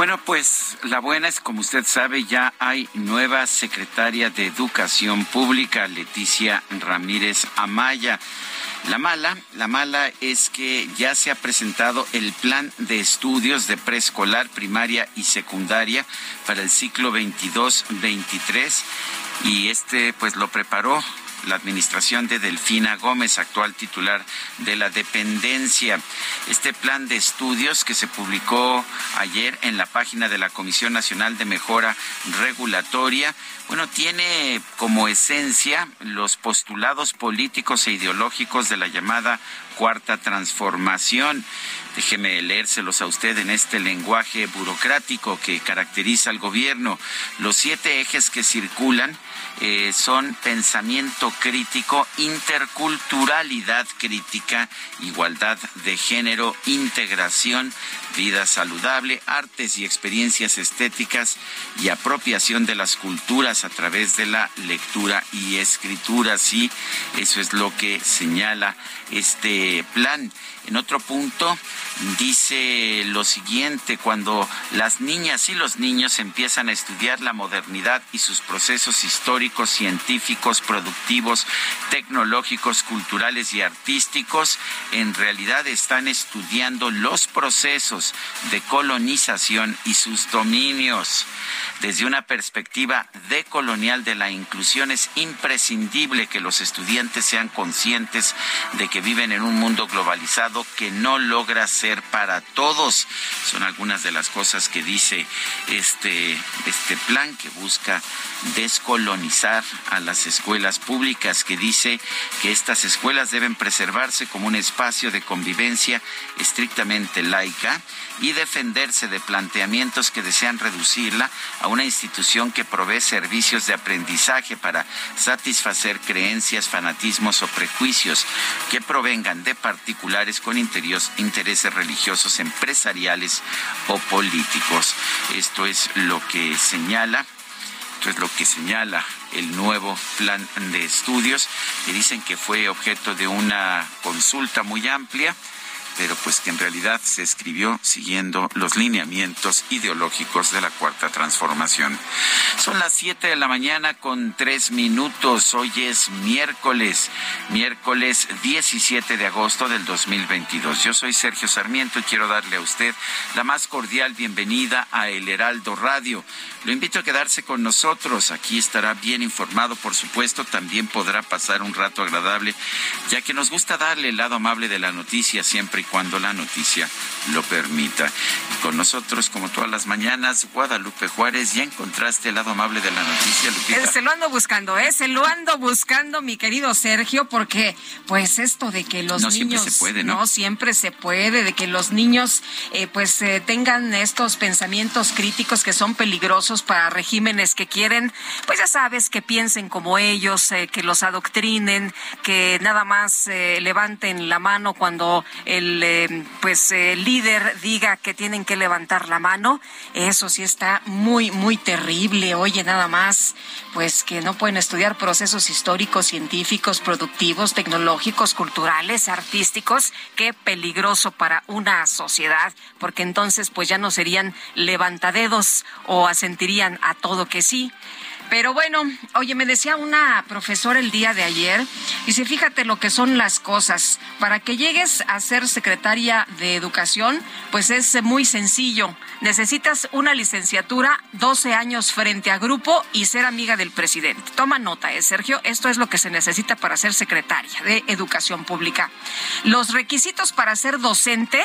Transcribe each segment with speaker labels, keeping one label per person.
Speaker 1: Bueno, pues la buena es, como usted sabe, ya hay nueva secretaria de Educación Pública, Leticia Ramírez Amaya. La mala, la mala es que ya se ha presentado el plan de estudios de preescolar, primaria y secundaria para el ciclo 22-23 y este pues lo preparó la administración de Delfina Gómez, actual titular de la dependencia. Este plan de estudios que se publicó ayer en la página de la Comisión Nacional de Mejora Regulatoria, bueno, tiene como esencia los postulados políticos e ideológicos de la llamada cuarta transformación. Déjeme leérselos a usted en este lenguaje burocrático que caracteriza al gobierno. Los siete ejes que circulan eh, son pensamiento crítico, interculturalidad crítica, igualdad de género, integración, vida saludable, artes y experiencias estéticas y apropiación de las culturas a través de la lectura y escritura. Sí, eso es lo que señala este plan. En otro punto dice lo siguiente, cuando las niñas y los niños empiezan a estudiar la modernidad y sus procesos históricos, científicos, productivos, tecnológicos, culturales y artísticos, en realidad están estudiando los procesos de colonización y sus dominios. Desde una perspectiva decolonial de la inclusión es imprescindible que los estudiantes sean conscientes de que viven en un mundo globalizado que no logra ser para todos. Son algunas de las cosas que dice este, este plan que busca descolonizar a las escuelas públicas, que dice que estas escuelas deben preservarse como un espacio de convivencia estrictamente laica y defenderse de planteamientos que desean reducirla a una institución que provee servicios de aprendizaje para satisfacer creencias, fanatismos o prejuicios que provengan de particulares con intereses religiosos, empresariales o políticos. Esto es lo que señala esto es lo que señala el nuevo plan de estudios, que dicen que fue objeto de una consulta muy amplia pero pues que en realidad se escribió siguiendo los lineamientos ideológicos de la cuarta transformación. Son las siete de la mañana con tres minutos. Hoy es miércoles, miércoles 17 de agosto del 2022. Yo soy Sergio Sarmiento y quiero darle a usted la más cordial bienvenida a El Heraldo Radio. Lo invito a quedarse con nosotros. Aquí estará bien informado, por supuesto. También podrá pasar un rato agradable, ya que nos gusta darle el lado amable de la noticia siempre y cuando la noticia lo permita. Con nosotros, como todas las mañanas, Guadalupe Juárez, ya encontraste el lado amable de la noticia, Lupita.
Speaker 2: Eh, se lo ando buscando, ¿eh? Se lo ando buscando, mi querido Sergio, porque pues esto de que los
Speaker 1: no
Speaker 2: niños...
Speaker 1: siempre se puede, ¿no?
Speaker 2: siempre se puede, de que los niños eh, pues eh, tengan estos pensamientos críticos que son peligrosos para regímenes que quieren, pues ya sabes, que piensen como ellos, eh, que los adoctrinen, que nada más levanten la mano cuando el el eh, pues líder diga que tienen que levantar la mano, eso sí está muy muy terrible. Oye, nada más pues que no pueden estudiar procesos históricos, científicos, productivos, tecnológicos, culturales, artísticos, qué peligroso para una sociedad, porque entonces pues ya no serían levantadedos o asentirían a todo que sí. Pero bueno, oye, me decía una profesora el día de ayer, dice, fíjate lo que son las cosas. Para que llegues a ser secretaria de educación, pues es muy sencillo. Necesitas una licenciatura, 12 años frente a grupo y ser amiga del presidente. Toma nota, ¿eh, Sergio? Esto es lo que se necesita para ser secretaria de educación pública. Los requisitos para ser docente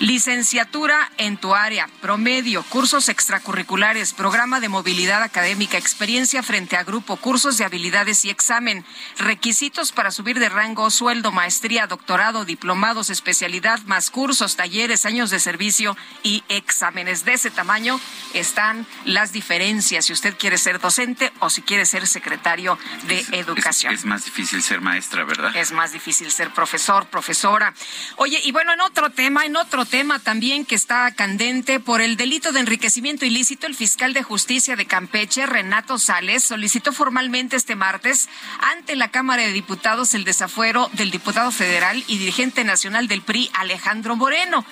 Speaker 2: Licenciatura en tu área, promedio, cursos extracurriculares, programa de movilidad académica, experiencia frente a grupo, cursos de habilidades y examen, requisitos para subir de rango, sueldo, maestría, doctorado, diplomados, especialidad, más cursos, talleres, años de servicio y exámenes. De ese tamaño están las diferencias si usted quiere ser docente o si quiere ser secretario de educación.
Speaker 1: Es, es más difícil ser maestra, ¿verdad?
Speaker 2: Es más difícil ser profesor, profesora. Oye, y bueno, en otro tema, en otro tema también que está candente por el delito de enriquecimiento ilícito, el fiscal de justicia de Campeche, Renato Sales, solicitó formalmente este martes ante la Cámara de Diputados el desafuero del diputado federal y dirigente nacional del PRI, Alejandro Moreno.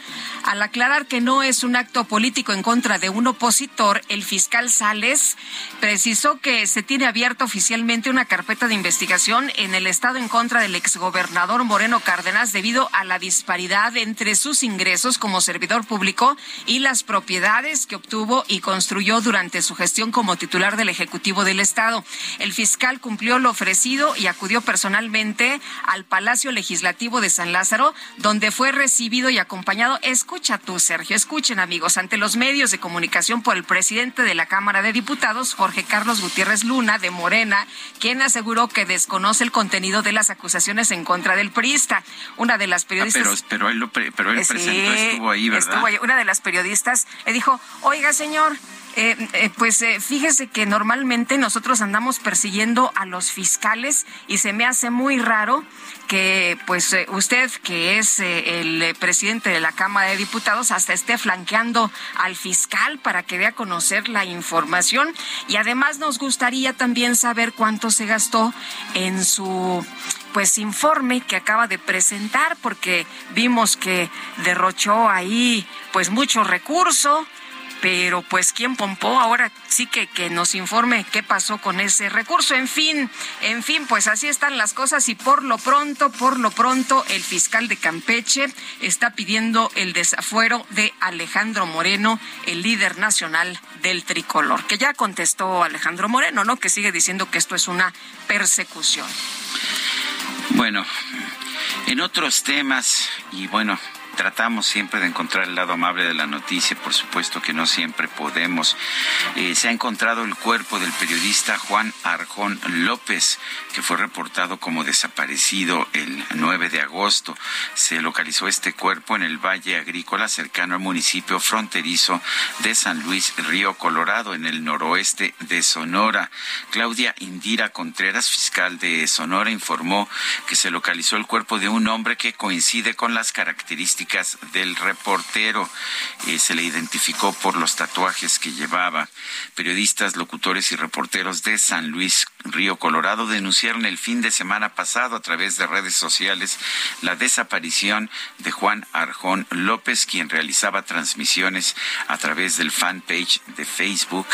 Speaker 2: Al aclarar que no es un acto político en contra de un opositor, el fiscal Sales precisó que se tiene abierta oficialmente una carpeta de investigación en el Estado en contra del exgobernador Moreno Cárdenas debido a la disparidad entre sus ingresos como servidor público y las propiedades que obtuvo y construyó durante su gestión como titular del Ejecutivo del Estado. El fiscal cumplió lo ofrecido y acudió personalmente al Palacio Legislativo de San Lázaro, donde fue recibido y acompañado. Escucha tú, Sergio, escuchen amigos, ante los medios de comunicación por el presidente de la Cámara de Diputados, Jorge Carlos Gutiérrez Luna, de Morena, quien aseguró que desconoce el contenido de las acusaciones en contra del priista. Una de las ah, periodistas.
Speaker 1: pero, él, lo pero él presentó estuvo ahí, ¿verdad?
Speaker 2: Estuvo ahí. Una de las periodistas le dijo, oiga, señor, eh, eh, pues eh, fíjese que normalmente nosotros andamos persiguiendo a los fiscales y se me hace muy raro que pues usted que es el presidente de la Cámara de Diputados hasta esté flanqueando al fiscal para que dé a conocer la información y además nos gustaría también saber cuánto se gastó en su pues informe que acaba de presentar porque vimos que derrochó ahí pues mucho recurso pero pues quién pompó ahora sí que que nos informe qué pasó con ese recurso. En fin en fin pues así están las cosas y por lo pronto por lo pronto el fiscal de Campeche está pidiendo el desafuero de Alejandro Moreno el líder nacional del tricolor que ya contestó Alejandro Moreno no que sigue diciendo que esto es una persecución.
Speaker 1: Bueno, en otros temas, y bueno, tratamos siempre de encontrar el lado amable de la noticia, por supuesto que no siempre podemos. Eh, se ha encontrado el cuerpo del periodista Juan Arjón López, que fue reportado como desaparecido el 9 de agosto. Se localizó este cuerpo en el Valle Agrícola, cercano al municipio fronterizo de San Luis Río Colorado, en el noroeste de Sonora. Claudia Indira Contreras, fiscal de Sonora, informó que se localizó el cuerpo de un hombre que coincide con las características del reportero. Eh, se le identificó por los tatuajes que llevaba. Periodistas, locutores y reporteros de San Luis Río Colorado denunciaron el fin de semana pasado a través de redes sociales la desaparición de Juan Arjón López, quien realizaba transmisiones a través del fanpage de Facebook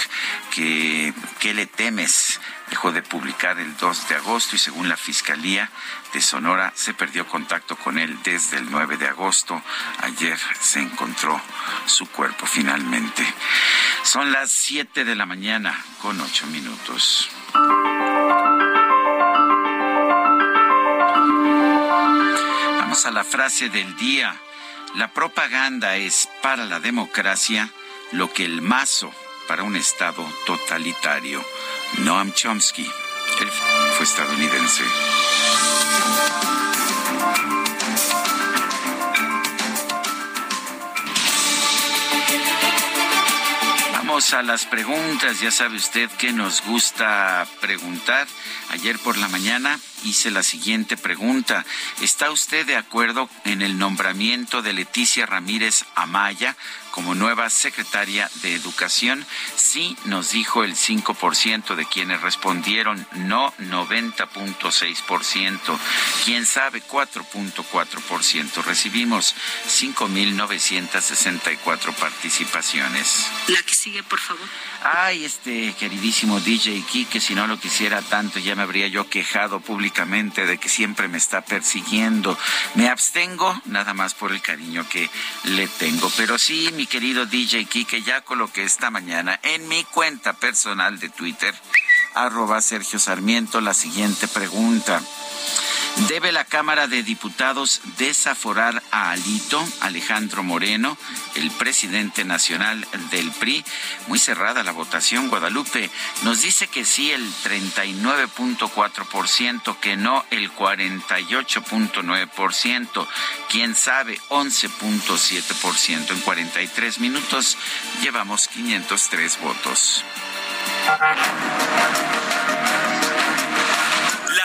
Speaker 1: que ¿Qué le temes? dejó de publicar el 2 de agosto y según la Fiscalía de Sonora se perdió contacto con él desde el 9 de agosto. Ayer se encontró su cuerpo finalmente. Son las 7 de la mañana con 8 minutos. Vamos a la frase del día. La propaganda es para la democracia lo que el mazo para un Estado totalitario. Noam Chomsky, él fue estadounidense. Vamos a las preguntas. Ya sabe usted que nos gusta preguntar. Ayer por la mañana hice la siguiente pregunta. ¿Está usted de acuerdo en el nombramiento de Leticia Ramírez Amaya como nueva secretaria de Educación? Sí, nos dijo el 5% de quienes respondieron no, 90.6%. ¿Quién sabe? 4.4%. Recibimos 5.964 participaciones.
Speaker 3: La que sigue, por favor.
Speaker 1: Ay, este queridísimo DJ que si no lo quisiera tanto ya me habría yo quejado públicamente de que siempre me está persiguiendo. Me abstengo nada más por el cariño que le tengo. Pero sí, mi querido DJ que ya coloqué esta mañana en mi cuenta personal de Twitter, arroba Sergio Sarmiento, la siguiente pregunta. ¿Debe la Cámara de Diputados desaforar a Alito, Alejandro Moreno, el presidente nacional del PRI? Muy cerrada la votación, Guadalupe. Nos dice que sí el 39.4%, que no el 48.9%. Quién sabe, 11.7%. En 43 minutos llevamos 503 votos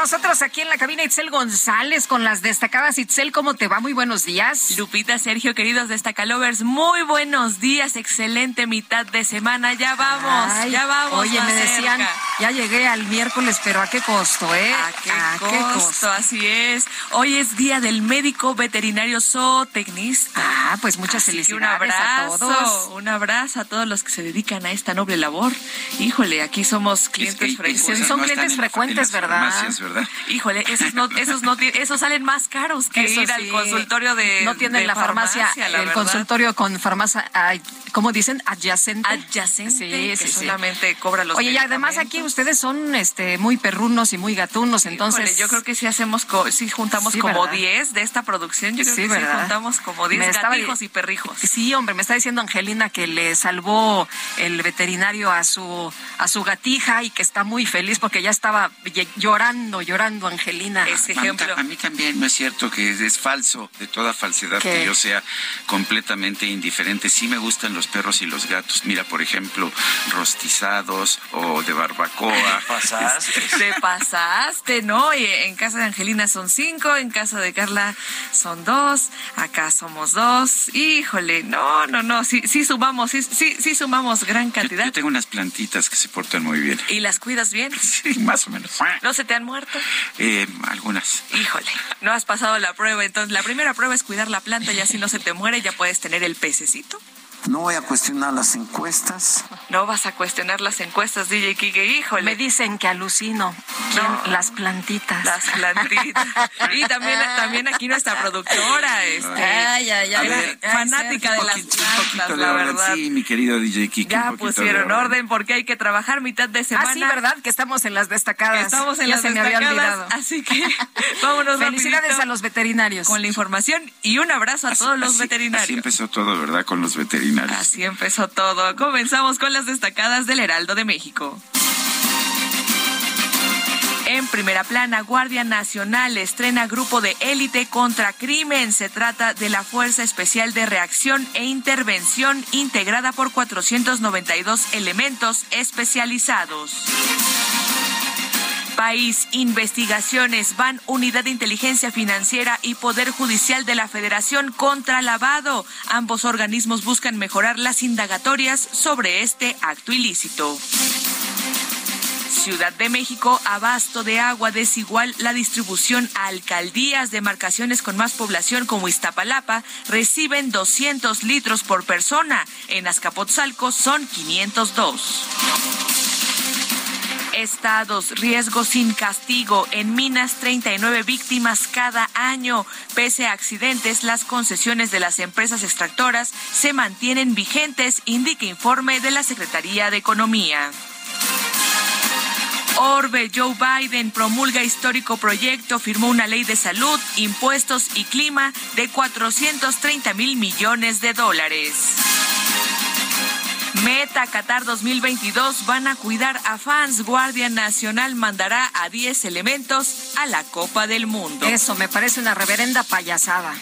Speaker 2: Nosotros aquí en la cabina Itzel González con las destacadas. Itzel, ¿cómo te va? Muy buenos días.
Speaker 4: Lupita, Sergio, queridos destacalovers, muy buenos días. Excelente mitad de semana. Ya vamos, ya vamos.
Speaker 2: Oye, me decían, ya llegué al miércoles, pero ¿a qué costo, eh?
Speaker 4: ¿A qué, costo? Así es. Hoy es día del médico veterinario zootecnista.
Speaker 2: Ah, pues muchas felicidades a todos.
Speaker 4: Un abrazo a todos los que se dedican a esta noble labor. Híjole, aquí somos clientes frecuentes.
Speaker 2: Son clientes frecuentes, ¿verdad?
Speaker 1: ¿Verdad?
Speaker 4: Híjole, esos no, esos no, esos salen más caros que ir al consultorio de
Speaker 2: no tienen la farmacia, el consultorio con farmacia, ¿cómo dicen? Adyacente.
Speaker 4: Adyacente, sí, sí, solamente cobra los.
Speaker 2: Oye, y además aquí ustedes son, este, muy perrunos y muy gatunos, entonces.
Speaker 4: yo creo que si hacemos, si juntamos como 10 de esta producción, yo creo que sí juntamos como 10 gatijos y perrijos.
Speaker 2: Sí, hombre, me está diciendo Angelina que le salvó el veterinario a su a su gatija y que está muy feliz porque ya estaba llorando llorando, llorando, Angelina.
Speaker 1: Ese ejemplo. A mí también no es cierto que es, falso, de toda falsedad, que yo sea completamente indiferente. Sí me gustan los perros y los gatos. Mira, por ejemplo, rostizados o de barbacoa.
Speaker 4: ¿Pasaste? Te pasaste, ¿no? Y en casa de Angelina son cinco, en casa de Carla son dos, acá somos dos. Híjole, no, no, no, sí, sí sumamos, sí, sí, sí sumamos gran cantidad.
Speaker 1: Yo, tengo unas plantitas que se portan muy bien.
Speaker 4: ¿Y las cuidas bien?
Speaker 1: Sí, más o menos.
Speaker 4: No se te han muerto?
Speaker 1: Eh, algunas.
Speaker 4: Híjole, no has pasado la prueba. Entonces, la primera prueba es cuidar la planta y así no se te muere, ya puedes tener el pececito.
Speaker 5: No voy a cuestionar las encuestas.
Speaker 4: No vas a cuestionar las encuestas, DJ Kike, híjole.
Speaker 2: Me dicen que alucino. Las plantitas.
Speaker 4: Las plantitas. y también, también aquí nuestra productora, este, ay, ay, ay, fanática de las plantas, la verdad.
Speaker 1: Sí, mi querido DJ Kike.
Speaker 4: Ya pusieron orden porque hay que trabajar mitad de semana.
Speaker 2: Ah, sí, ¿verdad? Que estamos en las destacadas.
Speaker 4: Estamos en las se destacadas, me había olvidado. Así que vámonos
Speaker 2: Felicidades a los veterinarios.
Speaker 4: Con la información y un abrazo a todos los veterinarios.
Speaker 1: Así empezó todo, ¿verdad? Con los veterinarios.
Speaker 4: Así empezó todo. Comenzamos con las destacadas del Heraldo de México. En primera plana, Guardia Nacional estrena grupo de élite contra crimen. Se trata de la Fuerza Especial de Reacción e Intervención integrada por 492 elementos especializados país. Investigaciones van Unidad de Inteligencia Financiera y Poder Judicial de la Federación contra lavado. Ambos organismos buscan mejorar las indagatorias sobre este acto ilícito. Ciudad de México, abasto de agua desigual, la distribución a alcaldías, demarcaciones con más población como Iztapalapa reciben 200 litros por persona. En Azcapotzalco son 502 estados, riesgo sin castigo. En Minas, 39 víctimas cada año. Pese a accidentes, las concesiones de las empresas extractoras se mantienen vigentes, indica informe de la Secretaría de Economía. Orbe, Joe Biden promulga histórico proyecto, firmó una ley de salud, impuestos y clima de 430 mil millones de dólares. Meta Qatar 2022 van a cuidar a fans. Guardia Nacional mandará a 10 elementos a la Copa del Mundo.
Speaker 2: Eso me parece una reverenda payasada.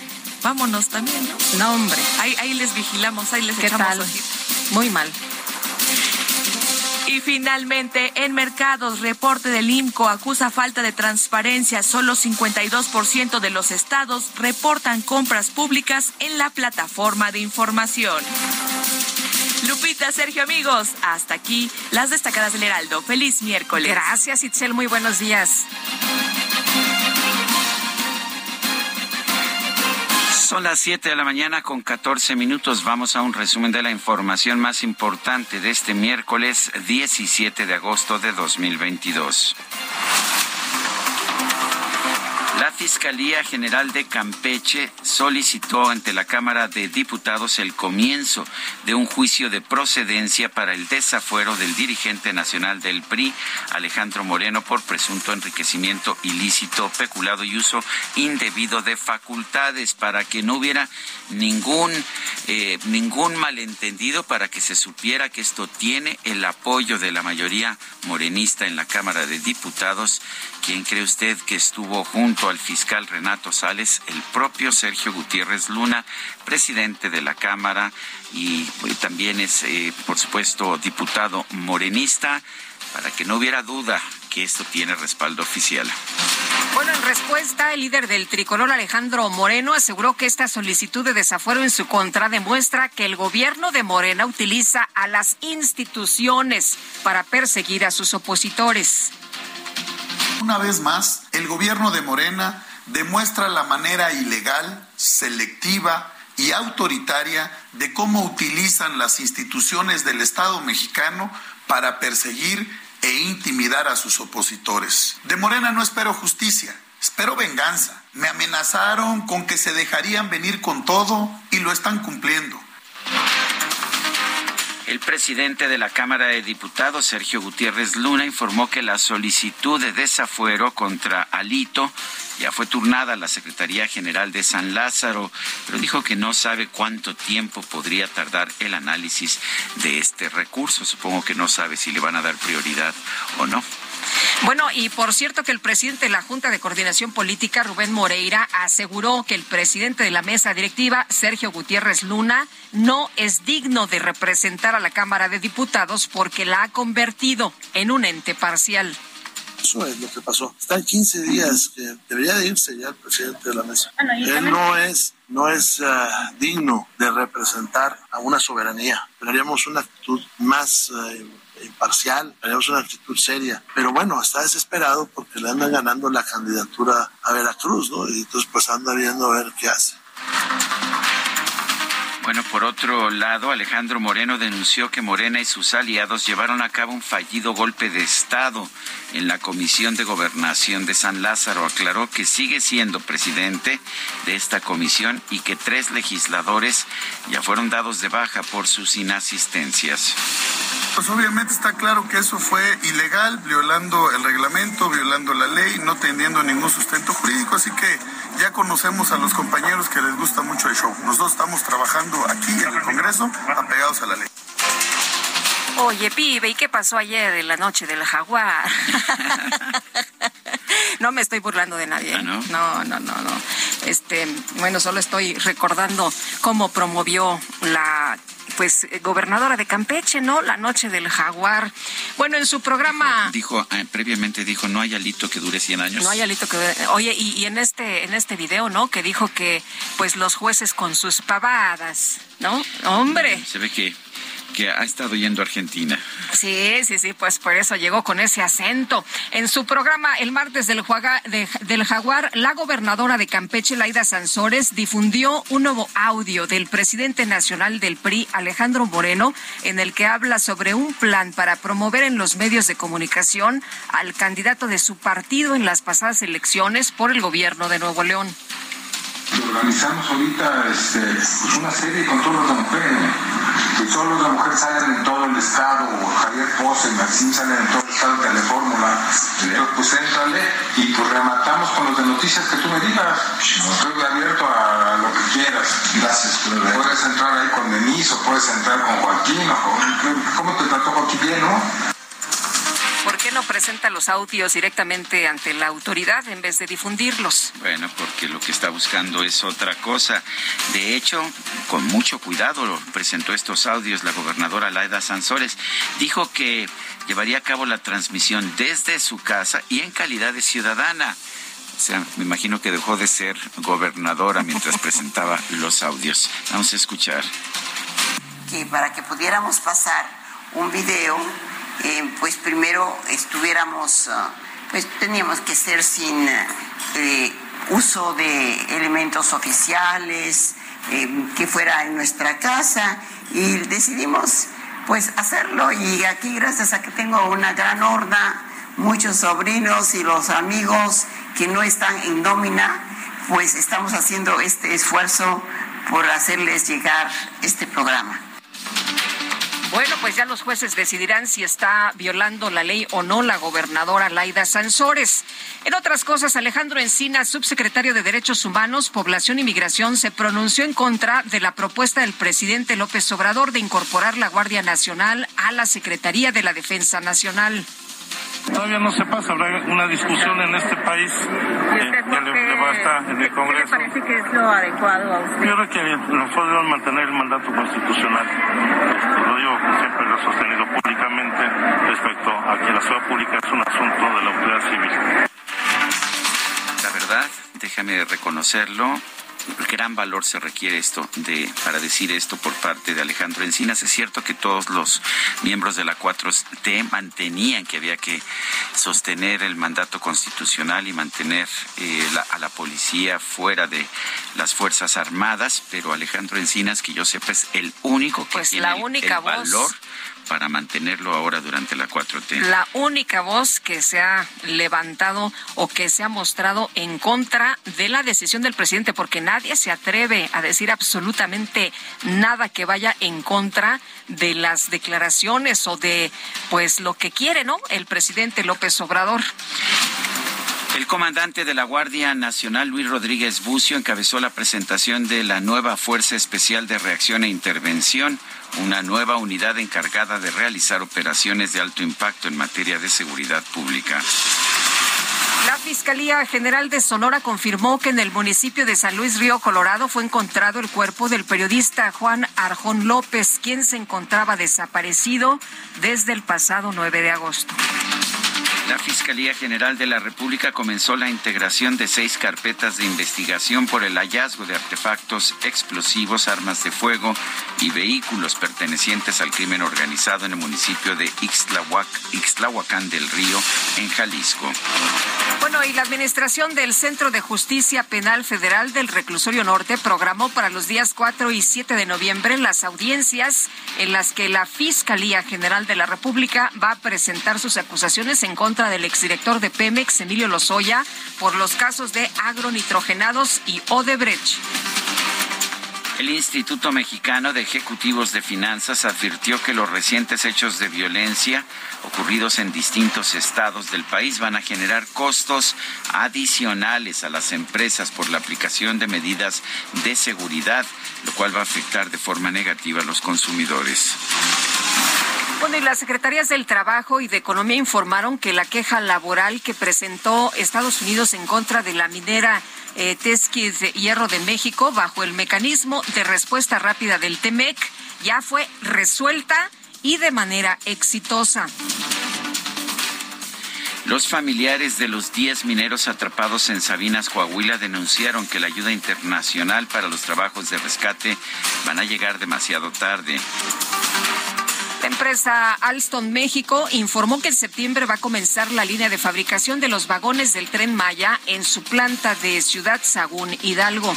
Speaker 4: Vámonos también, ¿no?
Speaker 2: No, hombre.
Speaker 4: Ahí, ahí les vigilamos, ahí les
Speaker 2: ¿Qué
Speaker 4: echamos
Speaker 2: tal?
Speaker 4: ojito.
Speaker 2: Muy mal.
Speaker 4: Y finalmente, en mercados, reporte del IMCO acusa falta de transparencia. Solo 52% de los estados reportan compras públicas en la plataforma de información. Lupita, Sergio, amigos, hasta aquí las destacadas del Heraldo. Feliz miércoles.
Speaker 2: Gracias, Itzel. Muy buenos días.
Speaker 1: Son las 7 de la mañana con 14 minutos. Vamos a un resumen de la información más importante de este miércoles 17 de agosto de 2022. Fiscalía General de Campeche solicitó ante la Cámara de Diputados el comienzo de un juicio de procedencia para el desafuero del dirigente nacional del PRI, Alejandro Moreno, por presunto enriquecimiento ilícito, peculado y uso indebido de facultades, para que no hubiera ningún, eh, ningún malentendido, para que se supiera que esto tiene el apoyo de la mayoría morenista en la Cámara de Diputados. ¿Quién cree usted que estuvo junto al fiscal Renato Sales? El propio Sergio Gutiérrez Luna, presidente de la Cámara y también es, eh, por supuesto, diputado morenista, para que no hubiera duda que esto tiene respaldo oficial.
Speaker 2: Bueno, en respuesta, el líder del tricolor Alejandro Moreno aseguró que esta solicitud de desafuero en su contra demuestra que el gobierno de Morena utiliza a las instituciones para perseguir a sus opositores.
Speaker 3: Una vez más, el gobierno de Morena demuestra la manera ilegal, selectiva y autoritaria de cómo utilizan las instituciones del Estado mexicano para perseguir e intimidar a sus opositores. De Morena no espero justicia, espero venganza. Me amenazaron con que se dejarían venir con todo y lo están cumpliendo.
Speaker 1: El presidente de la Cámara de Diputados, Sergio Gutiérrez Luna, informó que la solicitud de desafuero contra Alito ya fue turnada a la Secretaría General de San Lázaro, pero dijo que no sabe cuánto tiempo podría tardar el análisis de este recurso. Supongo que no sabe si le van a dar prioridad o no.
Speaker 2: Bueno, y por cierto que el presidente de la Junta de Coordinación Política, Rubén Moreira, aseguró que el presidente de la mesa directiva, Sergio Gutiérrez Luna, no es digno de representar a la Cámara de Diputados porque la ha convertido en un ente parcial.
Speaker 6: Eso es lo que pasó. Están 15 días que debería de irse ya el presidente de la mesa. Él no es, no es ah, digno de representar a una soberanía. Tendríamos una actitud más eh, imparcial, tendríamos una actitud seria. Pero bueno, está desesperado porque le andan ganando la candidatura a Veracruz, ¿no? Y entonces pues anda viendo a ver qué hace.
Speaker 1: Bueno, por otro lado, Alejandro Moreno denunció que Morena y sus aliados llevaron a cabo un fallido golpe de Estado en la Comisión de Gobernación de San Lázaro. Aclaró que sigue siendo presidente de esta comisión y que tres legisladores ya fueron dados de baja por sus inasistencias.
Speaker 3: Pues obviamente está claro que eso fue ilegal, violando el reglamento, violando la ley, no teniendo ningún sustento jurídico, así que ya conocemos a los compañeros que les gusta mucho el show. Nosotros estamos trabajando aquí en el Congreso apegados a la ley.
Speaker 2: Oye, pibe, ¿y qué pasó ayer en la noche del jaguar? no me estoy burlando de nadie.
Speaker 1: ¿Ah, no?
Speaker 2: no, no, no, no. Este, bueno, solo estoy recordando cómo promovió la pues gobernadora de Campeche, ¿no? La noche del jaguar. Bueno, en su programa
Speaker 1: Dijo, eh, previamente dijo, no hay alito que dure 100 años.
Speaker 2: no hay alito que oye y, y en este en este video, ¿no? Que dijo que pues los jueces con sus pavadas, ¿no? Hombre.
Speaker 1: Se ve que, que ha estado yendo a Argentina.
Speaker 2: Sí, sí, sí, pues por eso llegó con ese acento. En su programa el martes del, Juaga- de- del Jaguar, la gobernadora de Campeche, Laida Sansores, difundió un nuevo audio del presidente nacional del PRI, Alejandro Moreno, en el que habla sobre un plan para promover en los medios de comunicación al candidato de su partido en las pasadas elecciones por el gobierno de Nuevo León.
Speaker 7: Organizamos ahorita este, pues una serie con todos los de Y los de mujer salen en todo el estado. Javier Pose, Maxim salen en todo el estado de Telefórmula. Entonces, pues éntrale y pues rematamos con los de noticias que tú me digas. Estoy abierto a lo que quieras. Gracias, Puedes entrar ahí con Denise o puedes entrar con Joaquín o con... ¿Cómo te trató Joaquín bien, no?
Speaker 2: ¿Por qué no presenta los audios directamente ante la autoridad en vez de difundirlos?
Speaker 1: Bueno, porque lo que está buscando es otra cosa. De hecho, con mucho cuidado presentó estos audios la gobernadora Laida Sansores. Dijo que llevaría a cabo la transmisión desde su casa y en calidad de ciudadana. O sea, me imagino que dejó de ser gobernadora mientras presentaba los audios. Vamos a escuchar.
Speaker 8: Que para que pudiéramos pasar un video, eh, pues primero estuviéramos, ah, pues teníamos que ser sin eh, uso de elementos oficiales, eh, que fuera en nuestra casa y decidimos pues hacerlo y aquí gracias a que tengo una gran horda, muchos sobrinos y los amigos que no están en nómina, pues estamos haciendo este esfuerzo por hacerles llegar este programa.
Speaker 2: Bueno, pues ya los jueces decidirán si está violando la ley o no la gobernadora Laida Sansores. En otras cosas, Alejandro Encina, subsecretario de Derechos Humanos, Población y Migración, se pronunció en contra de la propuesta del presidente López Obrador de incorporar la Guardia Nacional a la Secretaría de la Defensa Nacional.
Speaker 9: Todavía no se pasa, habrá una discusión en este país eh, ya le, basta en el Congreso.
Speaker 10: ¿Qué parece que es lo adecuado a usted?
Speaker 9: Yo creo que nosotros debemos mantener el mandato constitucional. Este, lo digo siempre lo he sostenido públicamente respecto a que la ciudad pública es un asunto de la autoridad civil.
Speaker 1: La verdad, déjame reconocerlo, gran valor se requiere esto de para decir esto por parte de Alejandro Encinas. Es cierto que todos los miembros de la 4T mantenían que había que sostener el mandato constitucional y mantener eh, a la policía fuera de las Fuerzas Armadas, pero Alejandro Encinas, que yo sepa, es el único que
Speaker 2: pues
Speaker 1: tiene
Speaker 2: la única
Speaker 1: el valor para mantenerlo ahora durante la 4T.
Speaker 2: La única voz que se ha levantado o que se ha mostrado en contra de la decisión del presidente, porque nadie se atreve a decir absolutamente nada que vaya en contra de las declaraciones o de pues lo que quiere, ¿no? El presidente López Obrador.
Speaker 1: El comandante de la Guardia Nacional, Luis Rodríguez Bucio, encabezó la presentación de la nueva Fuerza Especial de Reacción e Intervención, una nueva unidad encargada de realizar operaciones de alto impacto en materia de seguridad pública.
Speaker 2: La Fiscalía General de Sonora confirmó que en el municipio de San Luis Río Colorado fue encontrado el cuerpo del periodista Juan Arjón López, quien se encontraba desaparecido desde el pasado 9 de agosto.
Speaker 1: La Fiscalía General de la República comenzó la integración de seis carpetas de investigación por el hallazgo de artefactos explosivos, armas de fuego y vehículos pertenecientes al crimen organizado en el municipio de Ixtlahuacán del Río, en Jalisco.
Speaker 2: Bueno, y la Administración del Centro de Justicia Penal Federal del Reclusorio Norte programó para los días 4 y 7 de noviembre las audiencias en las que la Fiscalía General de la República va a presentar sus acusaciones en contra del exdirector de Pemex, Emilio Lozoya, por los casos de agronitrogenados y Odebrecht.
Speaker 1: El Instituto Mexicano de Ejecutivos de Finanzas advirtió que los recientes hechos de violencia ocurridos en distintos estados del país van a generar costos adicionales a las empresas por la aplicación de medidas de seguridad, lo cual va a afectar de forma negativa a los consumidores.
Speaker 2: Bueno, y las secretarías del Trabajo y de Economía informaron que la queja laboral que presentó Estados Unidos en contra de la minera eh, de Hierro de México bajo el mecanismo de respuesta rápida del TEMEC ya fue resuelta y de manera exitosa.
Speaker 1: Los familiares de los 10 mineros atrapados en Sabinas, Coahuila, denunciaron que la ayuda internacional para los trabajos de rescate van a llegar demasiado tarde.
Speaker 2: La empresa Alstom México informó que en septiembre va a comenzar la línea de fabricación de los vagones del tren Maya en su planta de Ciudad Sagún Hidalgo.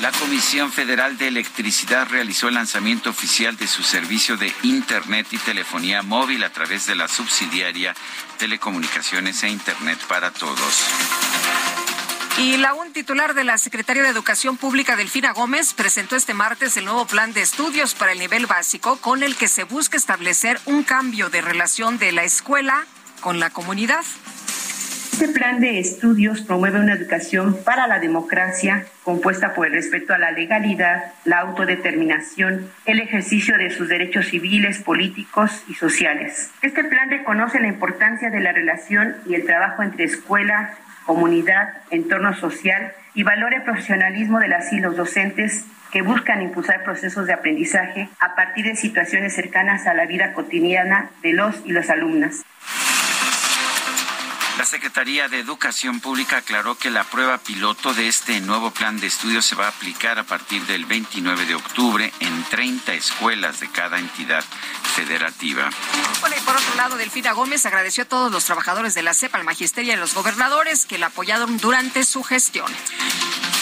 Speaker 1: La Comisión Federal de Electricidad realizó el lanzamiento oficial de su servicio de Internet y telefonía móvil a través de la subsidiaria Telecomunicaciones e Internet para Todos.
Speaker 2: Y la un titular de la Secretaría de Educación Pública, Delfina Gómez, presentó este martes el nuevo plan de estudios para el nivel básico con el que se busca establecer un cambio de relación de la escuela con la comunidad.
Speaker 11: Este plan de estudios promueve una educación para la democracia compuesta por el respeto a la legalidad, la autodeterminación, el ejercicio de sus derechos civiles, políticos y sociales. Este plan reconoce la importancia de la relación y el trabajo entre escuela, comunidad, entorno social y valora el profesionalismo de las y los docentes que buscan impulsar procesos de aprendizaje a partir de situaciones cercanas a la vida cotidiana de los y las alumnas.
Speaker 1: La Secretaría de Educación Pública aclaró que la prueba piloto de este nuevo plan de estudios se va a aplicar a partir del 29 de octubre en 30 escuelas de cada entidad federativa.
Speaker 2: Por otro lado, Delfina Gómez agradeció a todos los trabajadores de la CEPA, al magisterio y a los gobernadores que la apoyaron durante su gestión.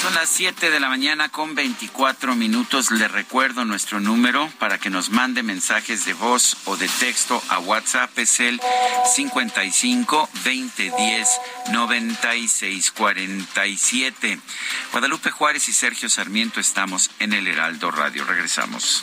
Speaker 1: Son las 7 de la mañana con 24 minutos. Le recuerdo nuestro número para que nos mande mensajes de voz o de texto a WhatsApp. Es el 55 20 10 96 47. Guadalupe Juárez y Sergio Sarmiento estamos en el Heraldo Radio. Regresamos.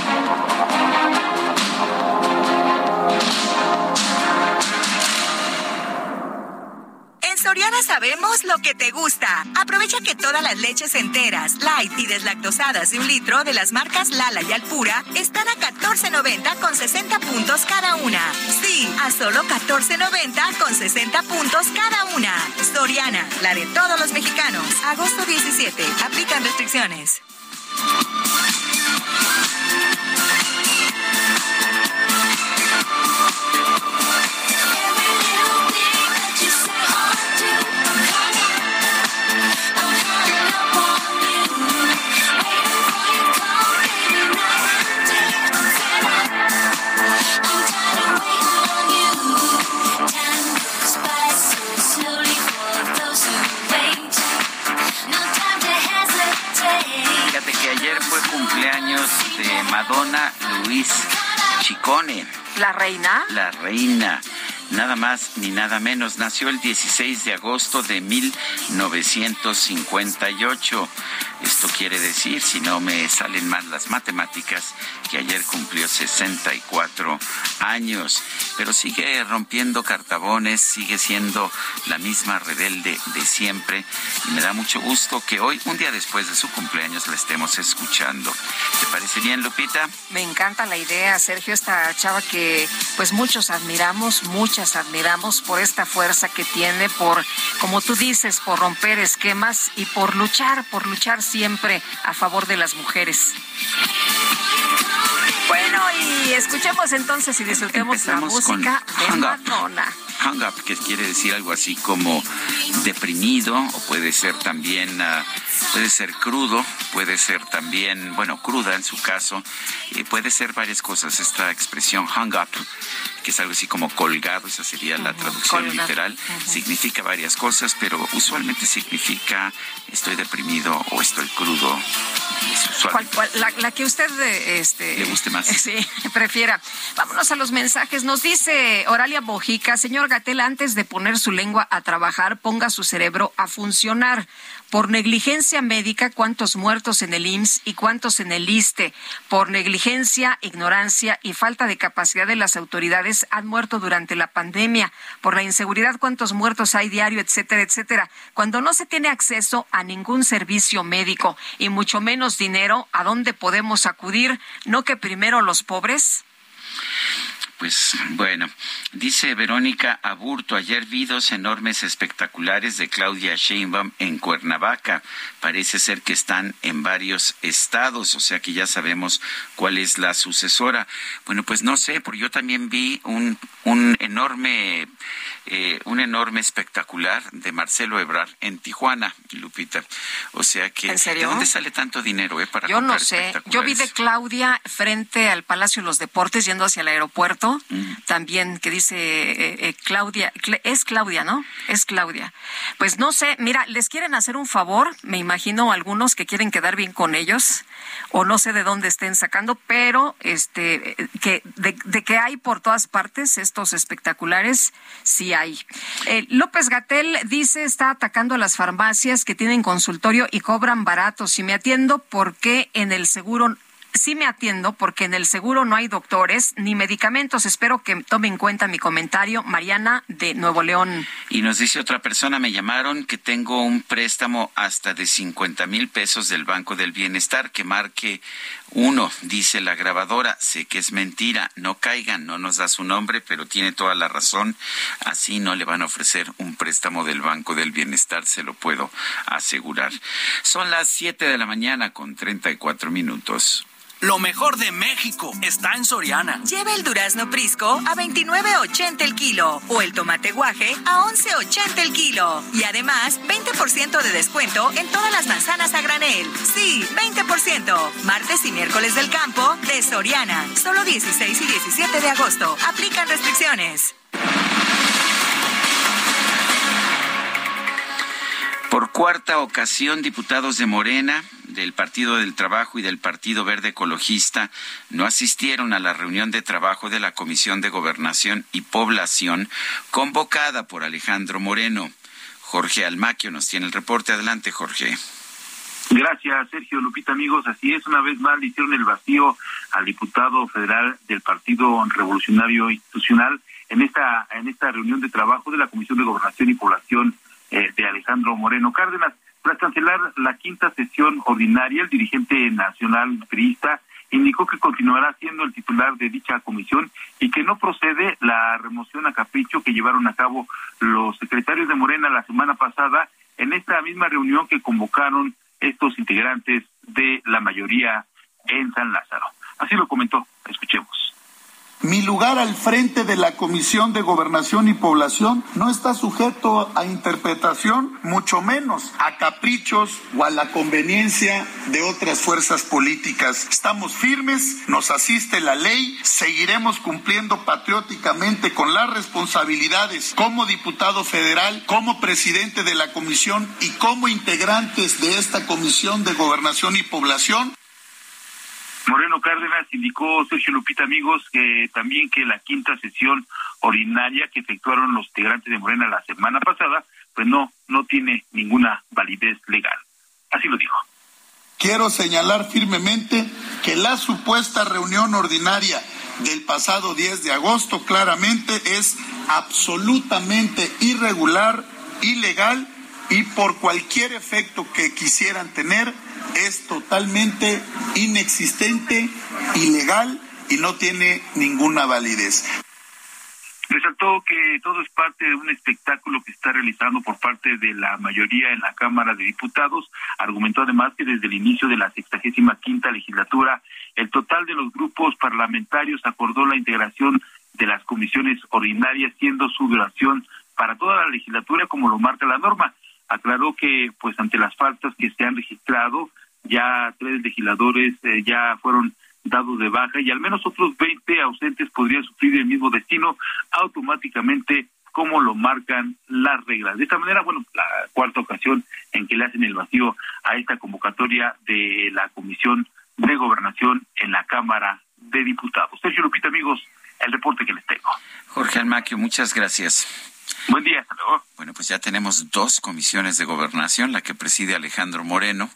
Speaker 12: Soriana sabemos lo que te gusta. Aprovecha que todas las leches enteras, light y deslactosadas de un litro de las marcas Lala y Alpura están a 14.90 con 60 puntos cada una. Sí, a solo 14.90 con 60 puntos cada una. Soriana, la de todos los mexicanos. Agosto 17. Aplican restricciones.
Speaker 1: Madonna Luis Chicone.
Speaker 2: ¿La reina?
Speaker 1: La reina. Nada más ni nada menos. Nació el 16 de agosto de 1958. Esto quiere decir, si no me salen mal las matemáticas, que ayer cumplió 64 años. Pero sigue rompiendo cartabones, sigue siendo la misma rebelde de siempre. Y me da mucho gusto que hoy, un día después de su cumpleaños, la estemos escuchando. ¿Te parece bien, Lupita?
Speaker 2: Me encanta la idea, Sergio, esta chava que pues muchos admiramos, muchas admiramos por esta fuerza que tiene, por, como tú dices, por romper esquemas y por luchar, por luchar siempre a favor de las mujeres. Bueno, y escuchemos entonces y disfrutemos la
Speaker 1: con
Speaker 2: música de
Speaker 1: Hang.
Speaker 2: Madonna.
Speaker 1: hung up, que quiere decir algo así como deprimido, o puede ser también, ah, puede ser crudo, puede ser también, bueno, cruda en su caso, eh, puede ser varias cosas. Esta expresión hung up, que es algo así como colgado, esa sería la traducción literal, significa varias cosas, pero usualmente significa estoy deprimido o estoy crudo. Es usual.
Speaker 2: ¿Cuál- cuál- la, la que usted eh, este,
Speaker 1: Le guste más.
Speaker 2: Sí, prefiera. Vámonos a los mensajes. Nos dice Oralia Bojica, señor Gatel, antes de poner su lengua a trabajar, ponga su cerebro a funcionar. Por negligencia médica, ¿cuántos muertos en el IMSS y cuántos en el ISTE? Por negligencia, ignorancia y falta de capacidad de las autoridades han muerto durante la pandemia. Por la inseguridad, ¿cuántos muertos hay diario, etcétera, etcétera? Cuando no se tiene acceso a ningún servicio médico y mucho menos dinero, ¿a dónde podemos acudir? ¿No que primero los pobres?
Speaker 1: Pues bueno, dice Verónica Aburto, ayer vi dos enormes espectaculares de Claudia Sheinbaum en Cuernavaca. Parece ser que están en varios estados, o sea que ya sabemos cuál es la sucesora. Bueno, pues no sé, porque yo también vi un, un enorme eh, un enorme espectacular de Marcelo Ebrard en Tijuana, Lupita. O sea que, ¿de dónde sale tanto dinero eh, para
Speaker 2: Yo no sé. Yo vi de Claudia frente al Palacio de los Deportes yendo hacia el aeropuerto, también que dice eh, eh, Claudia, es Claudia, ¿no? Es Claudia. Pues no sé, mira, les quieren hacer un favor, me imagino algunos que quieren quedar bien con ellos, o no sé de dónde estén sacando, pero este que de, de que hay por todas partes estos espectaculares, sí hay. Eh, López Gatel dice está atacando a las farmacias que tienen consultorio y cobran barato. Si me atiendo, ¿por qué en el seguro sí me atiendo porque en el seguro no hay doctores ni medicamentos. Espero que tome en cuenta mi comentario. Mariana de Nuevo León.
Speaker 1: Y nos dice otra persona, me llamaron que tengo un préstamo hasta de 50 mil pesos del Banco del Bienestar, que marque uno, dice la grabadora. Sé que es mentira, no caigan, no nos da su nombre, pero tiene toda la razón. Así no le van a ofrecer un préstamo del Banco del Bienestar, se lo puedo asegurar. Son las 7 de la mañana con 34 minutos.
Speaker 13: Lo mejor de México está en Soriana.
Speaker 12: Lleva el durazno Prisco a 29.80 el kilo o el tomate guaje a 11.80 el kilo. Y además, 20% de descuento en todas las manzanas a granel. Sí, 20%. Martes y miércoles del campo de Soriana. Solo 16 y 17 de agosto. Aplican restricciones.
Speaker 1: Por cuarta ocasión, diputados de Morena del Partido del Trabajo y del Partido Verde Ecologista no asistieron a la reunión de trabajo de la Comisión de Gobernación y Población convocada por Alejandro Moreno. Jorge Almaquio nos tiene el reporte. Adelante, Jorge.
Speaker 14: Gracias, Sergio Lupita, amigos. Así es, una vez más le hicieron el vacío al diputado federal del Partido Revolucionario Institucional en esta en esta reunión de trabajo de la Comisión de Gobernación y Población eh, de Alejandro Moreno Cárdenas. Tras cancelar la quinta sesión ordinaria, el dirigente nacional priista indicó que continuará siendo el titular de dicha comisión y que no procede la remoción a capricho que llevaron a cabo los secretarios de Morena la semana pasada en esta misma reunión que convocaron estos integrantes de la mayoría en San Lázaro. Así lo comentó. Escuchemos.
Speaker 3: Mi lugar al frente de la Comisión de Gobernación y Población no está sujeto a interpretación, mucho menos a caprichos o a la conveniencia de otras fuerzas políticas. Estamos firmes, nos asiste la ley, seguiremos cumpliendo patrióticamente con las responsabilidades como diputado federal, como presidente de la comisión y como integrantes de esta Comisión de Gobernación y Población
Speaker 14: Moreno Cárdenas indicó, Sergio Lupita, amigos, que también que la quinta sesión ordinaria que efectuaron los integrantes de Morena la semana pasada, pues no, no tiene ninguna validez legal. Así lo dijo.
Speaker 3: Quiero señalar firmemente que la supuesta reunión ordinaria del pasado 10 de agosto claramente es absolutamente irregular, ilegal y por cualquier efecto que quisieran tener es totalmente inexistente, ilegal y no tiene ninguna validez.
Speaker 14: Resaltó que todo es parte de un espectáculo que está realizando por parte de la mayoría en la Cámara de Diputados. Argumentó además que desde el inicio de la sexagésima quinta legislatura, el total de los grupos parlamentarios acordó la integración de las comisiones ordinarias, siendo su duración para toda la legislatura como lo marca la norma. Aclaró que, pues, ante las faltas que se han registrado, ya tres legisladores eh, ya fueron dados de baja y al menos otros 20 ausentes podrían sufrir el mismo destino automáticamente como lo marcan las reglas. De esta manera, bueno, la cuarta ocasión en que le hacen el vacío a esta convocatoria de la Comisión de Gobernación en la Cámara de Diputados. Sergio Lupita, amigos, el reporte que les tengo.
Speaker 1: Jorge Almaquio, muchas gracias.
Speaker 14: Buen día, hasta luego.
Speaker 1: Bueno, pues ya tenemos dos comisiones de gobernación, la que preside Alejandro Moreno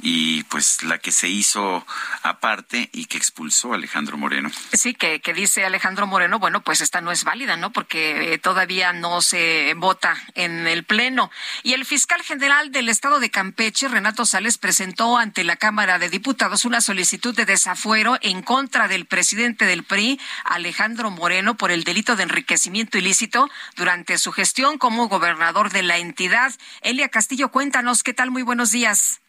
Speaker 1: y pues la que se hizo aparte y que expulsó Alejandro Moreno.
Speaker 2: Sí, que, que dice Alejandro Moreno, bueno, pues esta no es válida, ¿no? Porque eh, todavía no se vota en el Pleno. Y el fiscal general del Estado de Campeche, Renato Sales, presentó ante la Cámara de Diputados una solicitud de desafuero en contra del presidente del PRI, Alejandro Moreno, por el delito de enriquecimiento ilícito durante su gestión como gobernador de la entidad. Elia Castillo, cuéntanos, ¿qué tal? Muy buenos días.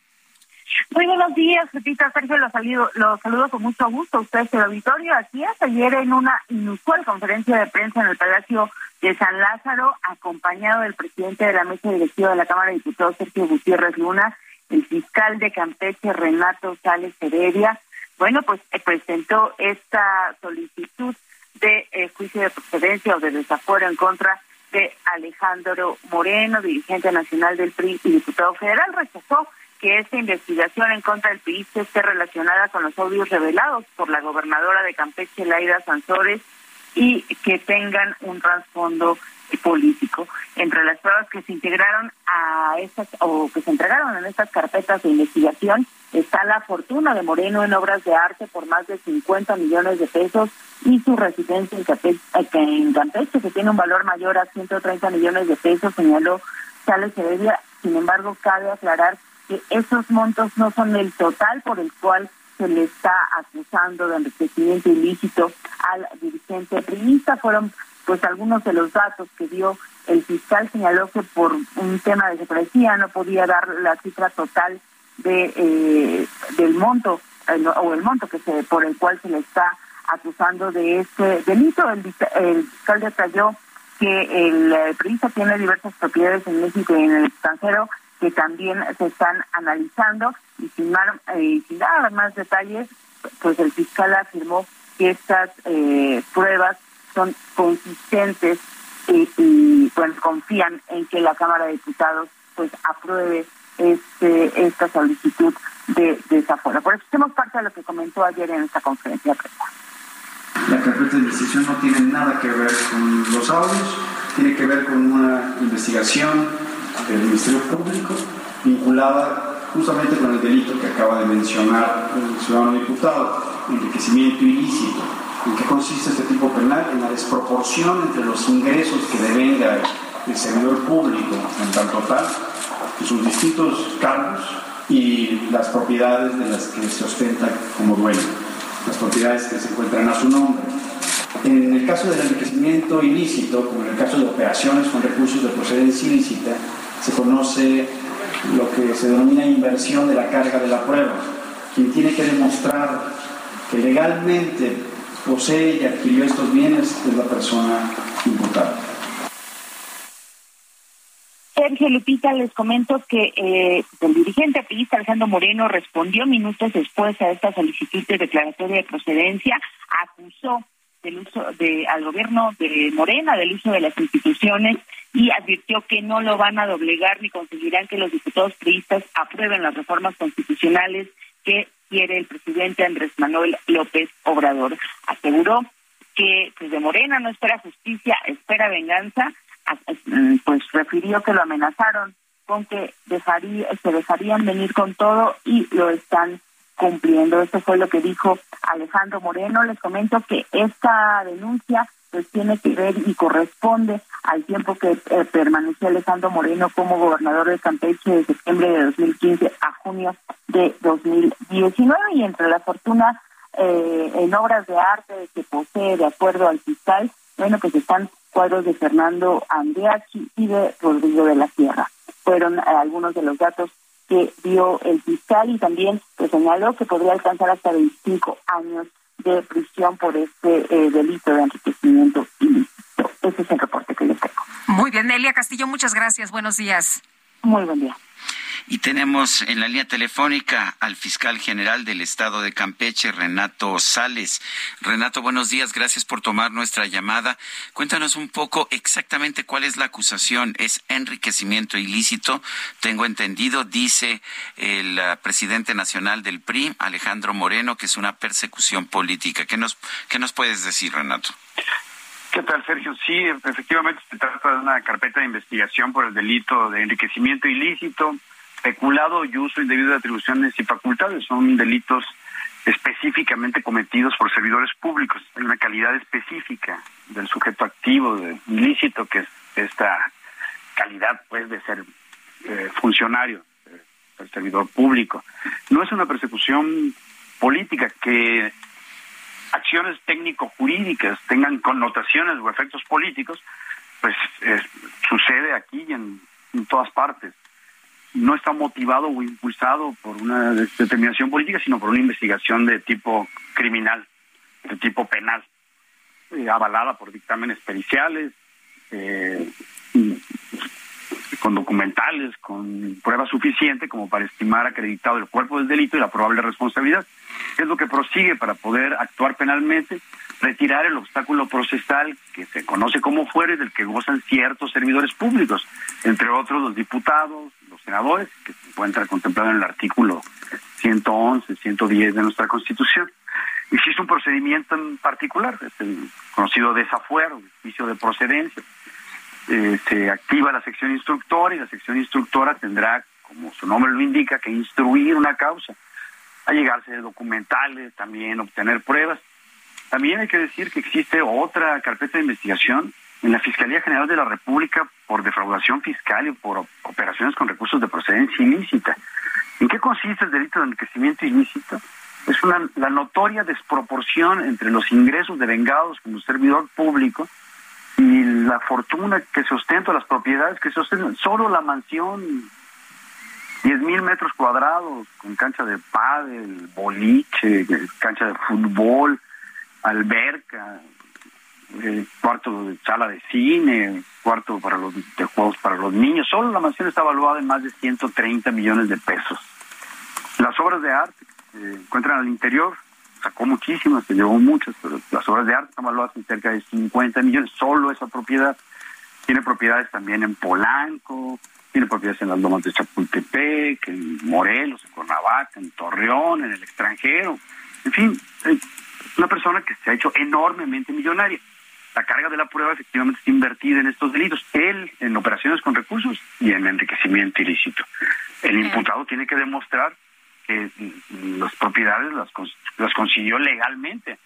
Speaker 11: Muy buenos días, Pepita Sergio, los saludo, los saludo con mucho gusto a ustedes el auditorio. Aquí es ayer en una inusual conferencia de prensa en el Palacio de San Lázaro, acompañado del presidente de la mesa directiva de la Cámara de Diputados, Sergio Gutiérrez Luna, el fiscal de Campeche, Renato Sales Heredia. Bueno, pues eh, presentó esta solicitud de eh, juicio de procedencia o de desafuero en contra Alejandro Moreno, dirigente nacional del PRI y diputado federal, rechazó que esta investigación en contra del PRI esté relacionada con los audios revelados por la gobernadora de Campeche, Laida Sansores, y que tengan un trasfondo político. Entre las pruebas que se integraron a estas o que se entregaron en estas carpetas de investigación está la fortuna de Moreno en obras de arte por más de 50 millones de pesos y su residencia en Campeche, en Campeche que tiene un valor mayor a 130 millones de pesos, señaló Sales Heredia. Sin embargo, cabe aclarar que esos montos no son el total por el cual se le está acusando de enriquecimiento ilícito al dirigente priista. Fueron pues algunos de los datos que dio el fiscal señaló que por un tema de secrecía no podía dar la cifra total de eh, del monto o el monto que se por el cual se le está acusando de este delito. El, fiscal detalló que el eh, tiene diversas propiedades en México y en el extranjero que también se están analizando y sin, mar, eh, sin dar más detalles, pues el fiscal afirmó que estas eh, pruebas son consistentes y, y pues confían en que la Cámara de Diputados pues apruebe este esta solicitud de desafuero. Por eso hacemos parte de lo que comentó ayer en esta conferencia de prensa.
Speaker 15: La carpeta de investigación no tiene nada que ver con los audios, tiene que ver con una investigación del Ministerio Público vinculada justamente con el delito que acaba de mencionar el ciudadano diputado, enriquecimiento ilícito. ¿En qué consiste este tipo penal? En la desproporción entre los ingresos que devenga el servidor público en tanto tal, sus distintos cargos y las propiedades de las que se ostenta como dueño las propiedades que se encuentran a su nombre. En el caso del enriquecimiento ilícito, como en el caso de operaciones con recursos de procedencia ilícita, se conoce lo que se denomina inversión de la carga de la prueba. Quien tiene que demostrar que legalmente posee y adquirió estos bienes es la persona imputada.
Speaker 11: Sergio Lupita, les comento que eh, el dirigente apelista Alejandro Moreno respondió minutos después a esta solicitud de declaratoria de procedencia, acusó del uso de al gobierno de Morena del uso de las instituciones y advirtió que no lo van a doblegar ni conseguirán que los diputados priistas aprueben las reformas constitucionales que quiere el presidente Andrés Manuel López Obrador. Aseguró que pues de Morena no espera justicia, espera venganza Mm, pues refirió que lo amenazaron con que dejaría, se dejarían venir con todo y lo están cumpliendo. Esto fue lo que dijo Alejandro Moreno. Les comento que esta denuncia pues tiene que ver y corresponde al tiempo que eh, permaneció Alejandro Moreno como gobernador de Campeche de septiembre de 2015 a junio de 2019 y entre la fortuna eh, en obras de arte que posee de acuerdo al fiscal, bueno, pues están cuadros de Fernando Andeachi y de Rodrigo de la Sierra. Fueron eh, algunos de los datos que dio el fiscal y también pues, señaló que podría alcanzar hasta 25 años de prisión por este eh, delito de enriquecimiento ilícito. Ese es el reporte que les tengo.
Speaker 2: Muy bien, Elia Castillo, muchas gracias. Buenos días.
Speaker 11: Muy buen día.
Speaker 1: Y tenemos en la línea telefónica al fiscal general del estado de Campeche, Renato Sales. Renato, buenos días, gracias por tomar nuestra llamada. Cuéntanos un poco exactamente cuál es la acusación. ¿Es enriquecimiento ilícito? Tengo entendido, dice el uh, presidente nacional del PRI, Alejandro Moreno, que es una persecución política. ¿Qué nos, qué nos puedes decir, Renato?
Speaker 15: ¿Qué tal, Sergio? Sí, efectivamente se trata de una carpeta de investigación por el delito de enriquecimiento ilícito, peculado y uso indebido de atribuciones y facultades. Son delitos específicamente cometidos por servidores públicos. Hay una calidad específica del sujeto activo de ilícito que es esta calidad pues de ser eh, funcionario, eh, servidor público. No es una persecución política que acciones técnico-jurídicas tengan connotaciones o efectos políticos, pues sucede aquí y en, todas partes. No está motivado o impulsado por una determinación política, sino por una investigación de tipo criminal, de tipo penal, eh, avalada por dictámenes periciales, eh, con documentales, con pruebas suficientes como para estimar acreditado el cuerpo del delito y la probable responsabilidad. Es lo que prosigue para poder actuar penalmente, retirar el obstáculo procesal que se conoce como fuere del que gozan ciertos servidores públicos, entre otros los diputados, los senadores, que se encuentra contemplado en el artículo 111, 110 de nuestra Constitución. Existe un procedimiento en particular, es el conocido desafuero, juicio de procedencia eh, se activa la sección instructora y la sección instructora tendrá, como su nombre lo indica, que instruir una causa, a llegarse de documentales, también obtener pruebas. También hay que decir que existe otra carpeta de investigación en la Fiscalía General de la República por defraudación fiscal y por operaciones con recursos de procedencia ilícita. ¿En qué consiste el delito de enriquecimiento ilícito? Es una, la notoria desproporción entre los ingresos devengados como servidor público la fortuna que sustenta, las propiedades que sostentan, solo la mansión, 10 mil metros cuadrados, con cancha de pádel, boliche, cancha de fútbol, alberca, eh, cuarto de sala de cine, cuarto para los de juegos para los niños, solo la mansión está evaluada en más de 130 millones de pesos. Las obras de arte que se encuentran al interior sacó muchísimas, se llevó muchas, pero las obras de arte están valuadas en cerca de 50 millones, solo esa propiedad. Tiene propiedades también en Polanco, tiene propiedades en las lomas de Chapultepec, en Morelos, en Cuernavaca, en Torreón, en el extranjero. En fin, una persona que se ha hecho enormemente millonaria. La carga de la prueba efectivamente está invertida en estos delitos, él en operaciones con recursos y en enriquecimiento ilícito. El imputado tiene que demostrar que las propiedades las, las consiguió legalmente,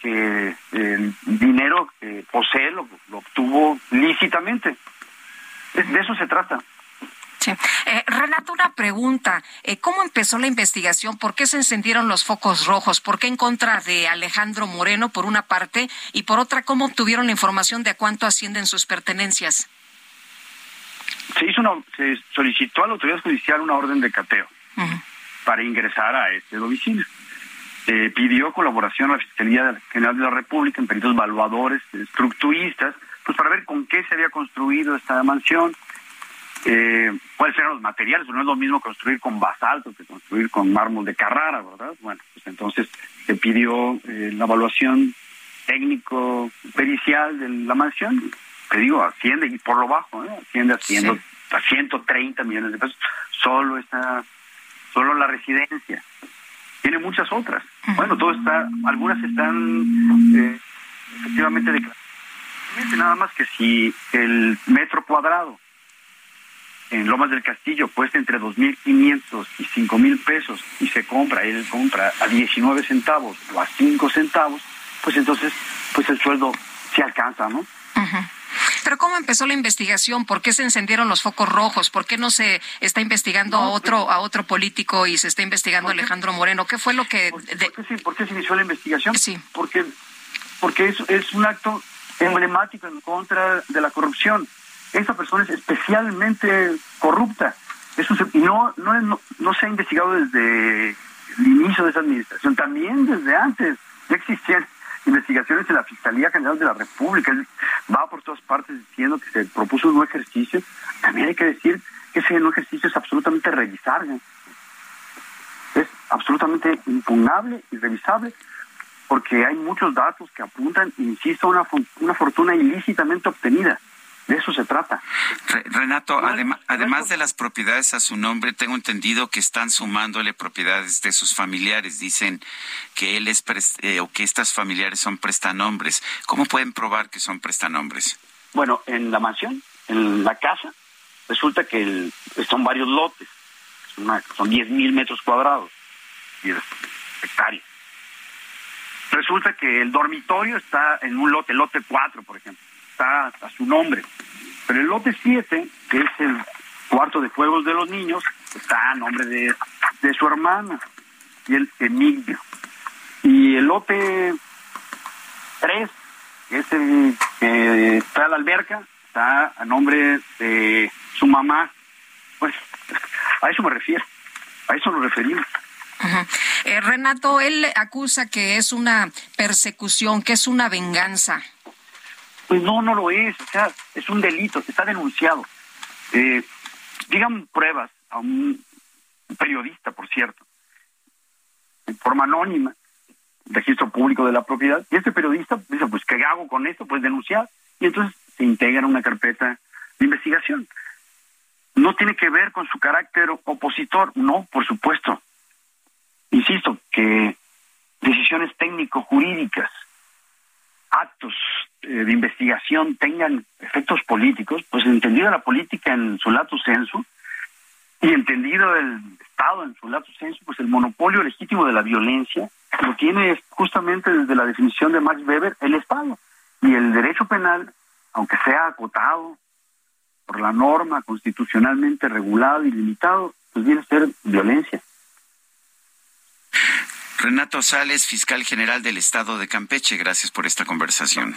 Speaker 15: que el dinero que posee lo, obtuvo lícitamente. De eso se trata.
Speaker 2: Sí. Eh, Renato, una pregunta. Eh, ¿Cómo empezó la investigación? ¿Por qué se encendieron los focos rojos? ¿Por qué en contra de Alejandro Moreno, por una parte? Y por otra, ¿cómo obtuvieron la información de a cuánto ascienden sus pertenencias?
Speaker 15: Se, hizo una, se solicitó a la autoridad judicial una orden de cateo para ingresar a este domicilio. Eh, pidió colaboración a la Fiscalía General de la República en peritos evaluadores, estructuristas, pues para ver con qué se había construido esta mansión, eh, cuáles eran los materiales, no es lo mismo construir con basalto que construir con mármol de Carrara, ¿verdad? Bueno, pues entonces se pidió eh, la evaluación técnico pericial de la mansión, te digo, asciende y por lo bajo, ¿eh? asciende a, a 130 millones de pesos, solo esta solo la residencia. Tiene muchas otras. Bueno, todo está, algunas están eh, efectivamente declaradas. Nada más que si el metro cuadrado en Lomas del Castillo cuesta entre 2.500 y 5.000 pesos y se compra, él compra a 19 centavos o a 5 centavos, pues entonces pues el sueldo se alcanza, ¿no?
Speaker 2: Pero ¿cómo empezó la investigación? ¿Por qué se encendieron los focos rojos? ¿Por qué no se está investigando a otro a otro político y se está investigando a Alejandro Moreno? ¿Qué fue lo que
Speaker 15: ¿Por, qué, se inició la investigación? Sí. Porque porque es, es un acto emblemático en contra de la corrupción. Esta persona es especialmente corrupta. Eso y no, no, no se ha investigado desde el inicio de esa administración, también desde antes. Ya existían investigaciones en la Fiscalía General de la República, él va por todas partes diciendo que se propuso un ejercicio, también hay que decir que ese nuevo ejercicio es absolutamente revisable, es absolutamente impugnable y revisable, porque hay muchos datos que apuntan, insisto, a una fortuna ilícitamente obtenida. De eso se trata.
Speaker 1: Renato, además de las propiedades a su nombre, tengo entendido que están sumándole propiedades de sus familiares. Dicen que él es eh, o que estas familiares son prestanombres. ¿Cómo pueden probar que son prestanombres?
Speaker 15: Bueno, en la mansión, en la casa, resulta que son varios lotes. son 10 mil metros cuadrados, 10 hectáreas. Resulta que el dormitorio está en un lote, lote 4, por ejemplo está a su nombre. Pero el lote 7, que es el cuarto de juegos de los niños, está a nombre de, de su hermana y el Emilio. Y el lote 3, que es el que está a la alberca, está a nombre de su mamá. Pues a eso me refiero, a eso nos referimos.
Speaker 2: Eh, Renato, él acusa que es una persecución, que es una venganza.
Speaker 15: Pues no, no lo es, o sea, es un delito, está denunciado. Eh, digan pruebas a un periodista, por cierto, en forma anónima, registro público de la propiedad, y este periodista dice, pues, ¿qué hago con esto? Pues denunciar, y entonces se integra una carpeta de investigación. No tiene que ver con su carácter opositor, no, por supuesto. Insisto, que decisiones técnico-jurídicas, actos eh, de investigación tengan efectos políticos, pues entendido la política en su lato sensu y entendido el Estado en su lato sensu, pues el monopolio legítimo de la violencia lo tiene justamente desde la definición de Max Weber el Estado. Y el derecho penal, aunque sea acotado por la norma constitucionalmente regulado y limitado, pues viene a ser violencia.
Speaker 1: Renato Sales, fiscal general del Estado de Campeche, gracias por esta conversación.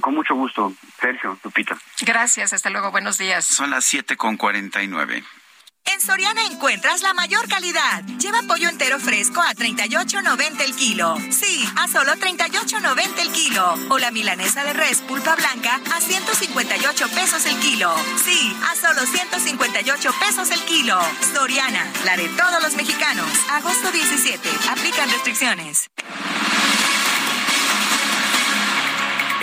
Speaker 15: Con mucho gusto, Sergio, Lupita.
Speaker 2: Gracias, hasta luego, buenos días.
Speaker 1: Son las siete con cuarenta y nueve.
Speaker 12: En Soriana encuentras la mayor calidad. Lleva pollo entero fresco a 38.90 el kilo. Sí, a solo 38.90 el kilo. O la milanesa de res pulpa blanca a 158 pesos el kilo. Sí, a solo 158 pesos el kilo. Soriana, la de todos los mexicanos. Agosto 17. Aplican restricciones.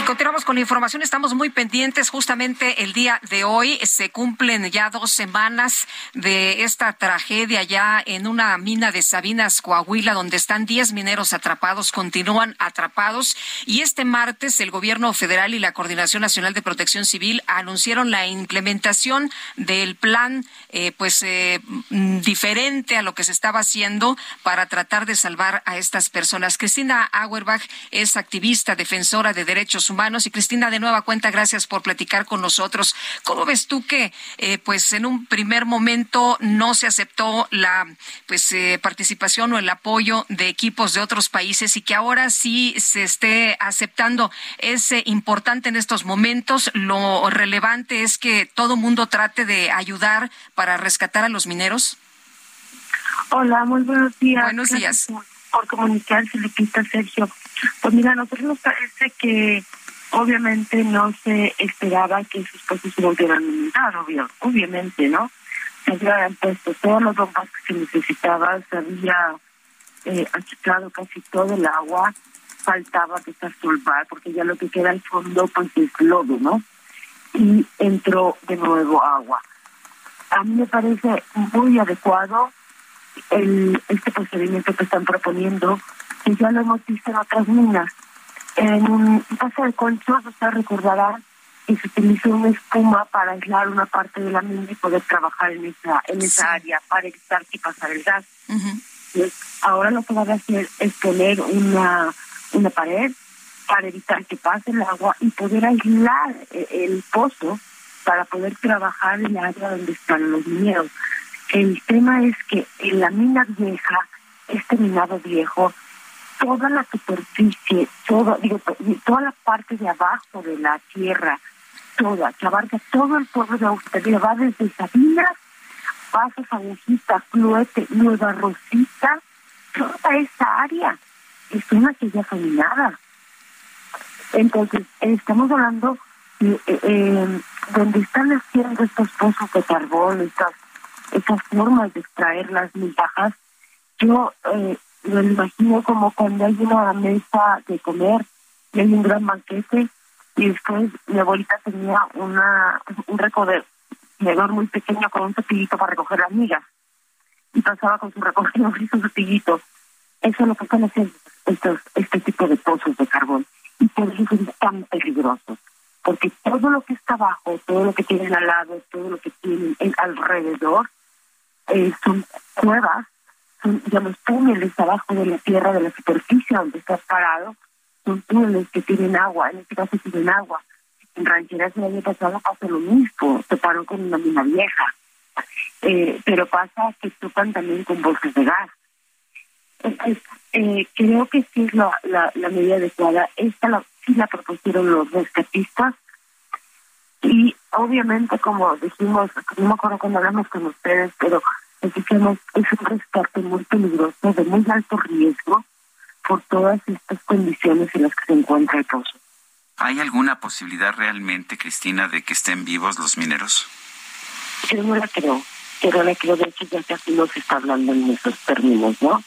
Speaker 2: Continuamos con la información. Estamos muy pendientes. Justamente el día de hoy se cumplen ya dos semanas de esta tragedia ya en una mina de Sabinas, Coahuila, donde están 10 mineros atrapados, continúan atrapados. Y este martes el gobierno federal y la Coordinación Nacional de Protección Civil anunciaron la implementación del plan, eh, pues eh, diferente a lo que se estaba haciendo para tratar de salvar a estas personas. Cristina Auerbach es activista, defensora de derechos humanos y Cristina, de nueva cuenta, gracias por platicar con nosotros. ¿Cómo ves tú que, eh, pues, en un primer momento no se aceptó la, pues, eh, participación o el apoyo de equipos de otros países y que ahora sí se esté aceptando? Es eh, importante en estos momentos. Lo relevante es que todo mundo trate de ayudar para rescatar a los mineros.
Speaker 16: Hola, muy buenos días.
Speaker 2: Buenos días.
Speaker 16: Por comunicarse, Lupita Sergio. Pues mira, a nosotros nos parece que obviamente no se esperaba que sus cosas se volvieran a inundar, obvio, obviamente, ¿no? Se habían puesto todos los bombas que se necesitaba, se había eh, achicado casi todo el agua, faltaba desasolvar, porque ya lo que queda al fondo pues es lodo, ¿no? Y entró de nuevo agua. A mí me parece muy adecuado el este procedimiento que están proponiendo, que ya lo hemos visto en otras minas en un caso de conchos, usted recordará que se utilizó una espuma para aislar una parte de la mina y poder trabajar en esa en esa área para evitar que pasara el gas. Ahora lo que van a hacer es poner una, una pared para evitar que pase el agua y poder aislar eh, el pozo para poder trabajar en el área donde están los mineros. El tema es que en la mina vieja, este minado viejo, toda la superficie, toda, digo, toda la parte de abajo de la tierra, toda, que abarca todo el pueblo de Australia, va desde Sabinas, Pasos, Agujita, Cluete, Nueva Rosita, toda esa área es una que ya caminada. Entonces, estamos hablando de eh, eh, donde están haciendo estos pozos de carbón, estas, estas formas de extraer las migajas, yo eh, lo imagino como cuando hay una mesa de comer y hay un gran banquete, Y después mi abuelita tenía una un recogedor muy pequeño con un cepillito para recoger las migas. Y pasaba con su recogedor y su cepillito. Eso es lo que están haciendo estos, este tipo de pozos de carbón. Y por eso son tan peligrosos. Porque todo lo que está abajo, todo lo que tienen al lado, todo lo que tienen alrededor, eh, son cuevas, digamos, túneles abajo de la tierra, de la superficie donde estás parado, son túneles que tienen agua, en este caso tienen agua. En rancheras el año pasado pasa lo mismo, paró con una mina vieja. Eh, pero pasa que tocan también con bolsas de gas. Eh, creo que sí es la, la, medida adecuada. Esta la, sí la propusieron los rescatistas y obviamente, como dijimos, no me acuerdo cuando hablamos con ustedes, pero decimos, es un rescate muy peligroso, de muy alto riesgo, por todas estas condiciones en las que se encuentra el pozo.
Speaker 1: ¿Hay alguna posibilidad realmente, Cristina, de que estén vivos los mineros?
Speaker 16: Yo no la creo, pero la creo, de hecho ya casi no se está hablando en esos términos, ¿no?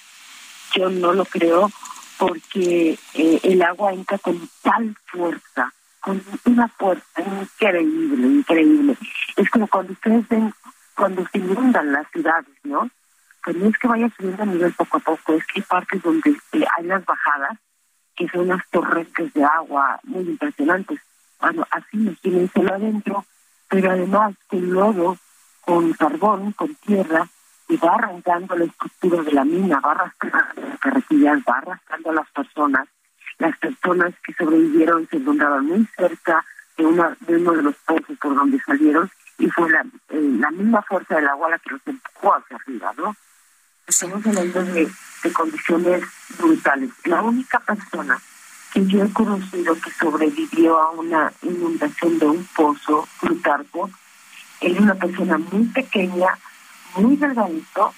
Speaker 16: Yo no lo creo porque eh, el agua entra con tal fuerza, con una fuerza increíble, increíble. Es como cuando ustedes ven, cuando se inundan las ciudades, ¿no? pues no es que vaya subiendo a nivel poco a poco, es que hay partes donde eh, hay las bajadas, que son unas torrentes de agua muy impresionantes. Bueno, así imagínenselo adentro, pero además con lodo, con carbón, con tierra, y va arrancando la estructura de la mina, va arrastrando las carretillas, va arrastrando a las personas. Las personas que sobrevivieron se encontraban muy cerca de, una, de uno de los pozos por donde salieron y fue la, eh, la misma fuerza del agua la que los empujó hacia arriba, ¿no? Estamos hablando de, de condiciones brutales. La única persona que yo he conocido que sobrevivió a una inundación de un pozo, Plutarco, es una persona muy pequeña, muy delgadito,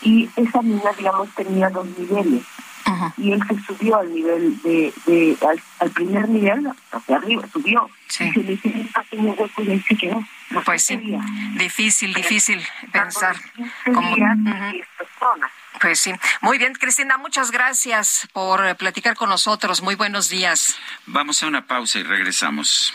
Speaker 16: y esa mina, digamos, tenía dos niveles. Y él se subió al nivel de, de al, primer nivel, hacia arriba, subió. Sí. Y se le hizo un pequeño hueco y ahí se quedó.
Speaker 2: pues sí, difícil, difícil pensar.
Speaker 16: Como,
Speaker 2: Pues sí. Muy bien, Cristina, muchas gracias por platicar con nosotros. Muy buenos días.
Speaker 1: Vamos a una pausa y regresamos.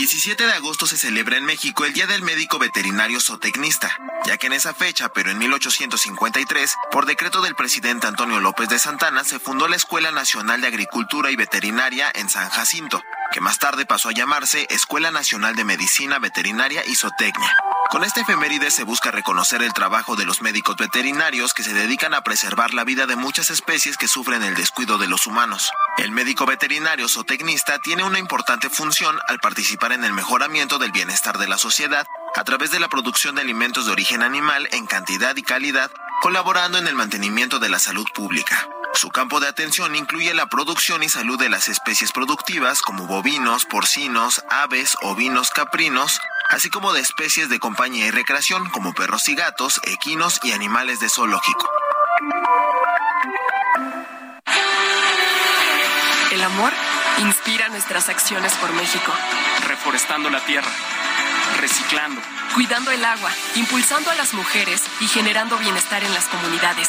Speaker 17: 17 de agosto se celebra en México el Día del Médico Veterinario Zootecnista, ya que en esa fecha, pero en 1853, por decreto del presidente Antonio López de Santana, se fundó la Escuela Nacional de Agricultura y Veterinaria en San Jacinto, que más tarde pasó a llamarse Escuela Nacional de Medicina Veterinaria y Zootecnia. Con esta efeméride se busca reconocer el trabajo de los médicos veterinarios que se dedican a preservar la vida de muchas especies que sufren el descuido de los humanos. El médico veterinario zootecnista tiene una importante función al participar en el mejoramiento del bienestar de la sociedad a través de la producción de alimentos de origen animal en cantidad y calidad, colaborando en el mantenimiento de la salud pública. Su campo de atención incluye la producción y salud de las especies productivas como bovinos, porcinos, aves, ovinos, caprinos, así como de especies de compañía y recreación como perros y gatos, equinos y animales de zoológico.
Speaker 18: El amor inspira nuestras acciones por México.
Speaker 13: Reforestando la tierra, reciclando
Speaker 19: cuidando el agua, impulsando a las mujeres y generando bienestar en las comunidades.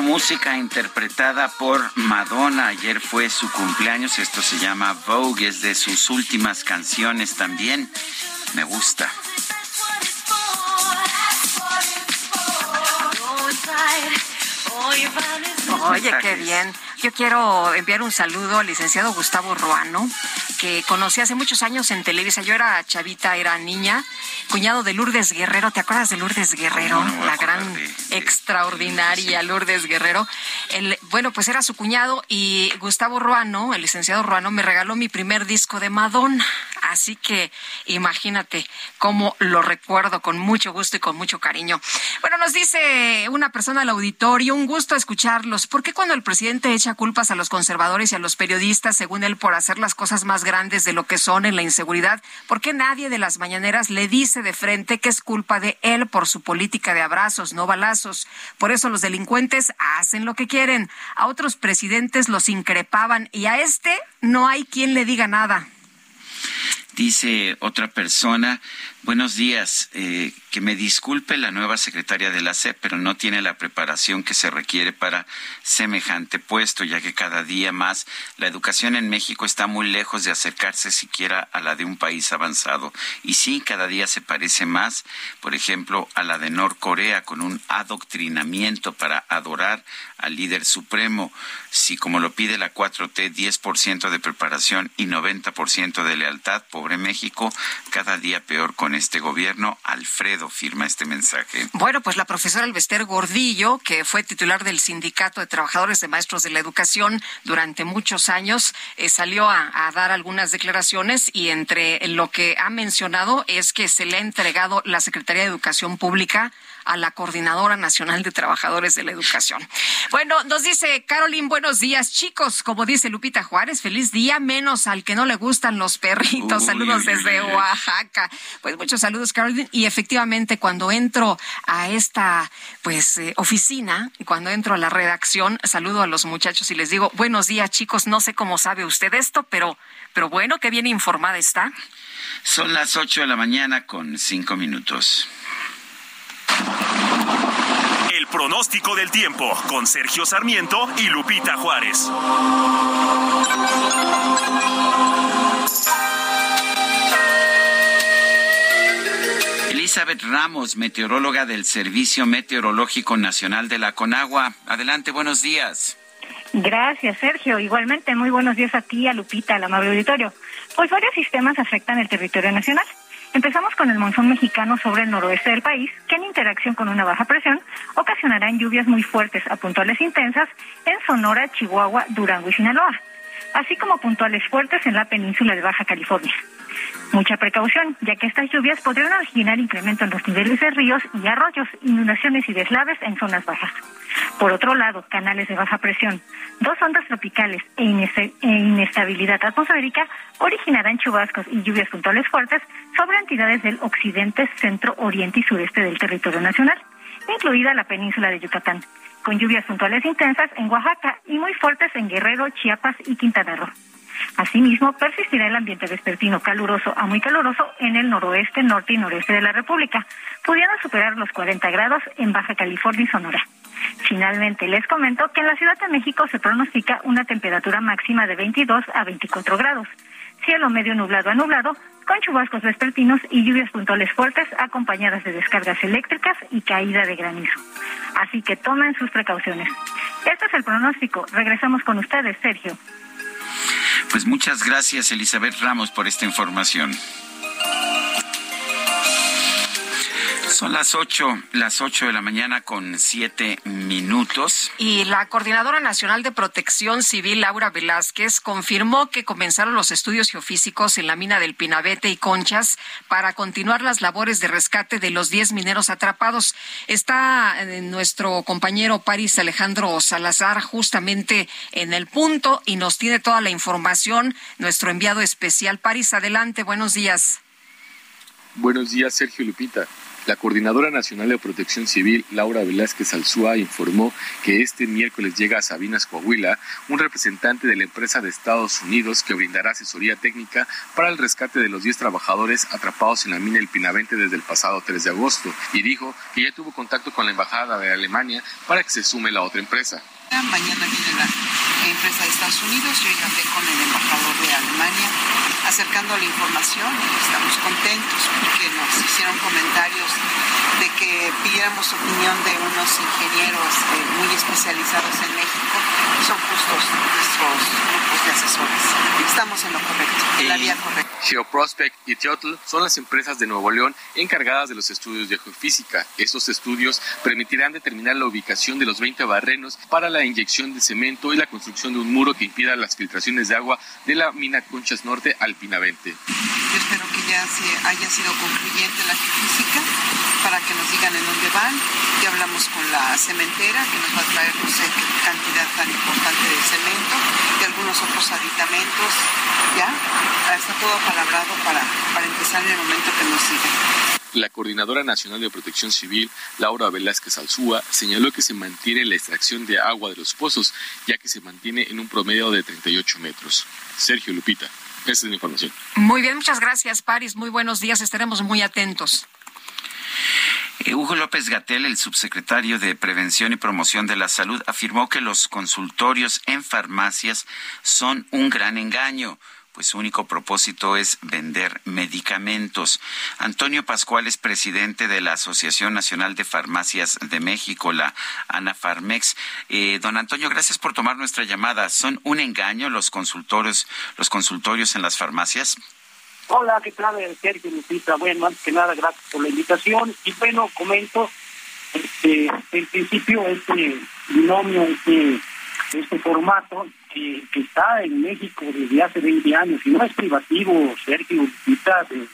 Speaker 1: Música interpretada por Madonna. Ayer fue su cumpleaños. Esto se llama Vogue. Es de sus últimas canciones también. Me gusta.
Speaker 2: Oye, qué bien. Yo quiero enviar un saludo al licenciado Gustavo Ruano, que conocí hace muchos años en Televisa. Yo era chavita, era niña, cuñado de Lourdes Guerrero. ¿Te acuerdas de Lourdes Guerrero? la gran, extraordinaria Lourdes Guerrero. El, bueno, pues era su cuñado y Gustavo Ruano, el licenciado Ruano, me regaló mi primer disco de Madonna. Así que imagínate cómo lo recuerdo con mucho gusto y con mucho cariño. Bueno, nos dice una persona al auditorio, un gusto escucharlos. ¿Por qué cuando el presidente echa culpas a los conservadores y a los periodistas, según él, por hacer las cosas más grandes de lo que son en la inseguridad, por qué nadie de las mañaneras le dice de frente que es culpa de él por su política de abrazos, no balazos? Por eso los delincuentes hacen lo que quieren. A otros presidentes los increpaban y a este no hay quien le diga nada.
Speaker 1: Dice otra persona, buenos días, eh, que me disculpe la nueva secretaria de la SEP, pero no tiene la preparación que se requiere para semejante puesto, ya que cada día más la educación en México está muy lejos de acercarse siquiera a la de un país avanzado. Y sí, cada día se parece más, por ejemplo, a la de Norcorea, con un adoctrinamiento para adorar al líder supremo. Si, como lo pide la 4T, 10% de preparación y 90% de lealtad, pobre México, cada día peor con este gobierno. Alfredo firma este mensaje?
Speaker 2: Bueno, pues la profesora Elvester Gordillo, que fue titular del Sindicato de Trabajadores de Maestros de la Educación durante muchos años, eh, salió a, a, dar algunas declaraciones y entre lo que ha mencionado es que se le ha entregado la Secretaría de Educación Pública a la Coordinadora Nacional de Trabajadores de la Educación. Bueno, nos dice Carolyn, buenos días, chicos. Como dice Lupita Juárez, feliz día, menos al que no le gustan los perritos. saludos desde Oaxaca. Pues muchos saludos, Carolyn. Y efectivamente, cuando entro a esta pues eh, oficina, cuando entro a la redacción, saludo a los muchachos y les digo, buenos días, chicos. No sé cómo sabe usted esto, pero, pero bueno, qué bien informada está.
Speaker 1: Son las ocho de la mañana con cinco minutos.
Speaker 20: El pronóstico del tiempo con Sergio Sarmiento y Lupita Juárez.
Speaker 1: Elizabeth Ramos, meteoróloga del Servicio Meteorológico Nacional de la Conagua. Adelante, buenos días.
Speaker 18: Gracias, Sergio. Igualmente, muy buenos días a ti, a Lupita, al amable auditorio. Pues varios sistemas afectan el territorio nacional. Empezamos con el monzón mexicano sobre el noroeste del país, que en interacción con una baja presión ocasionarán lluvias muy fuertes a puntuales intensas en Sonora, Chihuahua, Durango y Sinaloa, así como puntuales fuertes en la península de Baja California. Mucha precaución, ya que estas lluvias podrían originar incremento en los niveles de ríos y arroyos, inundaciones y deslaves en zonas bajas. Por otro lado, canales de baja presión, dos ondas tropicales e, e, inestabilidad atmosférica originarán chubascos y lluvias puntuales fuertes sobre entidades del occidente, centro, oriente y sureste del territorio nacional, incluida la península de Yucatán, con lluvias puntuales intensas en Oaxaca y muy fuertes en Guerrero, Chiapas y Quintana Roo. Asimismo, persistirá el ambiente vespertino caluroso a muy caluroso en el noroeste, norte y noreste de la República, pudiendo superar los 40 grados en Baja California y Sonora. Finalmente, les comento que en la Ciudad de México se pronostica una temperatura máxima de 22 a 24 grados. cielo medio nublado a nublado, con chubascos vespertinos y lluvias puntuales fuertes acompañadas de descargas eléctricas y caída de granizo. Así que tomen sus precauciones. Este es el pronóstico. Regresamos con ustedes, Sergio.
Speaker 1: Pues muchas gracias, Elizabeth Ramos, por esta información. Son las ocho, las ocho de la mañana con siete minutos.
Speaker 2: Y la Coordinadora Nacional de Protección Civil, Laura Velázquez, confirmó que comenzaron los estudios geofísicos en la mina del Pinabete y Conchas para continuar las labores de rescate de los diez mineros atrapados. Está eh, nuestro compañero París Alejandro Salazar justamente en el punto y nos tiene toda la información. Nuestro enviado especial, París, adelante, buenos días.
Speaker 21: Buenos días, Sergio Lupita. La Coordinadora Nacional de Protección Civil, Laura Velázquez Alzúa, informó que este miércoles llega a Sabinas, Coahuila, un representante de la empresa de Estados Unidos que brindará asesoría técnica para el rescate de los 10 trabajadores atrapados en la mina El Pinavente desde el pasado 3 de agosto y dijo que ya tuvo contacto con la Embajada de Alemania para que se sume la otra empresa.
Speaker 22: Mañana viene la empresa de Estados Unidos, yo ya hablé con el embajador de Alemania acercando la información estamos contentos porque nos hicieron comentarios de que pidiéramos opinión de unos ingenieros eh, muy especializados en México, son justos nuestros de asesores. Estamos en lo correcto, en la vía correcta.
Speaker 21: Geoprospect y Teotl son las empresas de Nuevo León encargadas de los estudios de geofísica. Estos estudios permitirán determinar la ubicación de los 20 barrenos para la inyección de cemento y la construcción de un muro que impida las filtraciones de agua de la mina Conchas Norte al Pinavente.
Speaker 22: Yo espero que ya se haya sido concluyente la geofísica para que nos digan en dónde van. Ya hablamos con la cementera que nos va a traer no sé qué cantidad tan importante de cemento y algunos otros aditamentos. Ya está todo palabrado para, para empezar en el momento que nos sigan.
Speaker 21: La Coordinadora Nacional de Protección Civil, Laura Velázquez Alzúa, señaló que se mantiene la extracción de agua de los pozos, ya que se mantiene en un promedio de 38 metros. Sergio Lupita, esa es la información.
Speaker 2: Muy bien, muchas gracias, Paris. Muy buenos días, estaremos muy atentos.
Speaker 1: Eh, Hugo López Gatel, el subsecretario de Prevención y Promoción de la Salud, afirmó que los consultorios en farmacias son un gran engaño pues su único propósito es vender medicamentos. Antonio Pascual es presidente de la Asociación Nacional de Farmacias de México, la ANAFARMEX. Eh, don Antonio, gracias por tomar nuestra llamada. ¿Son un engaño los consultorios, los consultorios en las farmacias?
Speaker 23: Hola, ¿qué tal, Sergio Lupita? Bueno, antes que nada, gracias por la invitación. Y bueno, comento, este, en principio, este binomio, este, este formato que, está en México desde hace 20 años y no es privativo, Sergio, Lupita, de,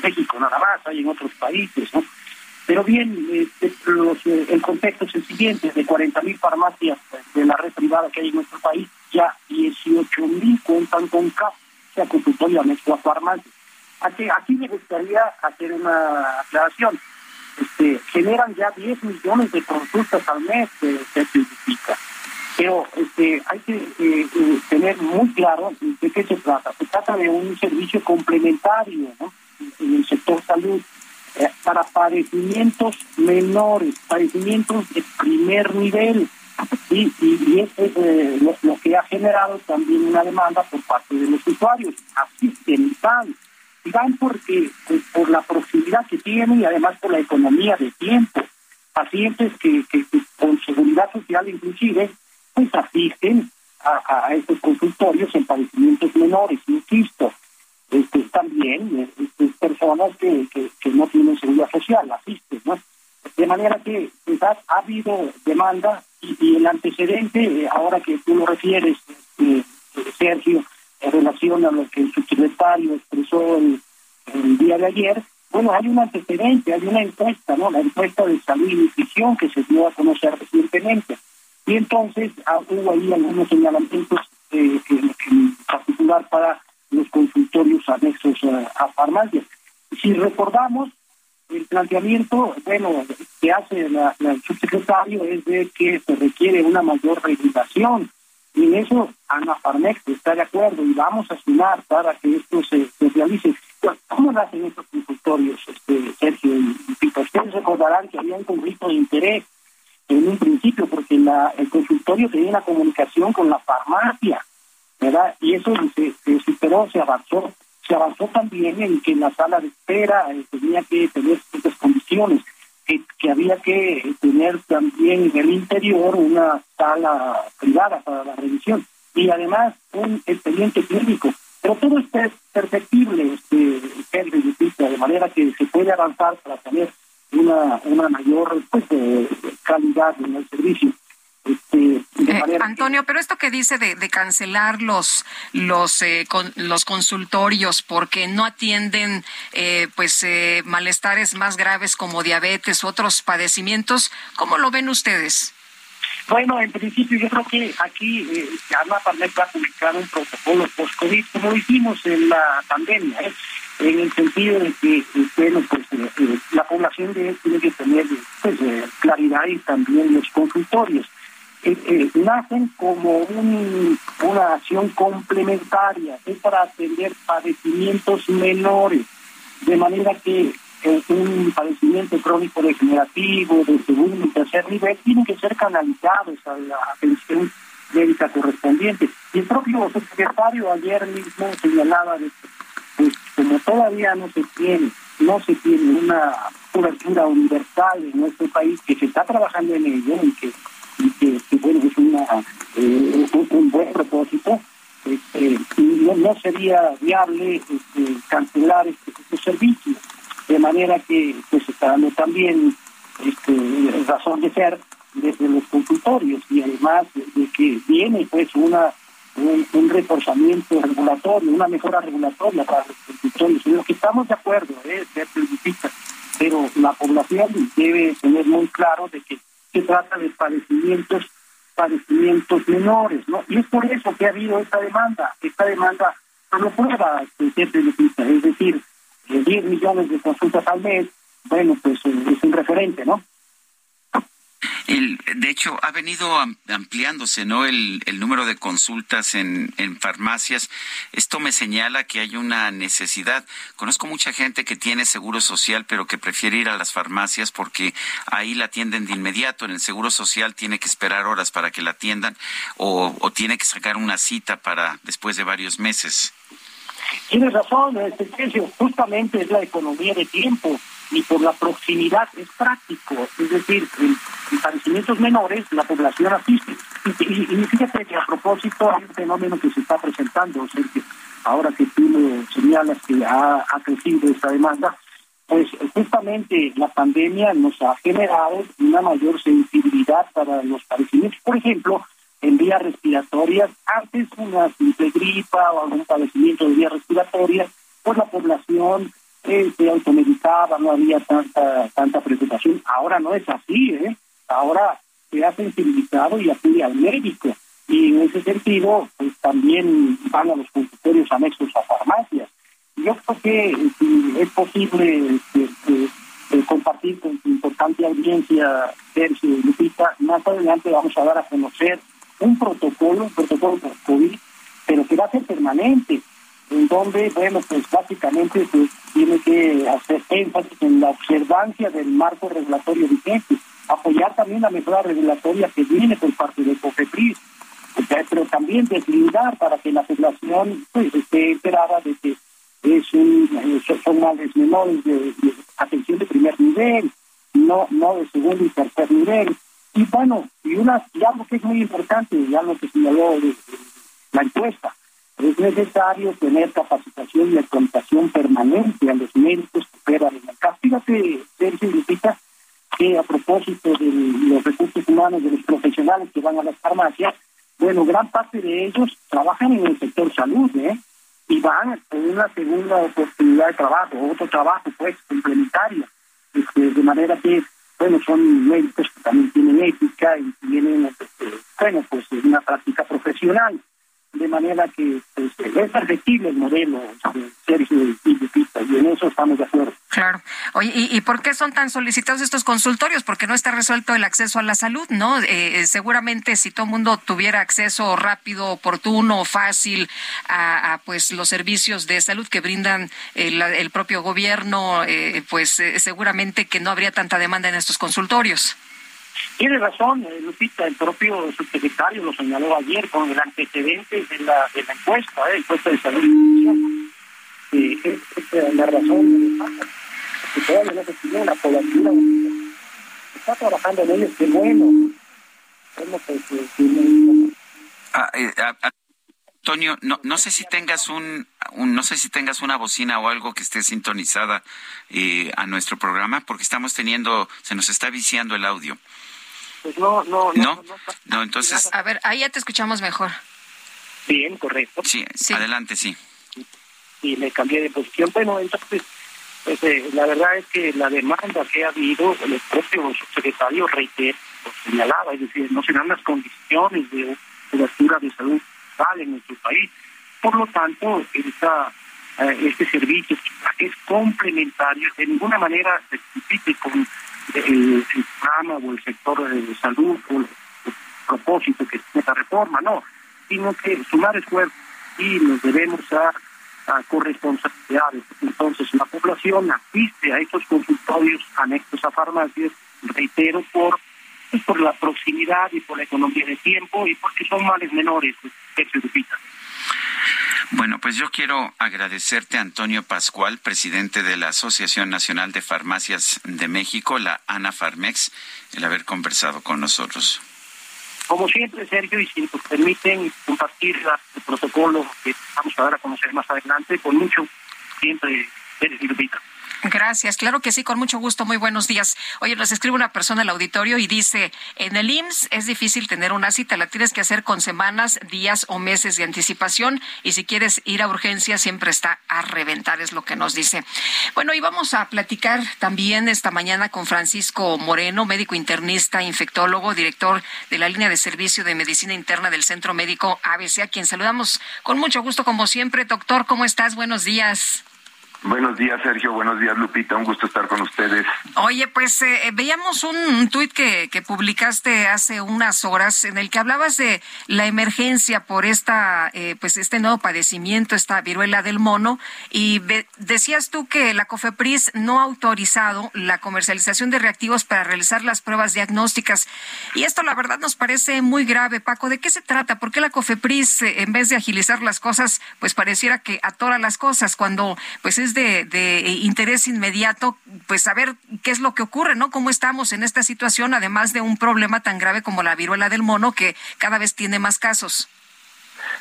Speaker 23: México nada más, hay en otros países, ¿no? Pero bien, este, eh, el contexto es el siguiente, de 40 mil farmacias de la red privada que hay en nuestro país, ya 18 mil cuentan con CAP, o sea, consultorio a farmacia. Aquí, aquí me gustaría hacer una aclaración. Este, generan ya 10 millones de consultas al mes de certifica. Pero este, hay que eh, eh, tener muy claro de qué se trata. Se trata de un servicio complementario en el sector salud eh, para padecimientos menores, padecimientos de primer nivel. Y, y, es lo, que ha generado también una demanda por parte de los usuarios. Asisten van porque pues, por la proximidad que tienen y además por la economía de tiempo. Pacientes que, que con seguridad social inclusive pues asisten a, estos consultorios en padecimientos menores, insisto. Este, también este, personas que, que, no tienen seguridad social asisten, ¿no? De manera que quizás ha habido demanda y, el antecedente, eh, ahora que tú lo refieres, este, Sergio, en relación a lo que el subsecretario expresó el, el día de ayer, bueno, hay un antecedente, hay una encuesta, ¿no? La encuesta de salud y nutrición que se dio a conocer recientemente. Y entonces ah, hubo ahí algunos señalamientos, eh, en, particular para los consultorios anexos a farmacias. Si recordamos, el planteamiento, bueno, que hace la, el subsecretario es de que se requiere una mayor regulación. Y en eso Ana Farmex está de acuerdo y vamos a sumar para que esto se, realice. ¿Cómo lo hacen estos consultorios, este, Sergio y, y Ustedes recordarán que había un conflicto de interés en un principio, porque la, el consultorio tenía una comunicación con la farmacia. ¿verdad? Y eso se, se superó, se avanzó. Se avanzó también en que la sala de espera eh, tenía que tener ciertas condiciones, que, había que tener también en el interior una sala privada para la revisión y además un expediente clínico. Pero todo esto es perfectible, este, de manera que se puede avanzar para tener una, una mayor pues, calidad en el servicio.
Speaker 2: Este, eh, Antonio, pero esto que dice de, de cancelar los los eh, con, los consultorios porque no atienden eh, pues eh, malestares más graves como diabetes u otros padecimientos, ¿cómo lo ven ustedes?
Speaker 23: Bueno, en principio yo creo que aquí eh, Parmet va a publicar un protocolo post-COVID, como lo hicimos en la pandemia, ¿eh? en el sentido de que, bueno, pues eh, la población de, tiene que tener pues, claridad y también los consultorios. Nacen como un, una acción complementaria, es para atender padecimientos menores, de manera que un padecimiento crónico degenerativo de segundo y tercer nivel tienen que ser canalizados a la atención médica correspondiente. Y el propio secretario ayer mismo señalaba de que, pues, como todavía no se tiene, no se tiene una cobertura universal en nuestro país, que se está trabajando en ello y que, y que, bueno, es una, eh, un, buen propósito, este, no, no, sería viable este, cancelar estos este servicios de manera que pues está dando también este, razón de ser desde los consultorios y además de que viene pues una un, reforzamiento regulatorio, una mejora regulatoria para los consultorios, en lo que estamos de acuerdo, ¿eh? pero la población debe tener muy claro de que se trata de padecimientos padecimientos menores, ¿no? Y es por eso que ha habido esta demanda, esta demanda no lo prueba, es decir, 10 millones de consultas al mes, bueno, pues eh, es un referente, ¿no?
Speaker 1: El, de hecho, ha venido ampliándose ¿no? el, el número de consultas en, en, farmacias. Esto me señala que hay una necesidad. Conozco mucha gente que tiene seguro social, pero que prefiere ir a las farmacias porque ahí la atienden de inmediato. En el seguro social tiene que esperar horas para que la atiendan o, o tiene que sacar una cita para después de varios meses.
Speaker 23: Tienes razón, este justamente es la economía de tiempo y por la proximidad es práctico, es decir, en, padecimientos menores la población asiste. Y, fíjate que a propósito hay un fenómeno que se está presentando, que ahora que tú me señalas que ha, ha crecido esta demanda, pues justamente la pandemia nos ha generado una mayor sensibilidad para los padecimientos. Por ejemplo, en vías respiratorias. Antes una simple gripa o algún padecimiento de vías respiratorias, pues la población eh, se automedicaba, no había tanta tanta preocupación. Ahora no es así, ¿eh? Ahora se ha sensibilizado y acude al médico. Y en ese sentido, pues también van a los consultorios anexos a farmacias. Yo creo que si es posible este, eh, compartir con su importante audiencia, Sergio y Lupita, más adelante vamos a dar a conocer un protocolo, un protocolo por COVID, pero que va a ser permanente, en donde, bueno, pues básicamente pues, tiene que hacer énfasis en la observancia del marco regulatorio vigente, apoyar también la mejora regulatoria que viene por parte de COFEPRIS, pero también deslindar para que la población pues esté enterada de que es un, eh, son males menores de, atención de primer nivel, no, no de segundo y tercer nivel, y bueno, y, una, y algo que es muy importante, ya lo que señaló es necesario tener capacitación y actualización permanente a los médicos que operan en el caso. Fíjate, Sergio Lupita, que a propósito de los recursos humanos de los profesionales que van a las farmacias, bueno, gran parte de ellos trabajan en el sector salud, ¿eh? Y van con una segunda oportunidad de trabajo, otro trabajo, pues, complementario. Este, de manera que bueno, son médicos que también tienen ética y tienen, este, bueno, pues una práctica profesional de manera que pues, es perfectible el modelo Sergio y y en eso estamos de acuerdo.
Speaker 2: Claro. Oye, ¿y, por qué son tan solicitados estos consultorios? Porque no está resuelto el acceso a la salud, ¿no? Eh, eh, seguramente si todo el mundo tuviera acceso rápido, oportuno, fácil a, pues los servicios de salud que brindan el, el propio gobierno, eh, pues seguramente que no habría tanta demanda en estos consultorios.
Speaker 23: Tiene razón, eh, Lupita, el propio subsecretario lo señaló ayer con el antecedente de la, de la encuesta, ¿eh? encuesta de salud y eh, es, la razón de. Que todavía no se tiene cobertura. Está trabajando en ellos, qué bueno. bueno
Speaker 1: ah, eh, Antonio, no, no sé si tengas un, no sé si tengas una bocina o algo que esté sintonizada eh, a nuestro programa, porque estamos teniendo, se nos está viciando el audio.
Speaker 23: Pues no, no,
Speaker 1: no. No, entonces.
Speaker 2: A ver, ahí ya te escuchamos mejor.
Speaker 23: Bien, correcto.
Speaker 1: Sí, adelante, sí.
Speaker 23: Y me cambié de posición. Bueno, entonces, pues, eh, la verdad es que la demanda que ha habido, el propio subsecretario reitera, lo señalaba, es decir, no se dan las condiciones de cobertura de salud en nuestro país. Por lo tanto, esta, eh, este servicio es complementario, de ninguna manera se compite con el, programa o el sector de salud o el, propósito que tiene esta reforma, no, sino que sumar esfuerzos y nos debemos a, a corresponsabilidades. Entonces, la población asiste a estos consultorios anexos a farmacias, reitero, por pues, por la proximidad y por la economía de tiempo y porque son males menores que se
Speaker 1: bueno, pues yo quiero agradecerte, Antonio Pascual, presidente de la Asociación Nacional de Farmacias de México, la ANAFARMEX, el haber conversado con nosotros.
Speaker 23: Como siempre, Sergio, y si nos permiten compartir el protocolo que vamos a dar a conocer más adelante, con mucho siempre, Sergio
Speaker 2: Gracias, claro que sí, con mucho gusto. Muy buenos días. Oye, nos escribe una persona al auditorio y dice, en el IMSS es difícil tener una cita, la tienes que hacer con semanas, días o meses de anticipación y si quieres ir a urgencia siempre está a reventar, es lo que nos dice. Bueno, y vamos a platicar también esta mañana con Francisco Moreno, médico internista, infectólogo, director de la línea de servicio de medicina interna del Centro Médico ABC, a quien saludamos con mucho gusto como siempre. Doctor, ¿cómo estás? Buenos días.
Speaker 24: Buenos días, Sergio. Buenos días, Lupita. Un gusto estar con ustedes.
Speaker 2: Oye, pues eh, veíamos un, tuit que, que, publicaste hace unas horas en el que hablabas de la emergencia por esta, eh, pues este nuevo padecimiento, esta viruela del mono, y decías tú que la COFEPRIS no ha autorizado la comercialización de reactivos para realizar las pruebas diagnósticas. Y esto, la verdad, nos parece muy grave, Paco. ¿De qué se trata? ¿Por qué la COFEPRIS, eh, en vez de agilizar las cosas, pues pareciera que atora las cosas cuando, pues es de, interés inmediato, pues saber qué es lo que ocurre, ¿no? Cómo estamos en esta situación, además de un problema tan grave como la viruela del mono, que cada vez tiene más casos.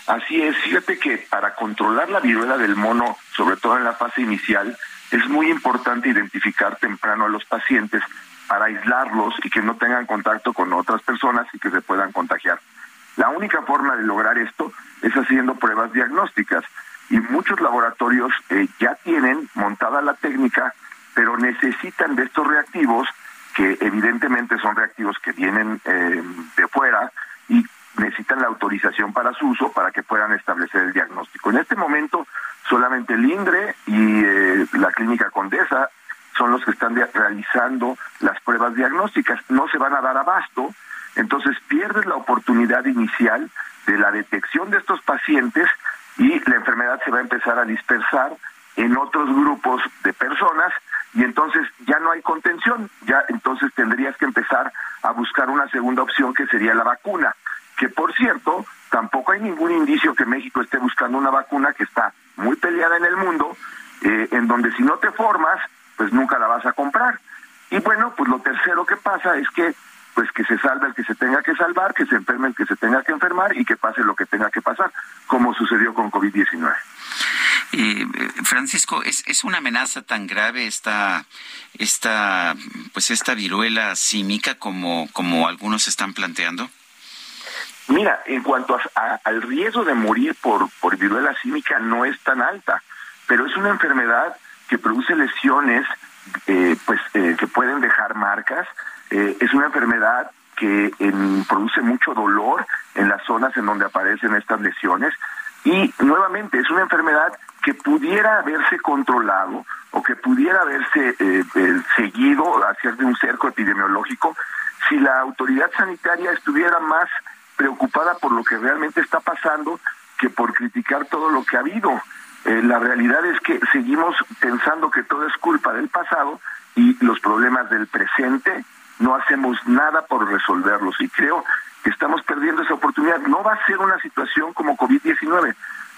Speaker 24: Así es, fíjate que para controlar la viruela del mono, sobre todo en la fase inicial, es muy importante identificar temprano a los pacientes para aislarlos y que no tengan contacto con otras personas y que se puedan contagiar. La única forma de lograr esto es haciendo pruebas diagnósticas y muchos laboratorios eh, ya tienen montada la técnica, pero necesitan de estos reactivos que evidentemente son reactivos que vienen eh, de fuera y necesitan la autorización para su uso para que puedan establecer el diagnóstico. En este momento solamente el INDRE y eh, la Clínica Condesa son los que están realizando las pruebas diagnósticas. No se van a dar abasto, entonces pierdes la oportunidad inicial de la detección de estos pacientes y la enfermedad se va a empezar a dispersar en otros grupos de personas y entonces ya no hay contención, ya entonces tendrías que empezar a buscar una segunda opción que sería la vacuna, que por cierto, tampoco hay ningún indicio que México esté buscando una vacuna que está muy peleada en el mundo, eh, en donde si no te formas, pues nunca la vas a comprar. Y bueno, pues lo tercero que pasa es que pues que se salve el que se tenga que salvar, que se enferme el que se tenga que enfermar y que pase lo que tenga que pasar, como sucedió con COVID-19.
Speaker 1: Eh, Francisco, ¿es, ¿es una amenaza tan grave esta, esta, pues esta viruela símica como, como algunos están planteando?
Speaker 24: Mira, en cuanto al riesgo de morir por, por viruela símica no es tan alta, pero es una enfermedad que produce lesiones eh, pues eh, que pueden dejar marcas eh, es una enfermedad que produce mucho dolor en las zonas en donde aparecen estas lesiones y nuevamente es una enfermedad que pudiera haberse controlado o que pudiera haberse eh, eh, seguido hacia un cerco epidemiológico si la autoridad sanitaria estuviera más preocupada por lo que realmente está pasando que por criticar todo lo que ha habido. la realidad es que seguimos pensando que todo es culpa del pasado y los problemas del presente no hacemos nada por resolverlos y creo que estamos perdiendo esa oportunidad. No va a ser una situación como COVID-19,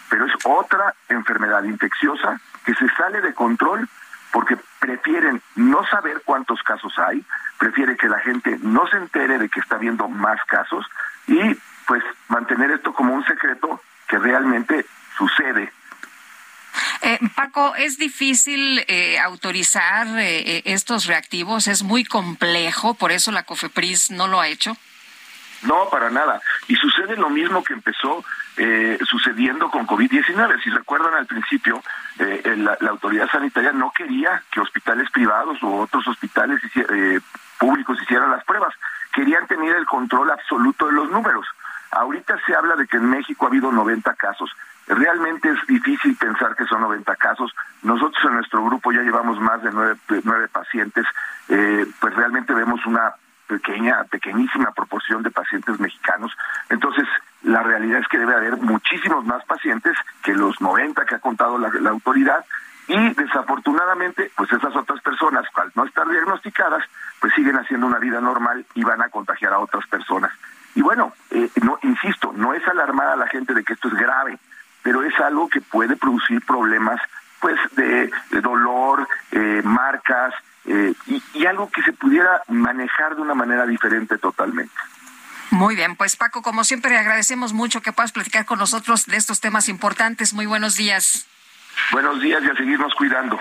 Speaker 24: pero es otra enfermedad infecciosa que se sale de control porque prefieren no saber cuántos casos hay, prefiere que la gente no se entere de que está habiendo más casos y pues mantener esto como un secreto que realmente sucede.
Speaker 2: Eh, Paco, ¿es difícil eh, autorizar eh, estos reactivos? ¿Es muy complejo? ¿Por eso la COFEPRIS no lo ha hecho?
Speaker 24: No, para nada. Y sucede lo mismo que empezó eh, sucediendo con COVID-19. Si recuerdan al principio, eh, la, autoridad sanitaria no quería que hospitales privados u otros hospitales eh, públicos hicieran las pruebas. Querían tener el control absoluto de los números. Ahorita se habla de que en México ha habido 90 casos. Realmente es difícil pensar que son 90 casos. Nosotros en nuestro grupo ya llevamos más de nueve, nueve pacientes. pues realmente vemos una pequeña, pequeñísima proporción de pacientes mexicanos. Entonces, la realidad es que debe haber muchísimos más pacientes que los 90 que ha contado la, autoridad y desafortunadamente, pues esas otras personas, al no estar diagnosticadas, pues siguen haciendo una vida normal y van a contagiar a otras personas. Y bueno, eh, no insisto, no es alarmar a la gente de que esto es grave, pero es algo que puede producir problemas pues de, dolor, eh, marcas, eh, y, algo que se pudiera manejar de una manera diferente totalmente.
Speaker 2: Muy bien, pues Paco, como siempre, agradecemos mucho que puedas platicar con nosotros de estos temas importantes. Muy buenos días.
Speaker 24: Buenos días y a seguirnos cuidando.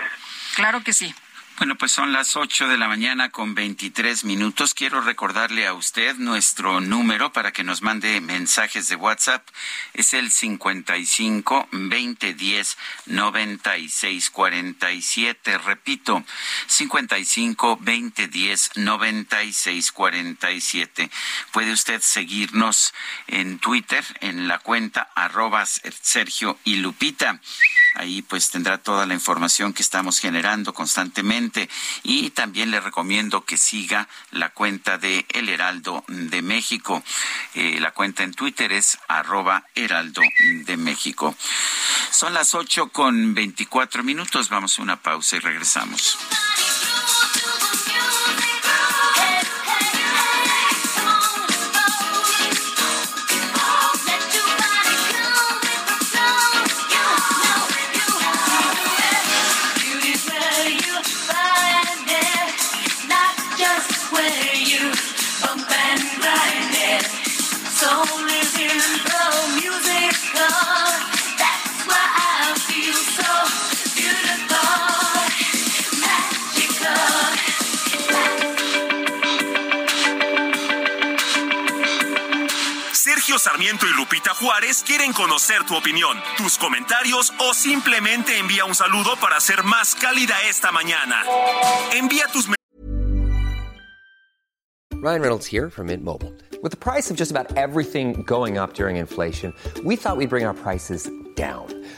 Speaker 2: Claro que sí.
Speaker 1: Bueno, pues son las 8 de la mañana con 23 minutos. Quiero recordarle a usted nuestro número para que nos mande mensajes de WhatsApp. Es el 55 2010 96 47. Repito, 55 2010 96 47. Puede usted seguirnos en Twitter en la cuenta arroba Sergio y Lupita. Ahí pues tendrá toda la información que estamos generando constantemente y también le recomiendo que siga la cuenta de El Heraldo de México. Eh, la cuenta en Twitter es arroba Heraldo de México. Son las ocho con veinticuatro minutos. Vamos a una pausa y regresamos.
Speaker 20: Sergio Sarmiento y Lupita Juárez quieren conocer tu opinión, tus comentarios o simplemente envía un saludo para hacer más cálida esta mañana. Envía tus
Speaker 25: Ryan Reynolds here from Mint Mobile. With the price of just about everything going up during inflation, we thought we'd bring our prices down.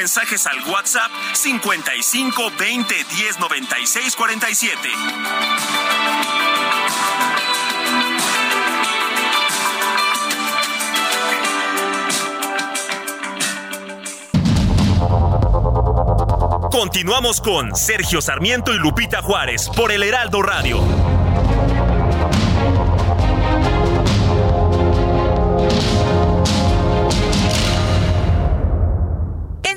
Speaker 20: Mensajes al WhatsApp 55 20 10 96 47. Continuamos con Sergio Sarmiento y Lupita Juárez por el Heraldo Radio.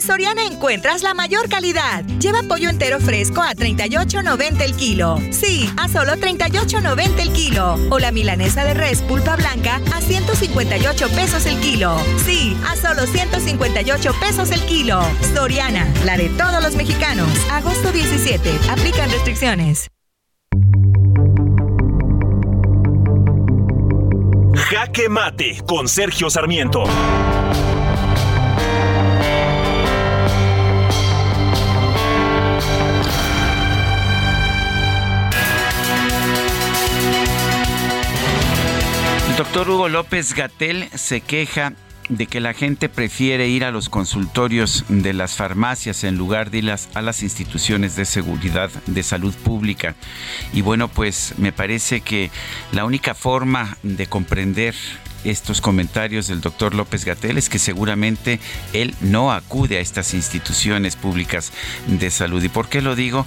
Speaker 12: Soriana encuentras la mayor calidad. Lleva pollo entero fresco a 38.90 el kilo. Sí, a solo 38.90 el kilo. O la milanesa de res pulpa blanca a 158 pesos el kilo. Sí, a solo 158 pesos el kilo. Soriana, la de todos los mexicanos. Agosto 17. Aplican restricciones.
Speaker 20: Jaque Mate con Sergio Sarmiento.
Speaker 1: Doctor Hugo López Gatel se queja de que la gente prefiere ir a los consultorios de las farmacias en lugar de ir a las instituciones de seguridad de salud pública. Y bueno, pues me parece que la única forma de comprender estos comentarios del doctor López Gatel es que seguramente él no acude a estas instituciones públicas de salud. ¿Y por qué lo digo?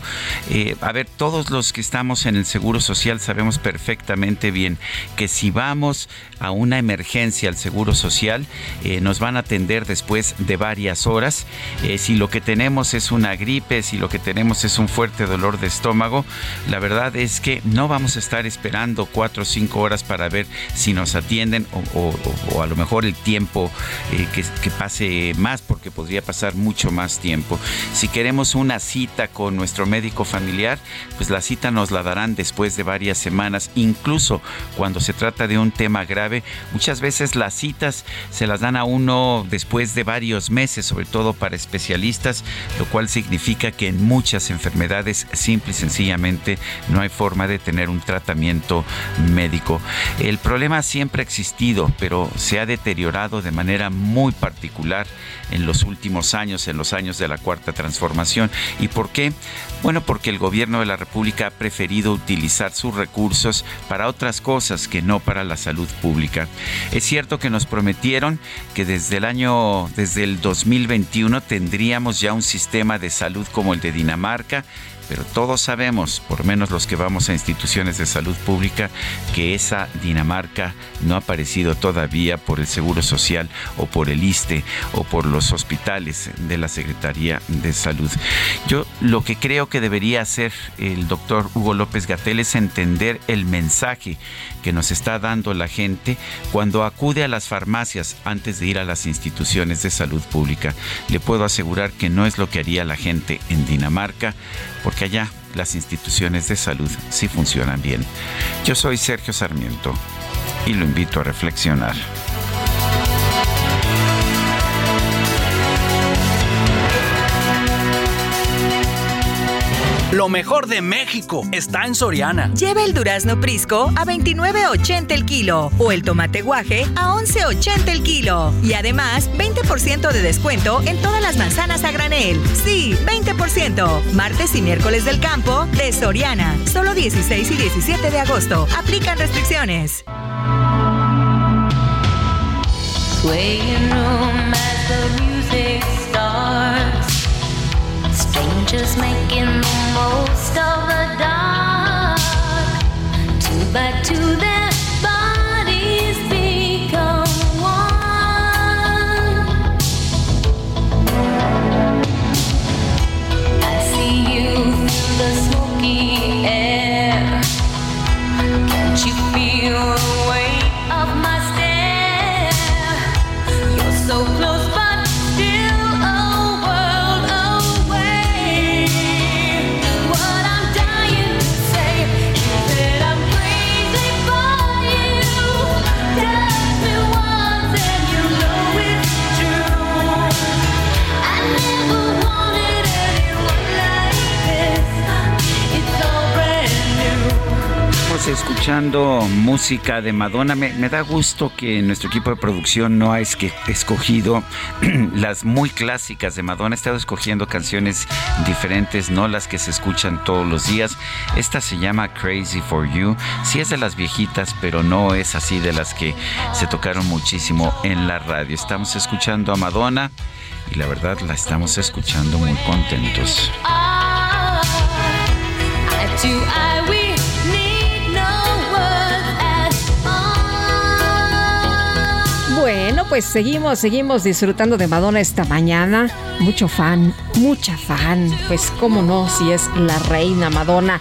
Speaker 1: Eh, a ver, todos los que estamos en el Seguro Social sabemos perfectamente bien que si vamos a una emergencia al Seguro Social, eh, nos van a atender después de varias horas. Eh, si lo que tenemos es una gripe, si lo que tenemos es un fuerte dolor de estómago, la verdad es que no vamos a estar esperando cuatro o cinco horas para ver si nos atienden o o, a lo mejor el tiempo eh, que, que, pase más, porque podría pasar mucho más tiempo. Si queremos una cita con nuestro médico familiar, pues la cita nos la darán después de varias semanas, incluso cuando se trata de un tema grave. Muchas veces las citas se las dan a uno después de varios meses, sobre todo para especialistas, lo cual significa que en muchas enfermedades simple y sencillamente no hay forma de tener un tratamiento médico. El problema siempre ha existido pero se ha deteriorado de manera muy particular en los últimos años, en los años de la cuarta transformación. ¿Y por qué? Bueno, porque el gobierno de la República ha preferido utilizar sus recursos para otras cosas que no para la salud pública. Es cierto que nos prometieron que desde el año, desde el 2021 tendríamos ya un sistema de salud como el de Dinamarca, pero todos sabemos, por menos los que vamos a instituciones de salud pública, que esa Dinamarca no ha aparecido todavía por el Seguro Social o por el ISTE o por los hospitales de la Secretaría de Salud. Yo lo que creo que debería hacer el doctor Hugo López Gatel es entender el mensaje que nos está dando la gente cuando acude a las farmacias antes de ir a las instituciones de salud pública. Le puedo asegurar que no es lo que haría la gente en Dinamarca, porque allá las instituciones de salud sí funcionan bien. Yo soy Sergio Sarmiento y lo invito a reflexionar.
Speaker 13: Lo mejor de México está en Soriana.
Speaker 12: Lleva el durazno Prisco a 29.80 el kilo o el tomate guaje a 11.80 el kilo. Y además, 20% de descuento en todas las manzanas a granel. Sí, 20%. Martes y miércoles del campo de Soriana. Solo 16 y 17 de agosto. Aplican restricciones.
Speaker 26: Strangers making the most of the dark. Two by two,
Speaker 1: escuchando música de Madonna. Me, da gusto que nuestro equipo de producción no ha esque- escogido las muy clásicas de Madonna. Ha estado escogiendo canciones diferentes, no las que se escuchan todos los días. Esta se llama Crazy for You. Sí es de las viejitas, pero no es así de las que se tocaron muchísimo en la radio. Estamos escuchando a Madonna y la verdad la estamos escuchando muy contentos.
Speaker 2: Pues seguimos, seguimos disfrutando de Madonna esta mañana. Mucho fan, mucha fan. Pues cómo no, si es la reina Madonna.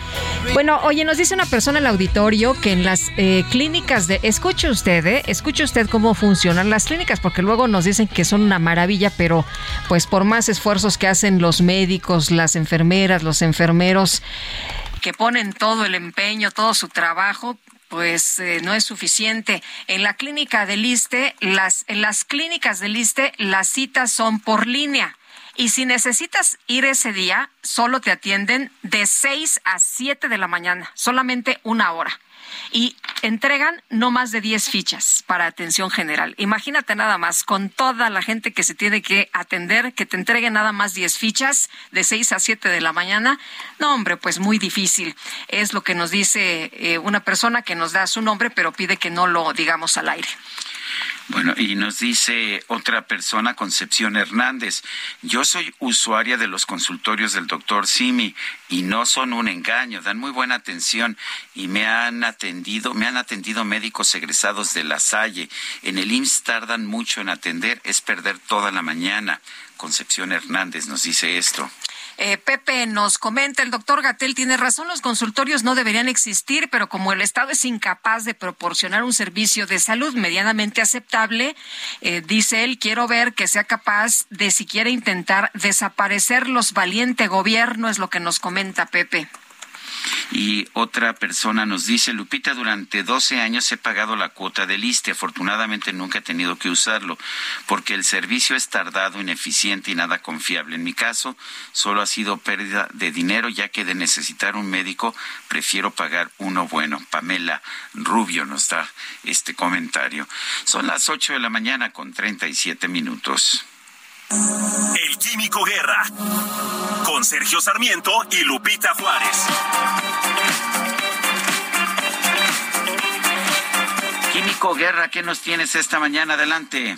Speaker 2: Bueno, oye, nos dice una persona en el auditorio que en las eh, clínicas de... Escuche usted, ¿eh? Escuche usted cómo funcionan las clínicas, porque luego nos dicen que son una maravilla, pero pues por más esfuerzos que hacen los médicos, las enfermeras, los enfermeros, que ponen todo el empeño, todo su trabajo, pues eh, no es suficiente. En la clínica del ISTE, las, en las clínicas del ISTE, las citas son por línea. Y si necesitas ir ese día, solo te atienden de 6 a 7 de la mañana, solamente una hora y entregan no más de 10 fichas para atención general. Imagínate nada más, con toda la gente que se tiene que atender, que te entreguen nada más 10 fichas de 6 a 7 de la mañana. No, hombre, pues muy difícil. Es lo que nos dice eh, una persona que nos da su nombre, pero pide que no lo digamos al aire.
Speaker 1: Bueno, y nos dice otra persona, Concepción Hernández, yo soy usuaria de los consultorios del doctor Simi y no son un engaño, dan muy buena atención y me han atendido, me han atendido médicos egresados de la Salle. En el IMSS tardan mucho en atender, es perder toda la mañana. Concepción Hernández nos dice esto.
Speaker 2: Eh, Pepe nos comenta, el doctor Gatel tiene razón, los consultorios no deberían existir, pero como el Estado es incapaz de proporcionar un servicio de salud medianamente aceptable, eh, dice él, quiero ver que sea capaz de siquiera intentar desaparecer los valiente gobierno, es lo que nos comenta Pepe.
Speaker 1: Y otra persona nos dice, Lupita, durante 12 años he pagado la cuota del ISTE. Afortunadamente nunca he tenido que usarlo, porque el servicio es tardado, ineficiente y nada confiable. En mi caso, solo ha sido pérdida de dinero, ya que de necesitar un médico, prefiero pagar uno bueno. Pamela Rubio nos da este comentario. Son las 8 de la mañana con 37 minutos.
Speaker 20: El Químico Guerra, con Sergio Sarmiento y Lupita Juárez.
Speaker 1: Químico Guerra, ¿qué nos tienes esta mañana? Adelante.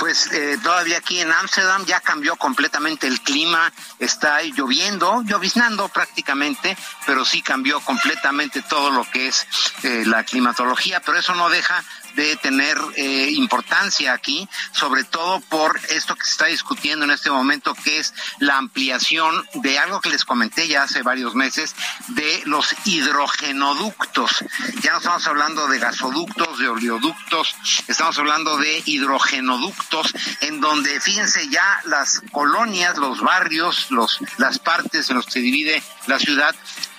Speaker 27: Pues eh, todavía aquí en Ámsterdam ya cambió completamente el clima, está ahí lloviendo, lloviznando prácticamente, pero sí cambió completamente todo lo que es eh, la climatología, pero eso no deja de tener eh, importancia aquí, sobre todo por esto que se está discutiendo en este momento, que es la ampliación de algo que les comenté ya hace varios meses, de los hidrogenoductos. Ya no estamos hablando de gasoductos, de oleoductos, estamos hablando de hidrogenoductos, en donde, fíjense ya, las colonias, los barrios, los, las partes en los que se divide la ciudad,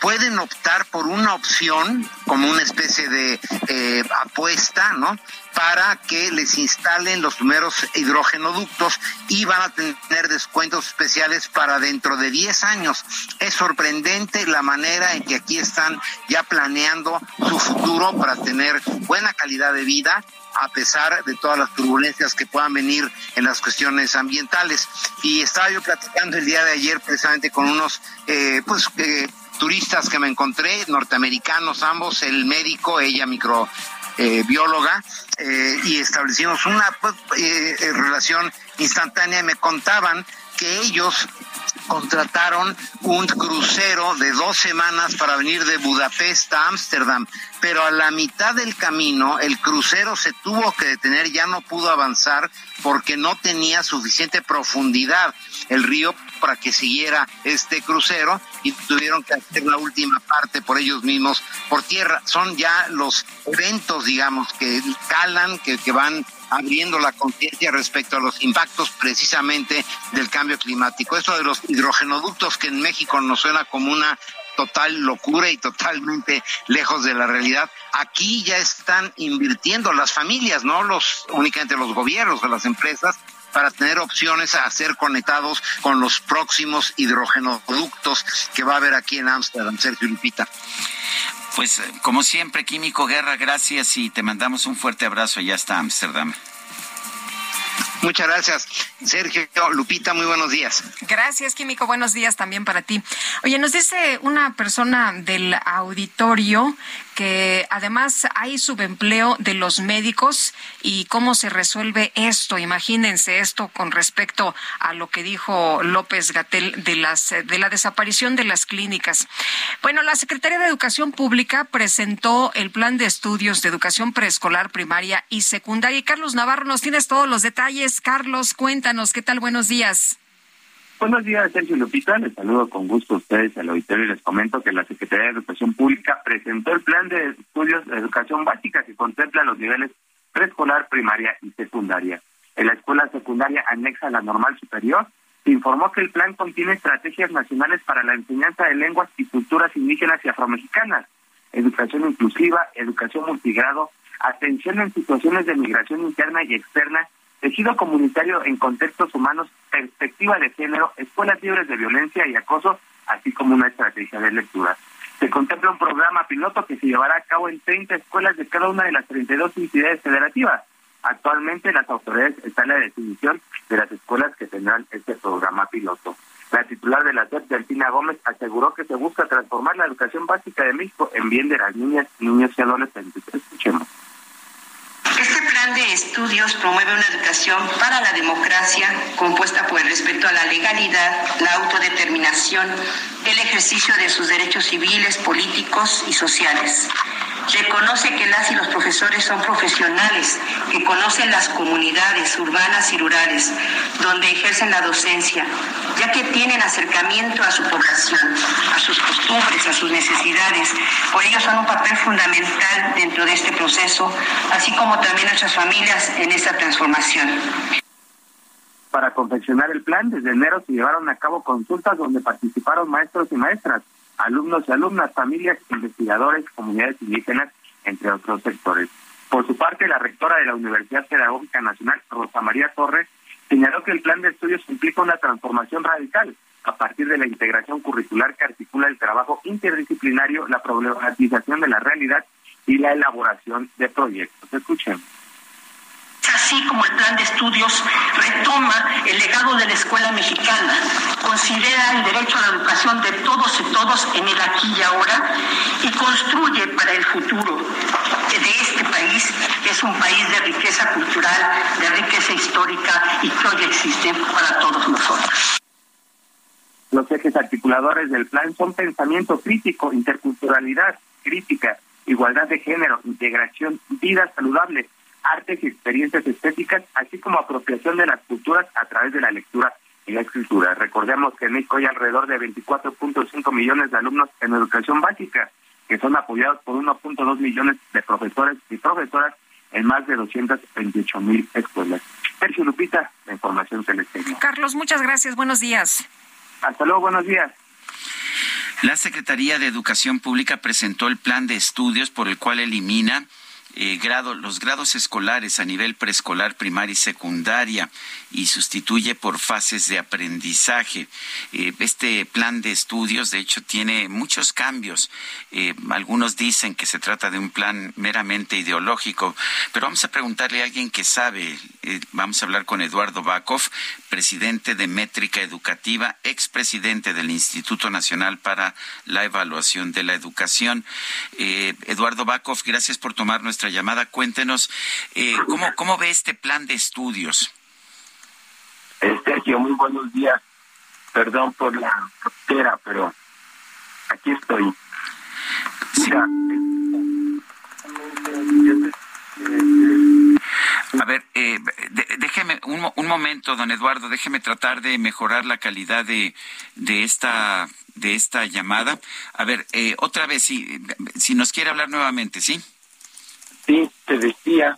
Speaker 27: pueden optar por una opción como una especie de eh, apuesta, ¿no? Para que les instalen los primeros hidrogenoductos y van a tener descuentos especiales para dentro de 10 años. Es sorprendente la manera en que aquí están ya planeando su futuro para tener buena calidad de vida a pesar de todas las turbulencias que puedan venir en las cuestiones ambientales. Y estaba yo platicando el día de ayer precisamente con unos, eh, pues, eh, turistas que me encontré, norteamericanos ambos, el médico, ella microbióloga, eh, y establecimos una pues, eh, eh, relación instantánea y me contaban que ellos contrataron un crucero de dos semanas para venir de Budapest a Ámsterdam, pero a la mitad del camino el crucero se tuvo que detener, ya no pudo avanzar porque no tenía suficiente profundidad. El río para que siguiera este crucero y tuvieron que hacer la última parte por ellos mismos por tierra. Son ya los eventos, digamos, que calan, que, que van abriendo la conciencia respecto a los impactos precisamente del cambio climático. Esto de los hidrogenoductos que en México nos suena como una total locura y totalmente lejos de la realidad. Aquí ya están invirtiendo las familias, no los únicamente los gobiernos o las empresas para tener opciones a ser conectados con los próximos hidrogenoductos que va a haber aquí en Ámsterdam, Sergio Lupita.
Speaker 1: Pues como siempre, Químico Guerra, gracias y te mandamos un fuerte abrazo allá hasta Ámsterdam.
Speaker 27: Muchas gracias, Sergio Lupita, muy buenos días.
Speaker 2: Gracias, Químico, buenos días también para ti. Oye, nos dice una persona del auditorio que además hay subempleo de los médicos y cómo se resuelve esto. Imagínense esto con respecto a lo que dijo López Gatel de las de la desaparición de las clínicas. Bueno, la Secretaría de Educación Pública presentó el plan de estudios de educación preescolar, primaria y secundaria. Y Carlos Navarro, nos tienes todos los detalles. Carlos, cuéntanos, ¿qué tal? Buenos días.
Speaker 28: Buenos días, Sergio Lupita. Les saludo con gusto a ustedes al auditorio y les comento que la Secretaría de Educación Pública presentó el plan de estudios de educación básica que contempla los niveles preescolar, primaria y secundaria. En la escuela secundaria anexa a la normal superior, se informó que el plan contiene estrategias nacionales para la enseñanza de lenguas y culturas indígenas y afromexicanas, educación inclusiva, educación multigrado, atención en situaciones de migración interna y externa, tejido comunitario en contextos humanos perspectiva de género, escuelas libres de violencia y acoso, así como una estrategia de lectura. Se contempla un programa piloto que se llevará a cabo en 30 escuelas de cada una de las 32 entidades federativas. Actualmente las autoridades están en la definición de las escuelas que tendrán este programa piloto. La titular de la SEP, Delfina Gómez, aseguró que se busca transformar la educación básica de México en bien de las niñas, niños y adolescentes. Escuchemos.
Speaker 29: Plan de estudios promueve una educación para la democracia compuesta por el respeto a la legalidad, la autodeterminación, el ejercicio de sus derechos civiles, políticos y sociales. Reconoce que las y los profesores son profesionales que conocen las comunidades urbanas y rurales donde ejercen la docencia, ya que tienen acercamiento a su población, a sus costumbres, a sus necesidades. Por ello son un papel fundamental dentro de este proceso, así como también nuestras familias en esta transformación.
Speaker 28: Para confeccionar el plan, desde enero se llevaron a cabo consultas donde participaron maestros y maestras, alumnos y alumnas, familias, investigadores, comunidades indígenas, entre otros sectores. Por su parte, la rectora de la Universidad Pedagógica Nacional, Rosa María Torres, señaló que el plan de estudios implica una transformación radical a partir de la integración curricular que articula el trabajo interdisciplinario, la problematización de la realidad y la elaboración de proyectos. Escuchen
Speaker 29: así como el plan de estudios retoma el legado de la escuela mexicana, considera el derecho a la educación de todos y todos en el aquí y ahora y construye para el futuro de este país, que es un país de riqueza cultural, de riqueza histórica y que hoy existe para todos nosotros.
Speaker 28: Los ejes articuladores del plan son pensamiento crítico, interculturalidad crítica, igualdad de género, integración, vida saludable, artes y experiencias estéticas, así como apropiación de las culturas a través de la lectura y la escritura. Recordemos que en México hay alrededor de 24.5 millones de alumnos en educación básica, que son apoyados por 1.2 millones de profesores y profesoras en más de 228 mil escuelas. Sergio Lupita, la información se les tengo.
Speaker 2: Carlos, muchas gracias. Buenos días.
Speaker 28: Hasta luego, buenos días.
Speaker 1: La Secretaría de Educación Pública presentó el plan de estudios por el cual elimina eh, grado, los grados escolares a nivel preescolar, primaria y secundaria y sustituye por fases de aprendizaje. Eh, este plan de estudios, de hecho, tiene muchos cambios. Eh, algunos dicen que se trata de un plan meramente ideológico, pero vamos a preguntarle a alguien que sabe. vamos a hablar con Eduardo Bakov, presidente de Métrica Educativa, expresidente del Instituto Nacional para la Evaluación de la Educación. Eduardo Bakov, gracias por tomar nuestra llamada. Cuéntenos, eh, ¿cómo, ¿cómo ve este plan de estudios?
Speaker 28: Sergio, muy buenos días. Perdón por la frontera, pero aquí estoy.
Speaker 1: a ver, eh, déjeme un, un, momento, don Eduardo, déjeme tratar de mejorar la calidad de, de esta de esta llamada. A ver, eh, otra vez, si, si nos quiere hablar nuevamente, ¿sí?
Speaker 28: Sí, te decía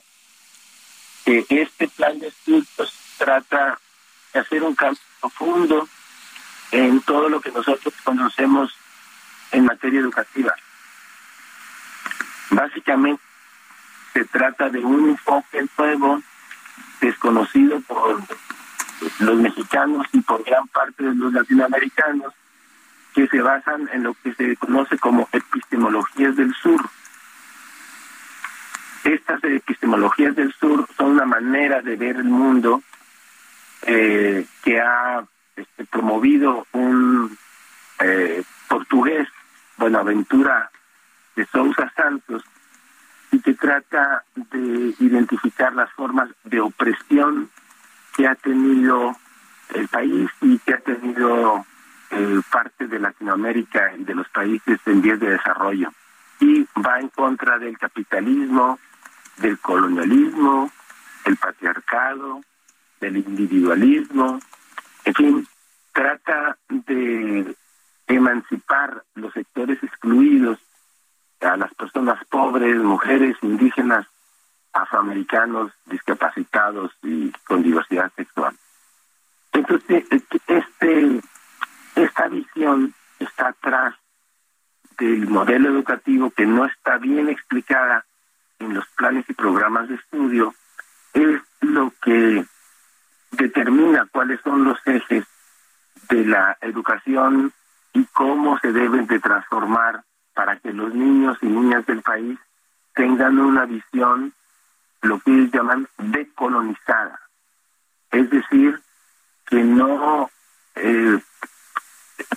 Speaker 28: que este plan de estudios trata de hacer un cambio profundo en todo lo que nosotros conocemos en materia educativa. Básicamente se trata de un enfoque nuevo, desconocido por los mexicanos y por gran parte de los latinoamericanos, que se basan en lo que se conoce como epistemologías del sur estas epistemologías del sur son una manera de ver el mundo eh, que ha este, promovido un eh, portugués, Buenaventura de Sousa Santos, y que trata de identificar las formas de opresión que ha tenido el país y que ha tenido eh, parte de Latinoamérica y de los países en vías de desarrollo. Y va en contra del capitalismo, del colonialismo, el patriarcado, del individualismo, en fin, trata de emancipar los sectores excluidos, a las personas pobres, mujeres, indígenas, afroamericanos, discapacitados y con diversidad sexual. Entonces, este, esta visión está atrás del modelo educativo que no está bien explicada en los planes y programas de estudio es lo que
Speaker 30: determina cuáles son los ejes de la educación y cómo se deben de transformar para que los niños y niñas del país tengan una visión, lo que ellos llaman decolonizada. Es decir, que no eh,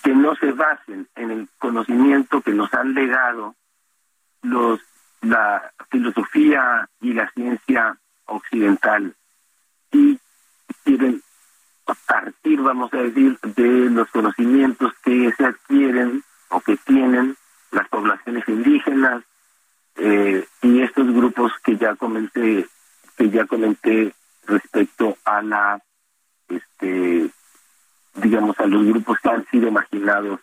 Speaker 30: que no se basen en el conocimiento que nos han legado los la filosofía y la ciencia occidental. Y quieren partir, vamos a decir, de los conocimientos que se adquieren o que tienen las poblaciones indígenas eh, y estos grupos que ya comenté que ya comenté respecto a la este digamos a los grupos que han sido marginados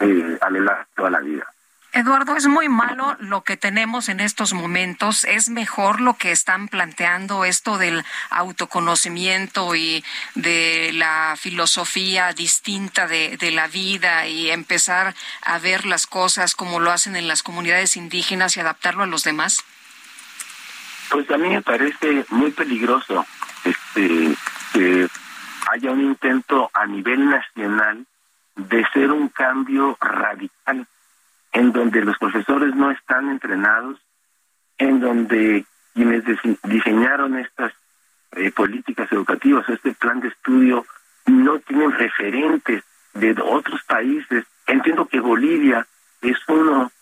Speaker 30: eh, a lo largo toda la vida
Speaker 2: Eduardo, es muy malo lo que tenemos en estos momentos. Es mejor lo que están planteando esto del autoconocimiento y de la filosofía distinta de, de, la vida y empezar a ver las cosas como lo hacen en las comunidades indígenas y adaptarlo a los demás.
Speaker 30: Pues a mí me parece muy peligroso este que haya un intento a nivel nacional de ser un cambio radical en donde los profesores no están entrenados, en donde quienes diseñaron estas eh, políticas educativas, este plan de estudio, no tienen referentes de otros países. Entiendo que Bolivia es uno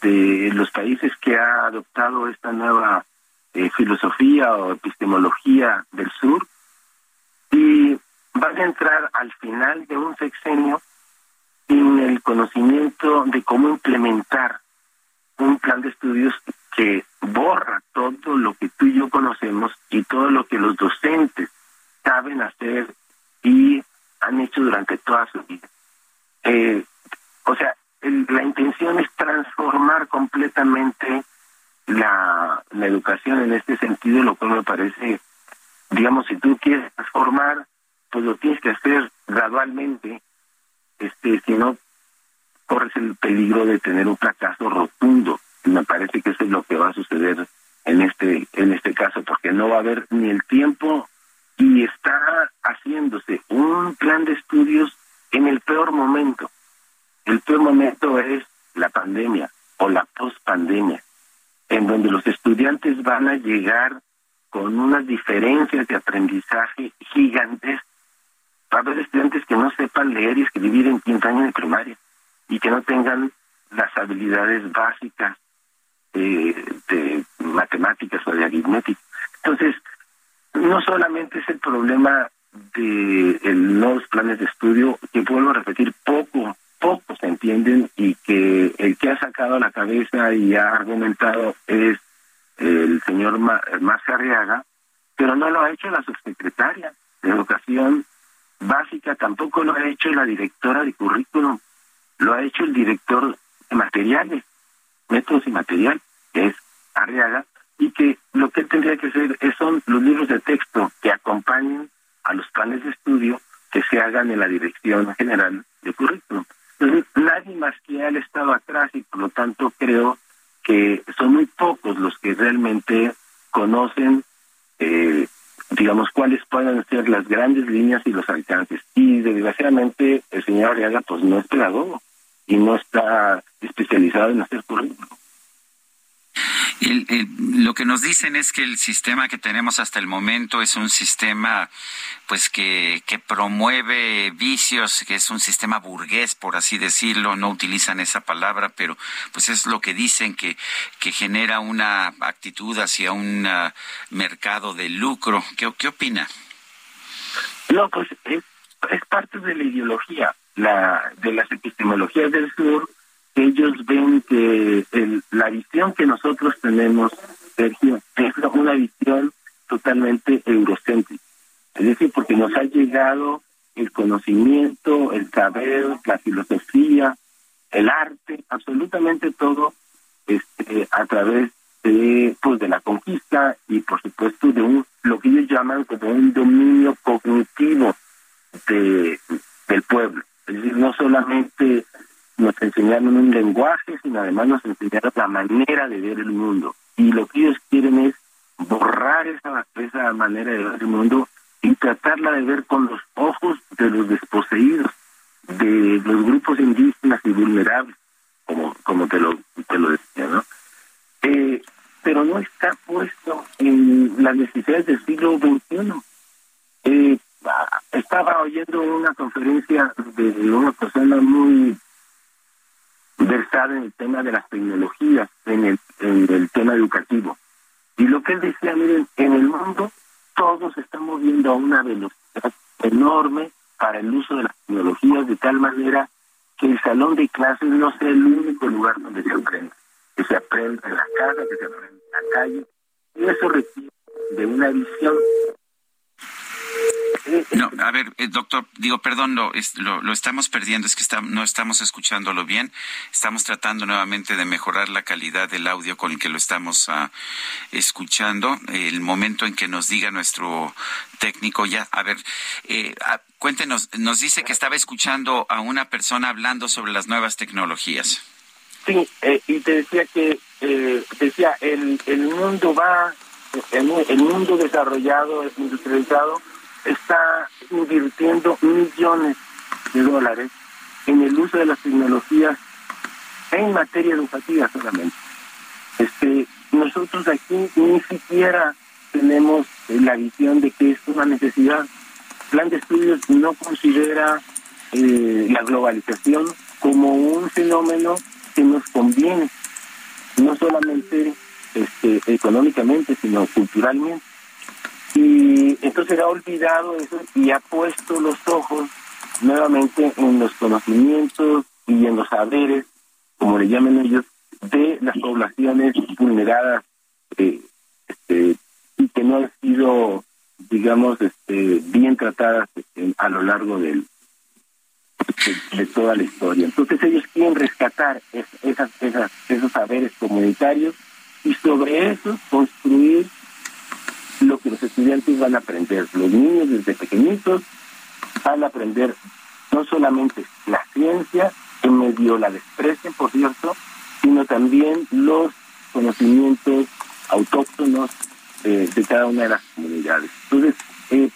Speaker 30: de los países que ha adoptado esta nueva eh, filosofía o epistemología del sur y van a entrar al final de un sexenio sin el conocimiento de cómo implementar un plan de estudios que borra todo lo que tú y yo conocemos y todo lo que los docentes saben hacer y han hecho durante toda su vida. Eh, o sea, la intención es transformar completamente la, la educación en este sentido, lo cual me parece, digamos, si tú quieres transformar, pues lo tienes que hacer gradualmente este, si no corres el peligro de tener un fracaso rotundo. Y me parece que eso es lo que va a suceder en este, en este caso, porque no va a haber ni el tiempo y está haciéndose un plan de estudios en el peor momento. El peor momento es la pandemia o la post-pandemia, en donde los estudiantes van a llegar con unas diferencias de aprendizaje gigantescas Va a haber estudiantes que no sepan leer y escribir en quinto año de primaria y que no tengan las habilidades básicas de matemáticas o de aritmética. Entonces, no solamente es el problema de los planes de estudio, que vuelvo a repetir, poco, poco se entienden y que el que ha sacado la cabeza y ha argumentado es el señor Más Arriaga, pero no lo ha hecho la subsecretaria de Educación básica tampoco lo ha hecho la directora de currículum, lo ha hecho el director de materiales, métodos y material, que es Arriaga, y que lo que tendría que hacer son los libros de texto que acompañen a los planes de estudio que se hagan en la Dirección General de Currículum. Entonces, nadie más que él ha estado atrás y por lo tanto creo que son muy pocos los que realmente conocen eh, digamos, cuáles pueden ser las grandes líneas y los alcances. Y desgraciadamente el señor Arriaga pues no es pedagogo y no está especializado en hacer currículum.
Speaker 1: Lo que nos dicen es que el sistema que tenemos hasta el momento es un sistema pues que, que promueve vicios, que es un sistema burgués, por así decirlo, no utilizan esa palabra, pero pues es lo que dicen que, que genera una actitud hacia un uh, mercado de lucro. ¿Qué, qué opina?
Speaker 30: No, pues es, es parte de la ideología la, de las epistemologías del sur. Ellos ven que el, la visión que nosotros tenemos, Sergio, es una visión totalmente eurocéntrica es decir, porque nos ha llegado el conocimiento, el saber, la filosofía, el arte, absolutamente todo este, a través de, pues, de la conquista y por supuesto de un lo que ellos llaman como un dominio cognitivo de, del pueblo. Es decir, no solamente nos enseñaron un lenguaje, sino además nos enseñaron la manera de ver el mundo. Y lo que ellos quieren es borrar esa, esa manera de ver el mundo y forma de ver con los ojos de los desposeídos, de los grupos indígenas y vulnerables, como, como te, lo, te lo decía, ¿no? Eh, pero no está puesto en las necesidades del siglo XXI. Eh, estaba oyendo una conferencia de una persona muy versada en el tema de las tecnologías, en el, en el tema educativo. Y lo que él decía, miren, en el mundo todos estamos moviendo a una velocidad enorme para el uso de las tecnologías de tal manera que el salón de clases no sea el único lugar donde se aprende, que se aprende en la casa, que se aprende en la calle, y eso requiere de una visión
Speaker 1: no, a ver, eh, doctor, digo, perdón, lo, lo, estamos perdiendo, es que no estamos escuchándolo bien. Estamos tratando nuevamente de mejorar la calidad del audio con el que lo estamos ah, escuchando. El momento en que nos diga nuestro técnico ya, a ver, eh, ah, cuéntenos, nos dice que estaba escuchando a una persona hablando sobre las nuevas tecnologías.
Speaker 30: Sí, eh, y te decía que, decía, el, el mundo va, el, el mundo desarrollado, industrializado, está invirtiendo millones de dólares en el uso de las tecnologías en materia educativa solamente. Este, nosotros aquí ni siquiera tenemos la visión de que es una necesidad. Plan de estudios no considera eh, la globalización como un fenómeno que nos conviene, no solamente este, económicamente, sino culturalmente. Y entonces ha olvidado eso y ha puesto los ojos nuevamente en los conocimientos y en los saberes, como le llaman ellos, de las poblaciones vulneradas eh, este, y que no han sido, digamos, este, bien tratadas este, a lo largo del, de, toda la historia. Entonces ellos quieren rescatar esas, esas, esos saberes comunitarios y sobre eso construir lo que los estudiantes van a aprender. Los niños desde pequeñitos van a aprender no solamente la ciencia, que medio la desprecian, por cierto, sino también los conocimientos autóctonos eh, de cada una de las comunidades. Entonces, eh,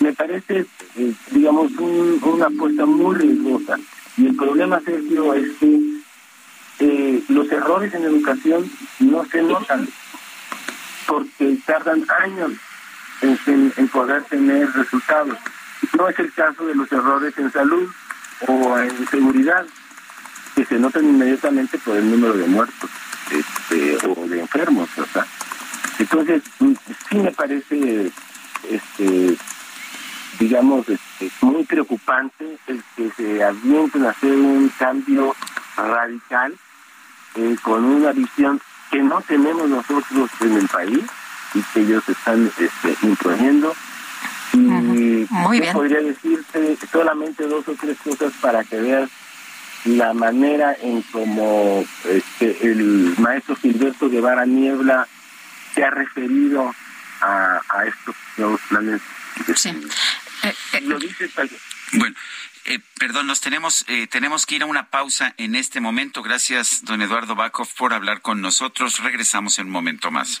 Speaker 30: me parece, eh, digamos, una apuesta muy riesgosa. Y el problema, Sergio, es que los errores en educación no se notan porque tardan años en, poder tener resultados. No es el caso de los errores en salud o en seguridad, que se notan inmediatamente por el número de muertos este, o de enfermos. Entonces, mm, sí me parece, este, digamos, este, muy preocupante el que se avienten a hacer un cambio radical eh, con una visión que no tenemos nosotros en el país y que ellos están este, imponiendo. Y
Speaker 2: Muy
Speaker 30: yo podría decirte solamente dos o tres cosas para que veas la manera en como este, el maestro Gilberto Guevara Niebla se ha referido a, estos nuevos planes. Sí.
Speaker 1: Eh, eh, Lo dice tal... Bueno, eh, perdón, nos tenemos, eh, tenemos que ir a una pausa en este momento. Gracias, don Eduardo Bacov, por hablar con nosotros. Regresamos en un momento más.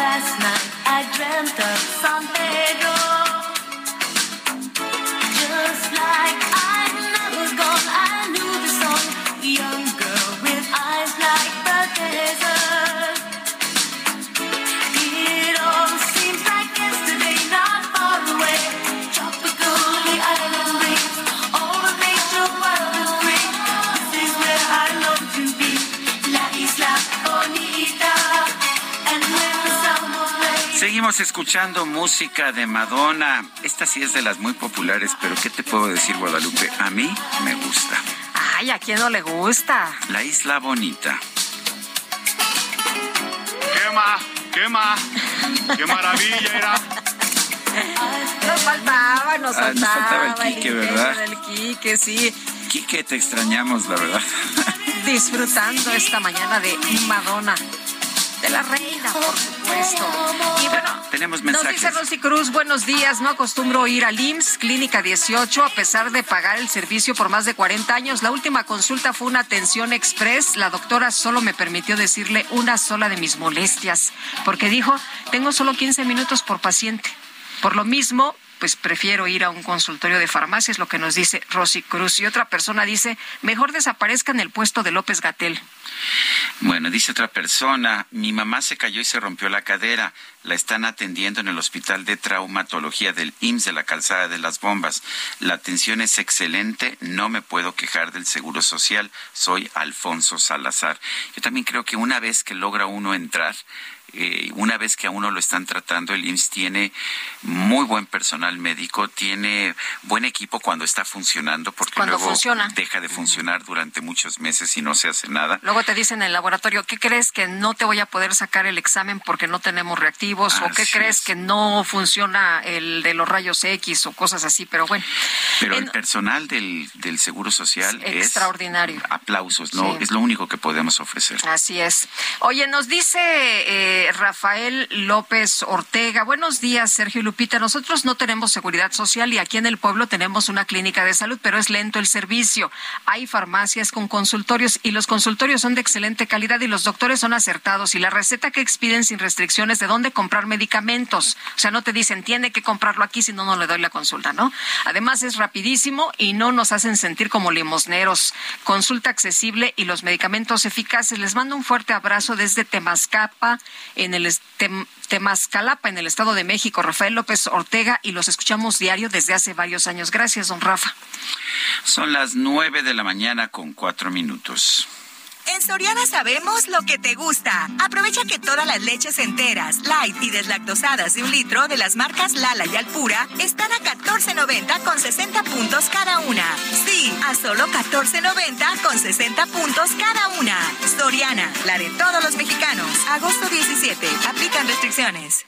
Speaker 26: Last night I dreamt of San Pedro.
Speaker 1: Seguimos escuchando música de Madonna. Esta sí es de las muy populares, pero ¿qué te puedo decir, Guadalupe? A mí me gusta.
Speaker 2: Ay, ¿a quién no le gusta?
Speaker 1: La Isla Bonita.
Speaker 31: Quema, quema, qué maravilla era.
Speaker 2: Nos faltaba, nos
Speaker 1: Ah, nos
Speaker 2: faltaba.
Speaker 1: faltaba el Quique, ¿verdad?
Speaker 2: del Quique, sí.
Speaker 1: Quique, te extrañamos, la verdad.
Speaker 2: Disfrutando esta mañana de Madonna. De la reina, por supuesto. Y bueno,
Speaker 1: Tenemos
Speaker 2: Nos
Speaker 1: mensajes.
Speaker 2: dice Rosy Cruz, buenos días. No acostumbro ir al IMSS, Clínica 18, a pesar de pagar el servicio por más de 40 años. La última consulta fue una atención express. La doctora solo me permitió decirle una sola de mis molestias, porque dijo, tengo solo 15 minutos por paciente. Por lo mismo, pues prefiero ir a un consultorio de farmacia, es lo que nos dice Rosy Cruz. Y otra persona dice, mejor desaparezca en el puesto de López Gatel.
Speaker 1: Bueno, dice otra persona, mi mamá se cayó y se rompió la cadera. La están atendiendo en el Hospital de Traumatología del IMSS de la Calzada de las Bombas. La atención es excelente, no me puedo quejar del Seguro Social. Soy Alfonso Salazar. Yo también creo que una vez que logra uno entrar, eh, una vez que a uno lo están tratando, el IMSS tiene muy buen personal médico, tiene buen equipo cuando está funcionando, porque
Speaker 2: Cuando
Speaker 1: luego
Speaker 2: funciona.
Speaker 1: deja de funcionar durante muchos meses y no se hace nada.
Speaker 2: Luego te dicen en el laboratorio, ¿qué crees que no te voy a poder sacar el examen porque no tenemos reactivos? ¿O qué crees
Speaker 1: es.
Speaker 2: que no funciona el de los rayos X o cosas así? Pero bueno,
Speaker 1: Pero
Speaker 2: En-
Speaker 1: el personal del, del Seguro Social es
Speaker 2: extraordinario.
Speaker 1: aplausos, ¿no?
Speaker 2: Sí.
Speaker 1: Es lo único que podemos ofrecer.
Speaker 2: Así es. Oye, nos dice eh, Rafael López Ortega. Buenos días, Sergio Lupita. Nosotros no tenemos seguridad social y aquí en el pueblo tenemos una clínica de salud, pero es lento el servicio. Hay farmacias con consultorios y los consultorios son de excelente calidad y los doctores son acertados. Y la receta que expiden sin restricciones de dónde comprar medicamentos. O sea, no te dicen, tiene que comprarlo aquí, si no, no le doy la consulta, ¿no? Además, es rapidísimo y no nos hacen sentir como limosneros. Consulta accesible y los medicamentos eficaces. Les mando un fuerte abrazo desde Temascapa, en el Tem- Temascalapa, en el Estado de México. Rafael López Ortega y los escuchamos diario desde hace varios años. Gracias, don Rafa.
Speaker 1: Son las nueve de la mañana con cuatro minutos.
Speaker 12: En Soriana sabemos lo que te gusta. Aprovecha que todas las leches enteras, light y deslactosadas de un litro de las marcas Lala y Alpura están a 14.90 con 60 puntos cada una. Sí, a solo 14.90 con 60 puntos cada una. Soriana, la de todos los mexicanos. Agosto 17. Aplican restricciones.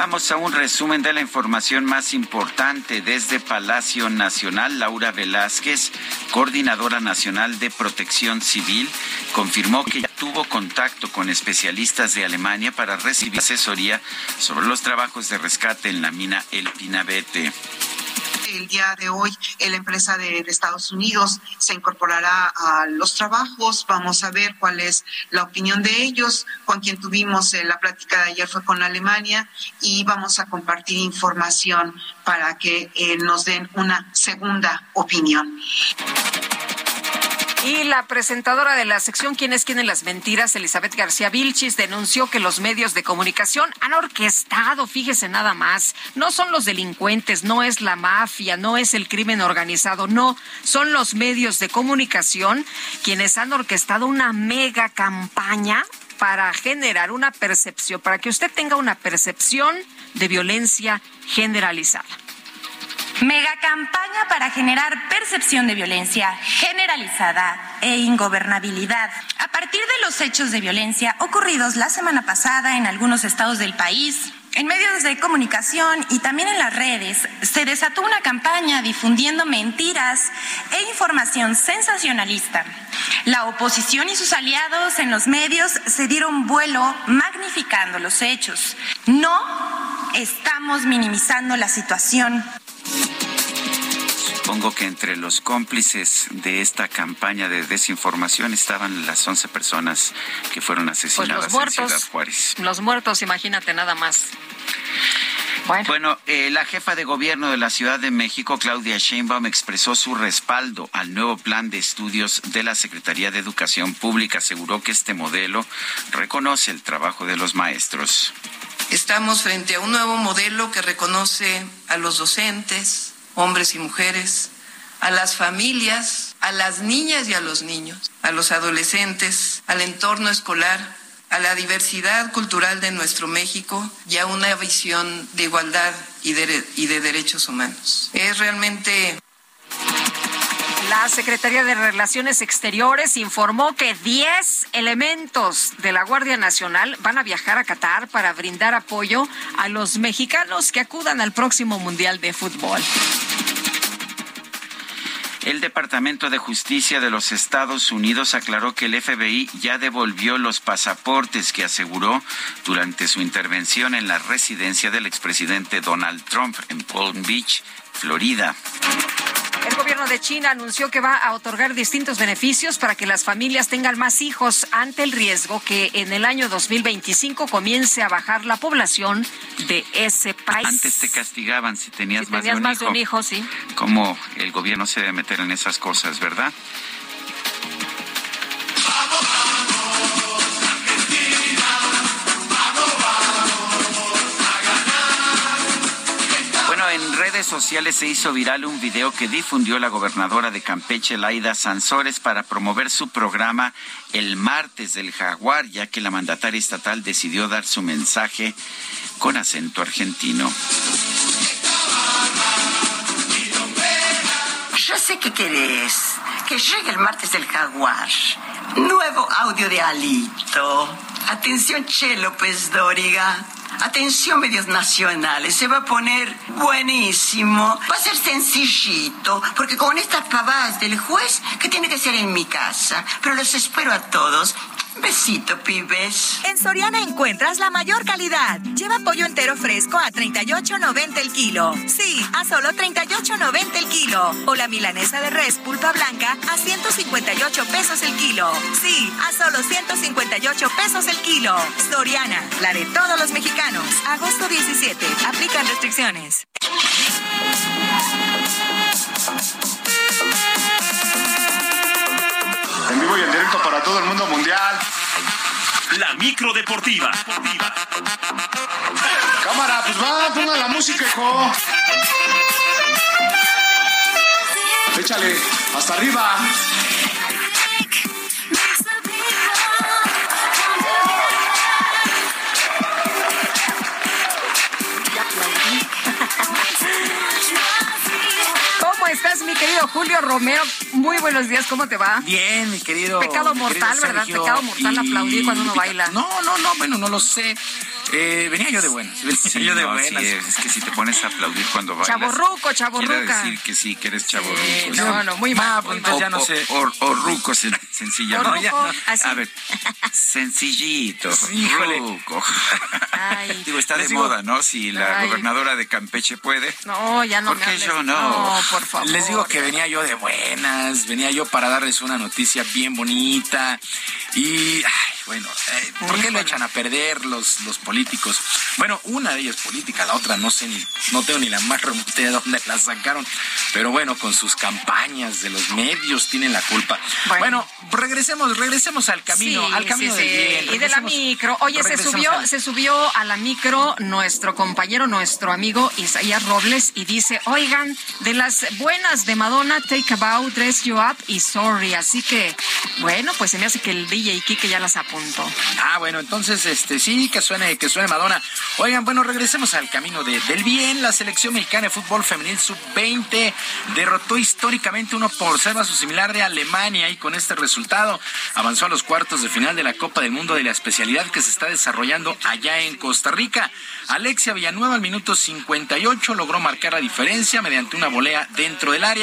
Speaker 1: Vamos a un resumen de la información más importante desde Palacio Nacional. Laura Velázquez, coordinadora nacional de protección civil, confirmó que ya tuvo contacto con especialistas de Alemania para recibir asesoría sobre los trabajos de rescate en la mina El Pinabete.
Speaker 22: El día de hoy, la empresa de, Estados Unidos se incorporará a los trabajos. Vamos a ver cuál es la opinión de ellos. Con quien tuvimos eh, la plática de ayer fue con Alemania y vamos a compartir información para que eh, nos den una segunda opinión.
Speaker 2: Y la presentadora de la sección ¿Quién es quién en las mentiras? Elizabeth García Vilchis denunció que los medios de comunicación han orquestado, fíjese nada más, no son los delincuentes, no es la mafia, no es el crimen organizado, no, son los medios de comunicación quienes han orquestado una mega campaña para generar una percepción, para que usted tenga una percepción de violencia generalizada.
Speaker 32: Mega campaña para generar percepción de violencia generalizada e ingobernabilidad. A partir de los hechos de violencia ocurridos la semana pasada en algunos estados del país, en medios de comunicación y también en las redes, se desató una campaña difundiendo mentiras e información sensacionalista. La oposición y sus aliados en los medios se dieron vuelo magnificando los hechos. No estamos minimizando la situación.
Speaker 1: Supongo que entre los cómplices de esta campaña de desinformación estaban las 11 personas que fueron
Speaker 2: Pues
Speaker 1: asesinadas
Speaker 2: los muertos.
Speaker 1: en Ciudad Juárez.
Speaker 2: Los muertos, imagínate nada más.
Speaker 1: Bueno, eh, la jefa de gobierno de la Ciudad de México, Claudia Sheinbaum, expresó su respaldo al nuevo plan de estudios de la Secretaría de Educación Pública. Aseguró que este modelo reconoce el trabajo de los maestros.
Speaker 33: Estamos frente a un nuevo modelo que reconoce a los docentes, hombres y mujeres, a las familias, a las niñas y a los niños, a los adolescentes, al entorno escolar, a la diversidad cultural de nuestro México y a una visión de igualdad y de, y de derechos humanos. Es realmente
Speaker 2: La Secretaría de Relaciones Exteriores informó que 10 elementos de la Guardia Nacional van a viajar a Qatar para brindar apoyo a los mexicanos que acudan al próximo Mundial de Fútbol.
Speaker 1: El Departamento de Justicia de los Estados Unidos aclaró que el FBI ya devolvió los pasaportes que aseguró durante su intervención en la residencia del expresidente Donald Trump en Palm Beach, Florida.
Speaker 2: El gobierno de China anunció que va a otorgar distintos beneficios para que las familias tengan más hijos ante el riesgo que en el año 2025 comience a bajar la población de ese país.
Speaker 1: Antes te castigaban si tenías,
Speaker 2: Si
Speaker 1: más,
Speaker 2: tenías
Speaker 1: de un,
Speaker 2: más
Speaker 1: hijo.
Speaker 2: de un hijo, sí.
Speaker 1: Cómo el gobierno se debe meter en esas cosas, ¿verdad? Redes sociales se hizo viral un video que difundió la gobernadora de Campeche, Laida Sansores, para promover su programa El Martes del Jaguar, ya que la mandataria estatal decidió dar su mensaje con acento argentino.
Speaker 34: Yo sé que querés que llegue el martes del jaguar. Nuevo audio de Alito. Atención, Che López Dóriga. Atención, medios nacionales. Se va a poner buenísimo. Va a ser sencillito, porque con estas pavadas del juez, que tiene que ser en mi casa. Pero los espero a todos. Besito, pibes.
Speaker 12: En Soriana encuentras la mayor calidad. Lleva pollo entero fresco a 38.90 el kilo. Sí, a solo 38.90 el kilo. O la milanesa de res pulpa blanca a 158 pesos el kilo. Sí, a solo 158 pesos el kilo. Soriana, la de todos los mexicanos. Agosto 17. Aplican restricciones.
Speaker 31: Vivo y en directo para todo el mundo mundial.
Speaker 20: La micro deportiva.
Speaker 31: Cámara, pues va, ponga la música, hijo. Échale, hasta arriba.
Speaker 2: ¿Cómo estás, mi querido Julio Romero? Muy buenos días, ¿cómo te va?
Speaker 35: Bien, mi querido.
Speaker 2: Pecado
Speaker 35: mi
Speaker 2: mortal,
Speaker 35: querido
Speaker 2: ¿verdad?
Speaker 35: Sergio,
Speaker 2: Pecado mortal
Speaker 35: y-
Speaker 2: aplaudir cuando uno baila.
Speaker 35: No, no, no, bueno, no lo sé. Eh, venía yo de buenas. Venía
Speaker 1: Sí,
Speaker 35: yo de
Speaker 1: no,
Speaker 35: buenas.
Speaker 1: sí, es que si te pones a aplaudir cuando bailas.
Speaker 2: Chaborruco, chaborruca.
Speaker 1: Quiere decir que sí, que eres chaborruco.
Speaker 2: Sí, no, no, muy mal, muy mal.
Speaker 1: O,
Speaker 35: ya no sé.
Speaker 1: o- o ruco, sen- sencillo.
Speaker 2: O
Speaker 1: No,
Speaker 2: ruco,
Speaker 1: ya no.
Speaker 2: así.
Speaker 1: A ver, sencillito.
Speaker 35: Híjole.
Speaker 1: Ruco.
Speaker 2: Ay.
Speaker 1: Digo, está de
Speaker 35: digo-
Speaker 1: moda, ¿no? Si la
Speaker 2: Ay.
Speaker 1: gobernadora de Campeche puede.
Speaker 2: No, ya no
Speaker 1: ¿Por
Speaker 2: me
Speaker 1: qué yo no?
Speaker 2: No, por favor.
Speaker 35: Les digo que venía yo de buenas, venía yo para darles una noticia bien bonita y, ay, bueno, eh, ¿por qué lo echan a perder los, los políticos? Bueno, una de ellas política, la otra no sé ni, no tengo ni la más remota de dónde la sacaron, pero bueno, con sus campañas de los medios tienen la culpa. Bueno, regresemos, regresemos al camino,
Speaker 2: Sí,
Speaker 35: al camino
Speaker 2: sí,
Speaker 35: del
Speaker 2: sí.
Speaker 35: bien.
Speaker 2: Y de la micro. Oye, se subió,
Speaker 35: al-
Speaker 2: se subió a la micro nuestro compañero, nuestro amigo Isaías Robles y dice, oigan, de las buenas de Madonna, Take About, Dress You Up y Sorry. Así que, bueno, pues se me hace que el DJ Kike ya las apuntó.
Speaker 35: Ah, bueno, entonces, este, sí, que suene, que suene Madonna. Oigan, bueno, regresemos al camino de- del bien. La selección mexicana de fútbol femenil sub-20 derrotó históricamente uno por cero a su similar de Alemania y con este resultado avanzó a los cuartos de final de la Copa del Mundo de la especialidad que se está desarrollando allá en Costa Rica. Alexia Villanueva al minuto 58 logró marcar la diferencia mediante una volea dentro del área.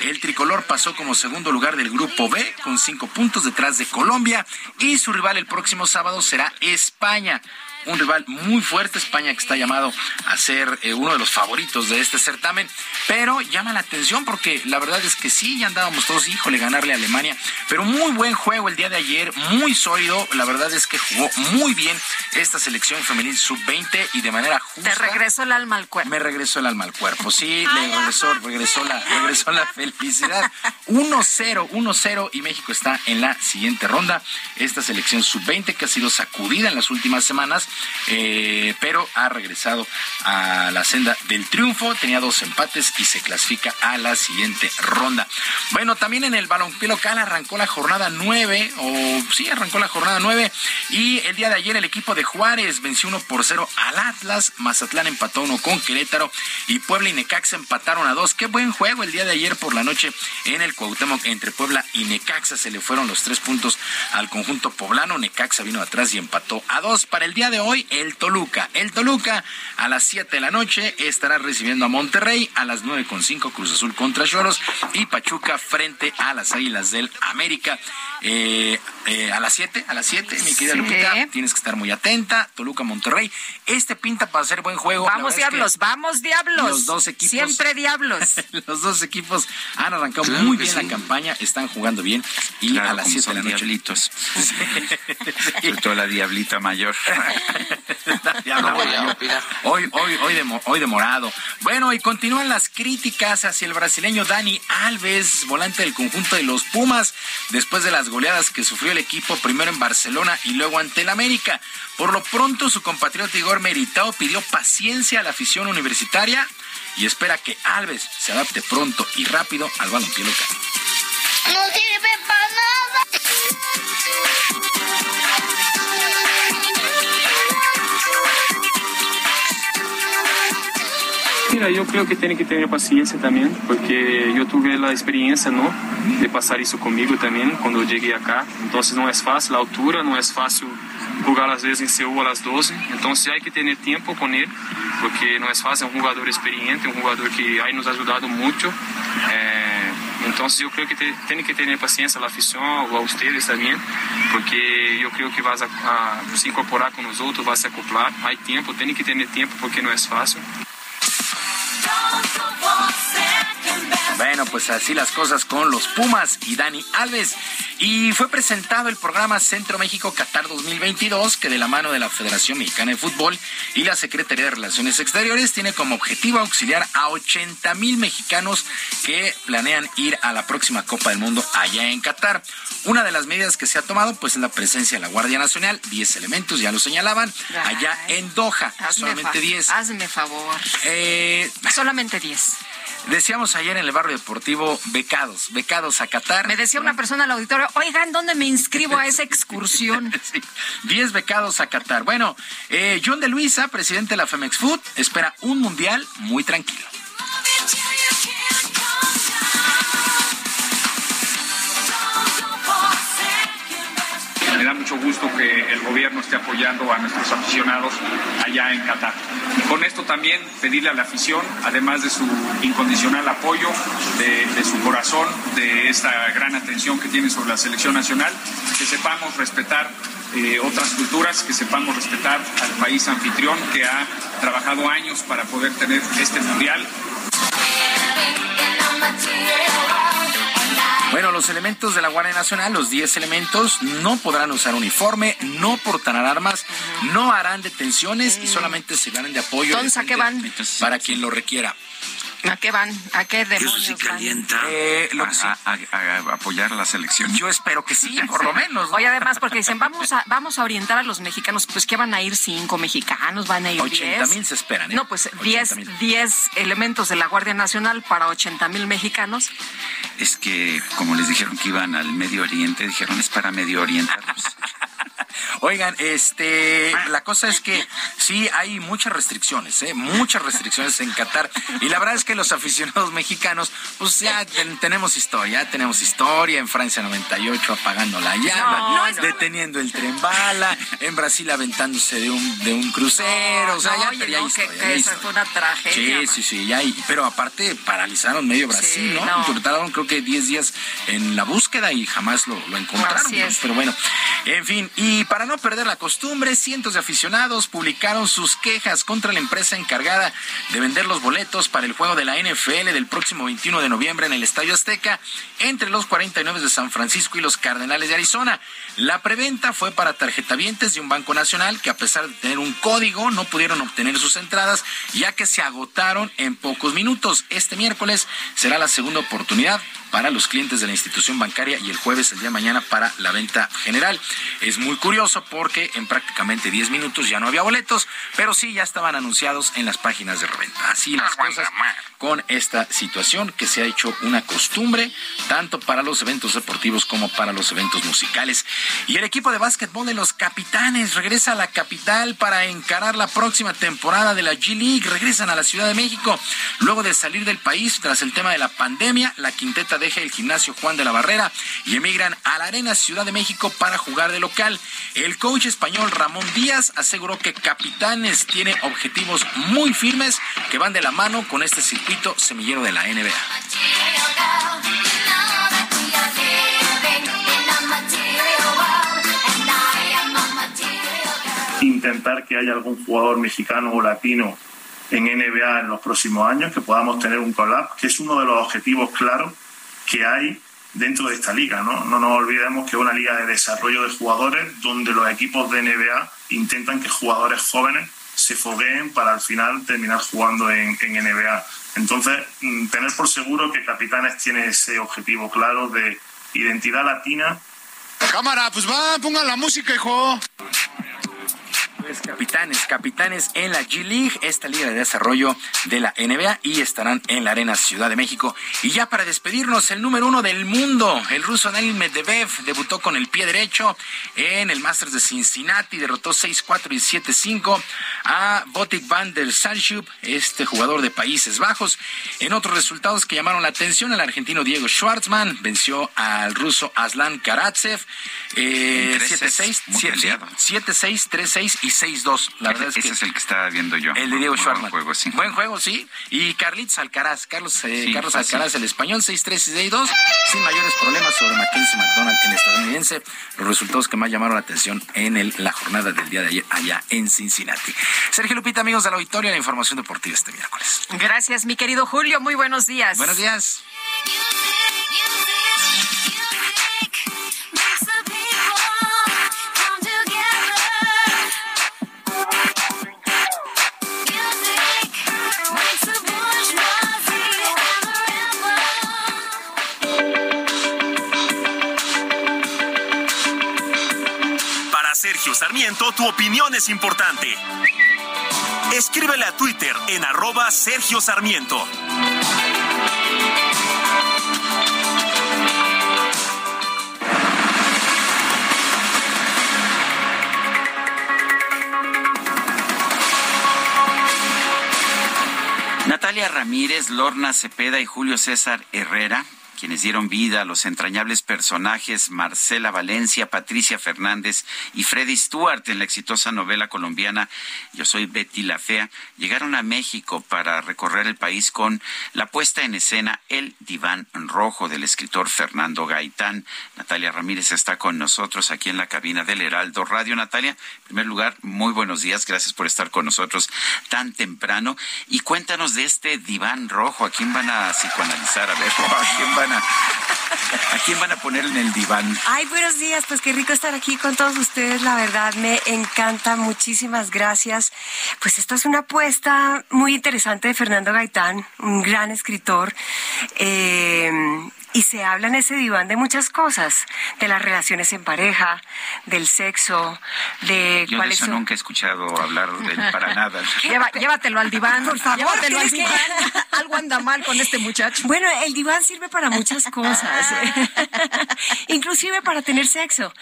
Speaker 35: El tricolor pasó como segundo lugar del grupo B con cinco puntos detrás de Colombia y su rival el próximo sábado será España. Un rival muy fuerte, España que está llamado a ser eh, uno de los favoritos de este certamen, pero llama la atención porque la verdad es que sí, ya andábamos todos, híjole, ganarle a Alemania, pero muy buen juego el día de ayer, muy sólido, la verdad es que jugó muy bien esta selección femenil sub-20 y de manera justa.
Speaker 2: Te regresó el alma al cuerpo.
Speaker 35: Me regresó el alma al cuerpo, sí, le regresó, regresó la, regresó la felicidad. 1-0, 1-0 y México está en la siguiente ronda. Esta selección sub-20 que ha sido sacudida en las últimas semanas, eh, pero ha regresado a la senda del triunfo. Tenía dos empates y se clasifica a la siguiente ronda. Bueno, también en el balompié local arrancó la jornada 9, o sí, arrancó la jornada 9. Y el día de ayer el equipo de Juárez venció 1 por 0 al Atlas. Mazatlán empató 1 con Querétaro y Puebla y Necaxa empataron a 2. Qué buen juego el día de ayer por la noche en el Cuauhtémoc entre Puebla y Necaxa. Se le fueron los tres puntos al conjunto poblano. Necaxa vino atrás y empató a 2. Para el día de hoy, el Toluca. El Toluca a las 7 de la noche estará recibiendo a Monterrey. A las 9 con 5 Cruz Azul contra Choros y Pachuca frente a las Águilas del América. Eh, eh, a las 7, a las 7, mi querida
Speaker 2: Sí.
Speaker 35: Lupita, tienes que estar muy atenta. Toluca, Monterrey. Este pinta para ser buen juego.
Speaker 2: Vamos
Speaker 35: verdad es que
Speaker 2: diablos, vamos diablos.
Speaker 35: Los dos equipos.
Speaker 2: Siempre diablos.
Speaker 35: Los dos equipos han arrancado
Speaker 1: Claro
Speaker 35: muy bien
Speaker 1: sí.
Speaker 35: la campaña, están jugando bien y
Speaker 1: Claro,
Speaker 35: a las
Speaker 1: como
Speaker 35: 7 de la
Speaker 1: son
Speaker 35: noche.
Speaker 1: diablitos. Sobre todo la diablita
Speaker 35: mayor. Hoy, hoy, hoy, de, mo- hoy de morado. Bueno, y continúan las críticas hacia el brasileño Dani Alves, volante del conjunto de los Pumas, después de las goleadas que sufrió el equipo primero en Barcelona y luego ante el América. Por lo pronto, su compatriota Igor Meritao pidió paciencia a la afición universitaria y espera que Alves se adapte pronto y rápido al balompié local.
Speaker 26: No sirve para nada.
Speaker 36: Mira, yo creo que tiene que tener paciencia también, porque yo tuve la experiencia, ¿no? De pasar eso conmigo también cuando llegué acá. Entonces no es fácil la altura, no es fácil jugar às vezes em Seul às 12. Então, se há que ter tempo com ele, porque não é fácil, é um jogador experiente, um jogador que aí nos ajudado muito. É, então, eu creio que te, tem que ter paciência a afição, a ustedes também, porque eu creio que vai a, a, se incorporar com os outros, vai se acoplar. Há tempo, tem que ter tempo, porque não é fácil.
Speaker 35: Bueno, pues así las cosas con los Pumas y Dani Alves. Y fue presentado el programa Centro México Qatar 2022, que de la mano de la Federación Mexicana de Fútbol y la Secretaría de Relaciones Exteriores tiene como objetivo auxiliar a 80 mil mexicanos que planean ir a la próxima Copa del Mundo allá en Qatar. Una de las medidas que se ha tomado, pues, es la presencia de la Guardia Nacional, 10 elementos, ya lo señalaban, allá en Doha,
Speaker 2: Hazme
Speaker 35: solamente
Speaker 2: fa-
Speaker 35: 10.
Speaker 2: Hazme favor.
Speaker 35: Eh,
Speaker 2: Solamente 10.
Speaker 35: Decíamos ayer en el barrio deportivo, becados, becados a Qatar.
Speaker 2: Me decía una persona al auditorio, oigan, ¿dónde me inscribo a esa excursión?
Speaker 35: Sí, 10 becados a Qatar. Bueno, eh, John de Luisa, presidente de la Femex Food, espera un mundial muy tranquilo.
Speaker 37: Me da mucho gusto que el gobierno esté apoyando a nuestros aficionados allá en Qatar. Y con esto también pedirle a la afición, además de su incondicional apoyo, de, su corazón, de esta gran atención que tiene sobre la selección nacional, que sepamos respetar eh, otras culturas, que sepamos respetar al país anfitrión que ha trabajado años para poder tener este mundial.
Speaker 35: Bueno, los elementos de la Guardia Nacional, los 10 elementos, no podrán usar uniforme, no portarán armas, no harán detenciones y solamente se darán de apoyo.
Speaker 2: Entonces, ¿a qué van?
Speaker 35: Para quien lo requiera.
Speaker 2: ¿A qué van? ¿A qué demonios van?
Speaker 35: Eh, lo que sí.
Speaker 1: a, a- a apoyar a la selección.
Speaker 35: Yo espero que sí, por lo menos. ¿no?
Speaker 2: Oye, además, porque dicen, vamos a, vamos a orientar a los mexicanos, pues que van a ir cinco mexicanos, van a ir
Speaker 35: 80
Speaker 2: diez.
Speaker 35: mil se esperan. ¿eh?
Speaker 2: No, pues 10, 10 elementos de la Guardia Nacional para 80 mil mexicanos.
Speaker 1: Es que, como les dijeron que iban al Medio Oriente, dijeron es para Medio orientarlos.
Speaker 35: Oigan, este, la cosa es que sí hay muchas restricciones, ¿eh? muchas restricciones en Qatar. Y la verdad es que los aficionados mexicanos, pues ya ten- tenemos historia, ya tenemos historia. En Francia 98 apagando la llama,
Speaker 2: No, no.
Speaker 35: deteniendo el tren bala, en Brasil aventándose de un, de un crucero. o sea, ya,
Speaker 2: oye,
Speaker 35: ya
Speaker 2: que,
Speaker 35: historia,
Speaker 2: que
Speaker 35: historia.
Speaker 2: fue una tragedia.
Speaker 35: Sí, sí, sí, ya hay, pero aparte paralizaron medio Brasil,
Speaker 2: Sí,
Speaker 35: ¿no? creo que 10 días en la búsqueda y jamás lo, lo encontraron.
Speaker 2: Así
Speaker 35: ¿no?
Speaker 2: es.
Speaker 35: Pero bueno, en fin, y para no perder la costumbre, cientos de aficionados publicaron sus quejas contra la empresa encargada de vender los boletos para el juego de la NFL del próximo 21 de noviembre en el Estadio Azteca entre los 49 de San Francisco y los Cardenales de Arizona. La preventa fue para tarjetavientes de un banco nacional que a pesar de tener un código no pudieron obtener sus entradas ya que se agotaron en pocos minutos. Este miércoles será la segunda oportunidad para los clientes de la institución bancaria y el jueves, el día de mañana, para la venta general. Es muy curioso porque en prácticamente 10 minutos ya no había boletos, pero sí ya estaban anunciados en las páginas de reventa. Así las cosas con esta situación que se ha hecho una costumbre tanto para los eventos deportivos como para los eventos musicales. Y el equipo de básquetbol de los capitanes regresa a la capital para encarar la próxima temporada de la G League. Regresan a la Ciudad de México luego de salir del país tras el tema de la pandemia. La quinteta deja el gimnasio Juan de la Barrera y emigran a la Arena Ciudad de México para jugar de local. El coach español Ramón Díaz aseguró que Capitanes tiene objetivos muy firmes que van de la mano con este circuito semillero de la NBA.
Speaker 38: intentar que haya algún jugador mexicano o latino en NBA en los próximos años, que podamos tener un collab, que es uno de los objetivos claros que hay dentro de esta liga. ¿no? no nos olvidemos que es una liga de desarrollo de jugadores donde los equipos de NBA intentan que jugadores jóvenes se fogueen para al final terminar jugando en, en NBA. Entonces, mm, tener por seguro que Capitanes tiene ese objetivo claro de identidad latina.
Speaker 31: Cámara, pues va, pongan la música, hijo.
Speaker 35: Pues capitanes, capitanes en la G League, esta liga de desarrollo de la NBA y estarán en la Arena Ciudad de México. Y ya para despedirnos, el número uno del mundo, el ruso Daniil Medvedev, debutó con el pie derecho en el Masters de Cincinnati, derrotó 6-4 y 7-5 a Botic van der Sandschub, este jugador de Países Bajos. En otros resultados que llamaron la atención, el argentino Diego Schwartzman venció al ruso Aslan Karatsev eh, 7-6, 7-6, 3-6 y 6-2. La verdad es que
Speaker 1: Ese es el que estaba viendo yo.
Speaker 35: el de Diego
Speaker 1: Buen
Speaker 35: Schwartzman.
Speaker 1: juego, sí.
Speaker 35: Buen juego, sí. Y Carlitos Alcaraz, Carlos, eh,
Speaker 1: Sí,
Speaker 35: Carlos
Speaker 1: fácil.
Speaker 35: Alcaraz, el español, 6-3 y 6-2, sin mayores problemas sobre Mackenzie McDonald, el estadounidense. Los resultados que más llamaron la atención en el- la jornada del día de ayer allá en Cincinnati. Sergio Lupita, amigos del auditorio, la información deportiva este miércoles.
Speaker 2: Gracias, mi querido Julio. Muy buenos días.
Speaker 35: Buenos días.
Speaker 20: Sarmiento, tu opinión es importante. Escríbele a Twitter en arroba Sergio Sarmiento.
Speaker 1: Natalia Ramírez, Lorna Cepeda y Julio César Herrera, quienes dieron vida a los entrañables personajes Marcela Valencia, Patricia Fernández y Freddy Stewart en la exitosa novela colombiana Yo soy Betty la Fea, llegaron a México para recorrer el país con la puesta en escena El Diván Rojo del escritor Fernando Gaitán. Natalia Ramírez está con nosotros aquí en la cabina del Heraldo Radio. Natalia, en primer lugar, muy buenos días, gracias por estar con nosotros tan temprano y cuéntanos de este Diván Rojo, ¿a quién van a psicoanalizar? A ver, ¿a quién van a, a quién van a poner en el diván?
Speaker 39: Ay, buenos días, pues qué rico estar aquí con todos ustedes, la verdad me encanta, muchísimas gracias. Pues esta es una apuesta muy interesante de Fernando Gaitán, un gran escritor. eh, y se habla en ese diván de muchas cosas, de las relaciones en pareja, del sexo, de
Speaker 1: Yo de eso
Speaker 39: son...
Speaker 1: nunca he escuchado hablar de él para nada.
Speaker 2: Lleva- llévatelo al diván.
Speaker 39: Por favor,
Speaker 2: llévatelo al
Speaker 39: tienes que-
Speaker 2: diván. Algo anda mal con este muchacho.
Speaker 39: Bueno, el diván sirve para muchas cosas, inclusive para tener sexo.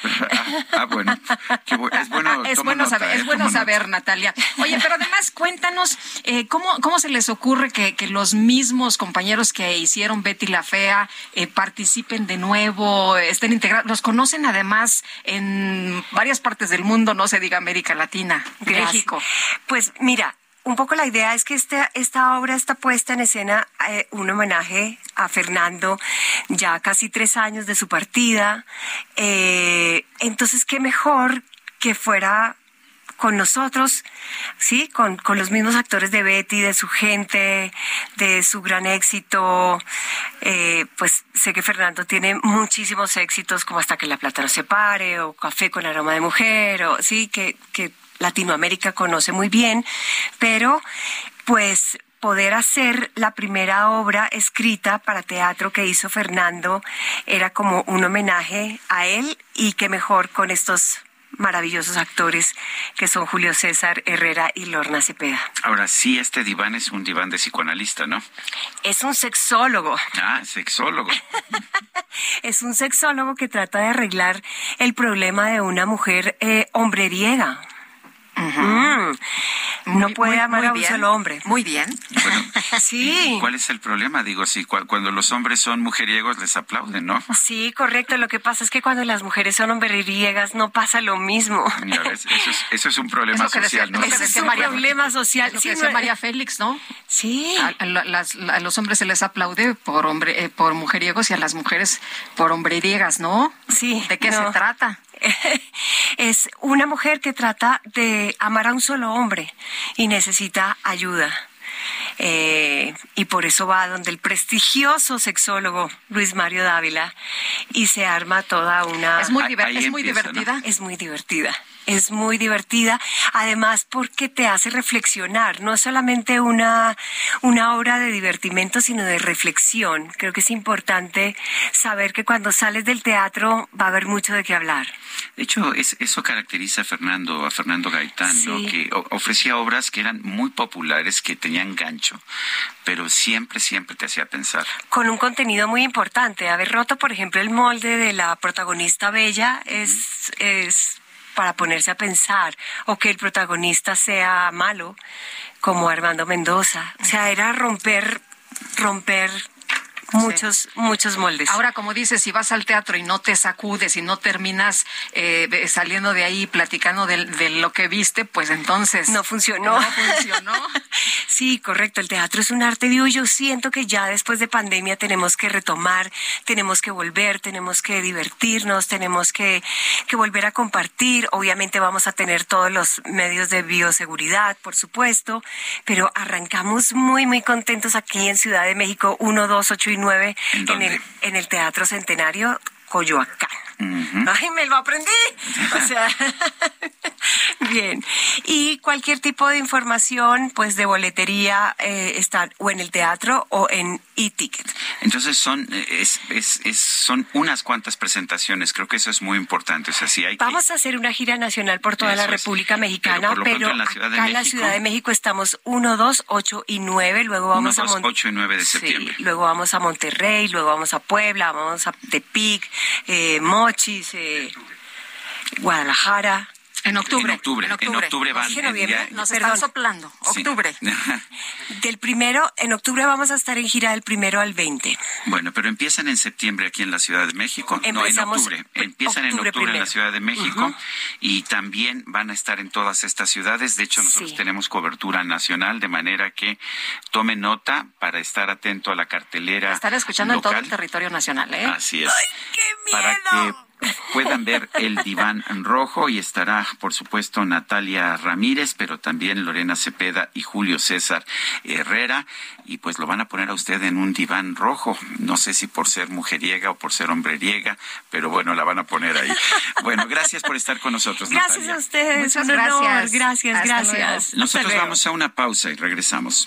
Speaker 1: ah, bueno, qué bu- es bueno,
Speaker 2: es bueno
Speaker 1: nota,
Speaker 2: saber,
Speaker 1: eh,
Speaker 2: es bueno
Speaker 1: nota.
Speaker 2: saber, Natalia. Oye, pero además cuéntanos eh, cómo cómo se les ocurre que, que los mismos compañeros que hicieron Betty la fea eh, participen de nuevo, estén integrados. Los conocen además en varias partes del mundo, no se diga América Latina,
Speaker 39: Gracias.
Speaker 2: México.
Speaker 39: Pues mira, un poco la idea es que este, esta obra está puesta en escena eh, un homenaje a Fernando, ya casi tres años de su partida. Eh, entonces, qué mejor que fuera con nosotros, sí, con, con los mismos actores de Betty, de su gente, de su gran éxito. Eh, pues sé que Fernando tiene muchísimos éxitos, como Hasta que la plata no se pare, o Café con aroma de mujer, o sí, que, que Latinoamérica conoce muy bien, pero pues poder hacer la primera obra escrita para teatro que hizo Fernando era como un homenaje a él y que mejor con estos maravillosos actores que son Julio César Herrera y Lorna Cepeda.
Speaker 1: Ahora sí, este diván es un diván de psicoanalista, ¿no?
Speaker 39: Es un sexólogo.
Speaker 1: Ah, sexólogo.
Speaker 39: es un sexólogo que trata de arreglar el problema de una mujer eh, hombreriega. Mm. No
Speaker 2: Muy-
Speaker 39: puede
Speaker 2: muy-
Speaker 39: amar
Speaker 2: muy
Speaker 39: a un
Speaker 2: bien.
Speaker 39: solo hombre.
Speaker 2: Muy bien.
Speaker 39: sí.
Speaker 1: ¿Cuál es el problema? Digo, si cu- cuando los hombres son mujeriegos les aplauden, ¿no?
Speaker 39: Sí, correcto. Lo que pasa es que cuando las mujeres son hombreriegas no pasa lo mismo.
Speaker 1: Eso, es, eso es un problema
Speaker 2: Es decía-
Speaker 1: social, ¿no?
Speaker 2: es
Speaker 39: Ese es un
Speaker 2: María-
Speaker 39: problema social.
Speaker 2: Lo
Speaker 39: Sí, no-
Speaker 2: María Félix, ¿no?
Speaker 39: Sí.
Speaker 2: A, a la- las- a los hombres se les aplaude por hombre, eh, por mujeriegos y a las mujeres por hombreriegas, ¿no?
Speaker 39: Sí.
Speaker 2: ¿De qué
Speaker 39: no.
Speaker 2: se trata?
Speaker 39: es una mujer que trata de amar a un solo hombre y necesita ayuda. Eh, y por eso va donde el prestigioso sexólogo Luis Mario Dávila y se arma toda una...
Speaker 2: Es muy Ahí- diver- ahí es muy empieza, ¿no? divertida.
Speaker 39: Es muy divertida. Es muy divertida, además porque te hace reflexionar, no es solamente una, una obra de divertimento, sino de reflexión. Creo que es importante saber que cuando sales del teatro va a haber mucho de qué hablar.
Speaker 1: De hecho, es- eso caracteriza a Fernando, a Fernando Gaitán. Que ofrecía obras que eran muy populares, que tenían gancho, pero siempre, siempre te hacía pensar.
Speaker 39: con un contenido muy importante. Haber roto, por ejemplo, el molde de la protagonista bella es, es para ponerse a pensar, o que el protagonista sea malo, como Armando Mendoza. O sea, era romper, romper muchos, muchos moldes.
Speaker 2: Ahora, como dices, si vas al teatro y no te sacudes y no terminas eh, saliendo de ahí platicando de, de lo que viste, pues entonces...
Speaker 39: No funcionó.
Speaker 2: No funcionó.
Speaker 39: Sí, correcto. El teatro es un arte vivo. Yo siento que ya después de pandemia tenemos que retomar, tenemos que volver, tenemos que divertirnos, tenemos que, que volver a compartir. Obviamente vamos a tener todos los medios de bioseguridad, por supuesto, pero arrancamos muy, muy contentos aquí en Ciudad de México, 1, 2, 8 y 9,
Speaker 1: ¿En
Speaker 39: en el, en el Teatro Centenario Coyoacán. Ay, me lo aprendí. O sea, bien. Y cualquier tipo de información, pues de boletería, eh, está o en el teatro o en e-ticket.
Speaker 1: Entonces son, eh, es, es, es- son unas cuantas presentaciones, creo que eso es muy importante. O sea, sí hay que-
Speaker 39: Vamos a hacer una gira nacional por toda
Speaker 1: Eso
Speaker 39: la
Speaker 1: es.
Speaker 39: República Mexicana,
Speaker 1: Pero
Speaker 39: pero,
Speaker 1: en la Ciudad
Speaker 39: acá en la Ciudad de México estamos 1, 2, 8 y 9. Luego vamos
Speaker 1: 1,
Speaker 39: a
Speaker 1: 2,
Speaker 39: Mon-
Speaker 1: 8 y 9 de
Speaker 39: Sí,
Speaker 1: septiembre.
Speaker 39: luego vamos a Monterrey, luego vamos a Puebla, vamos a Tepic, eh, Mochis, eh, Guadalajara.
Speaker 2: En octubre.
Speaker 1: En octubre, en octubre van
Speaker 39: Dije
Speaker 1: en
Speaker 39: noviembre.
Speaker 1: día-
Speaker 2: Nos están soplando.
Speaker 1: Sí.
Speaker 2: Octubre.
Speaker 39: Del primero, en octubre vamos a estar en gira del primero al 20.
Speaker 1: Bueno, pero empiezan en septiembre aquí en la Ciudad de México. no, en
Speaker 39: Empezamos
Speaker 1: octubre. Empiezan en
Speaker 39: octubre
Speaker 1: octubre en la. Ciudad de México y también van a estar en todas estas ciudades. De hecho, nosotros
Speaker 39: Sí.
Speaker 1: tenemos cobertura nacional, de manera que tome nota para estar atento a la cartelera.
Speaker 2: Estar escuchando en todo el territorio nacional, ¿eh?
Speaker 1: Así es. Para que puedan ver el diván rojo y estará, por supuesto, Natalia Ramírez, pero también Lorena Cepeda y Julio César Herrera. Y pues lo van a poner a usted en un diván rojo. No sé si por ser mujeriega o por ser hombreriega, pero bueno, la van a poner ahí. Bueno, gracias por estar con nosotros,
Speaker 39: Gracias
Speaker 1: Natalia.
Speaker 39: a ustedes,
Speaker 2: Muchas
Speaker 39: un honor.
Speaker 2: gracias.
Speaker 39: Gracias,
Speaker 2: Hasta
Speaker 39: gracias.
Speaker 2: luego.
Speaker 39: Hasta
Speaker 1: Nosotros
Speaker 39: luego.
Speaker 1: vamos a una pausa y regresamos.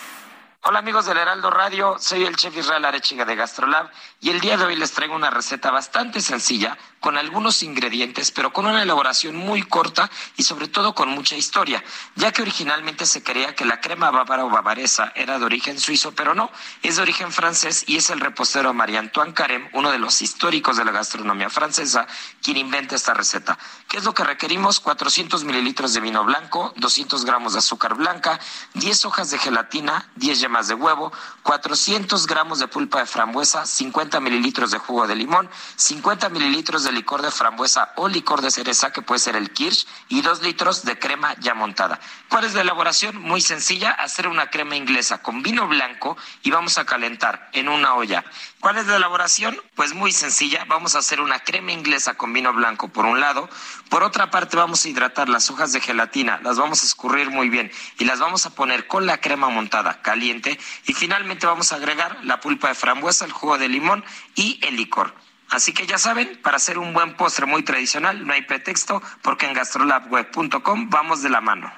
Speaker 40: Hola amigos del Heraldo Radio, soy el chef Israel Arechiga de Gastrolab y el día de hoy les traigo una receta bastante sencilla con algunos ingredientes pero con una elaboración muy corta y sobre todo con mucha historia, ya que originalmente se creía que la crema bávara o bavaresa era de origen suizo, pero no, es de origen francés y es el repostero Marie-Antoine Carême, uno de los históricos de la gastronomía francesa, quien inventa esta receta. ¿Qué es lo que requerimos? 400 mililitros de vino blanco, 200 gramos de azúcar blanca, 10 hojas de gelatina, 10 yemas de huevo, 400 gramos de pulpa de frambuesa, 50 mililitros de jugo de limón, 50 mililitros de licor de frambuesa o licor de cereza, que puede ser el kirsch, y 2 litros de crema ya montada. ¿Cuál es la elaboración? Muy sencilla, hacer una crema inglesa con vino blanco y vamos a calentar en una olla. ¿Cuál es la elaboración? Pues muy sencilla, vamos a hacer una crema inglesa con vino blanco por un lado, por otra parte vamos a hidratar las hojas de gelatina, las vamos a escurrir muy bien y las vamos a poner con la crema montada caliente y finalmente vamos a agregar la pulpa de frambuesa, el jugo de limón y el licor. Así que ya saben, para hacer un buen postre muy tradicional no hay pretexto porque en gastrolabweb.com vamos de la mano.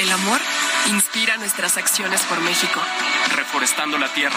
Speaker 41: El amor inspira nuestras acciones por México.
Speaker 36: Reforestando la tierra,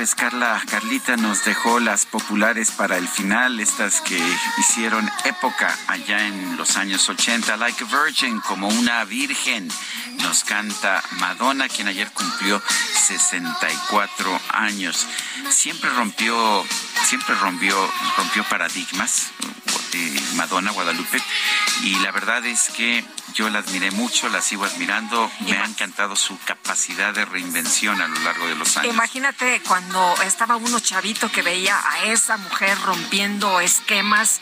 Speaker 1: Sabes, Carla, Carlita nos dejó las populares para el final, estas que hicieron época allá en los años 80, Like a Virgin, como una virgen. Nos canta Madonna, quien ayer cumplió 64 años. Siempre rompió, siempre rompió, rompió paradigmas. Eh, Madonna Guadalupe y la verdad es que yo la admiré mucho, la sigo admirando, me ha encantado su capacidad de reinvención a lo largo de los años.
Speaker 2: Imagínate cuando estaba uno chavito que veía a esa mujer rompiendo esquemas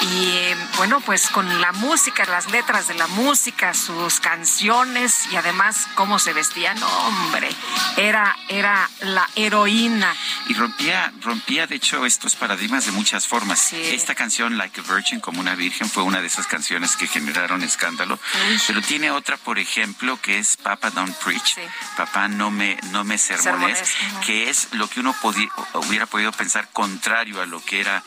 Speaker 2: y eh, bueno, pues con la música, las letras de la música, sus canciones y además cómo se vestía, no hombre, era, era la heroína.
Speaker 1: Y rompía, rompía de hecho estos paradigmas de muchas formas. Esta canción, Like a Virgin, como una virgen, fue una de esas canciones que generaron escándalo. Pero tiene otra, por ejemplo, que es Papa Don't Preach, Papá no me, no me sermones,
Speaker 2: Sermones,
Speaker 1: que es lo que uno hubiera podido pensar contrario a lo que era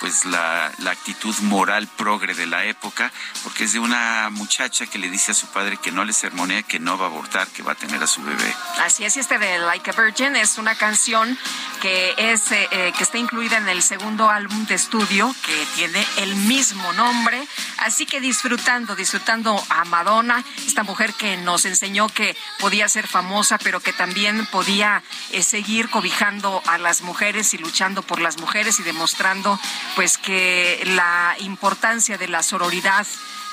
Speaker 1: pues la, la actitud moral progre de la época, porque es de una muchacha que le dice a su padre que no le sermonea, que no va a abortar, que va a tener a su bebé.
Speaker 2: Así es, este de Like a Virgin es una canción que es eh, eh, que está incluida en el segundo álbum de estudio que tiene el mismo nombre. Así que disfrutando, disfrutando a Madonna, esta mujer que nos enseñó que podía ser famosa, pero que también podía eh, seguir cobijando a las mujeres y luchando por las mujeres y demostrando pues que la importancia de la sororidad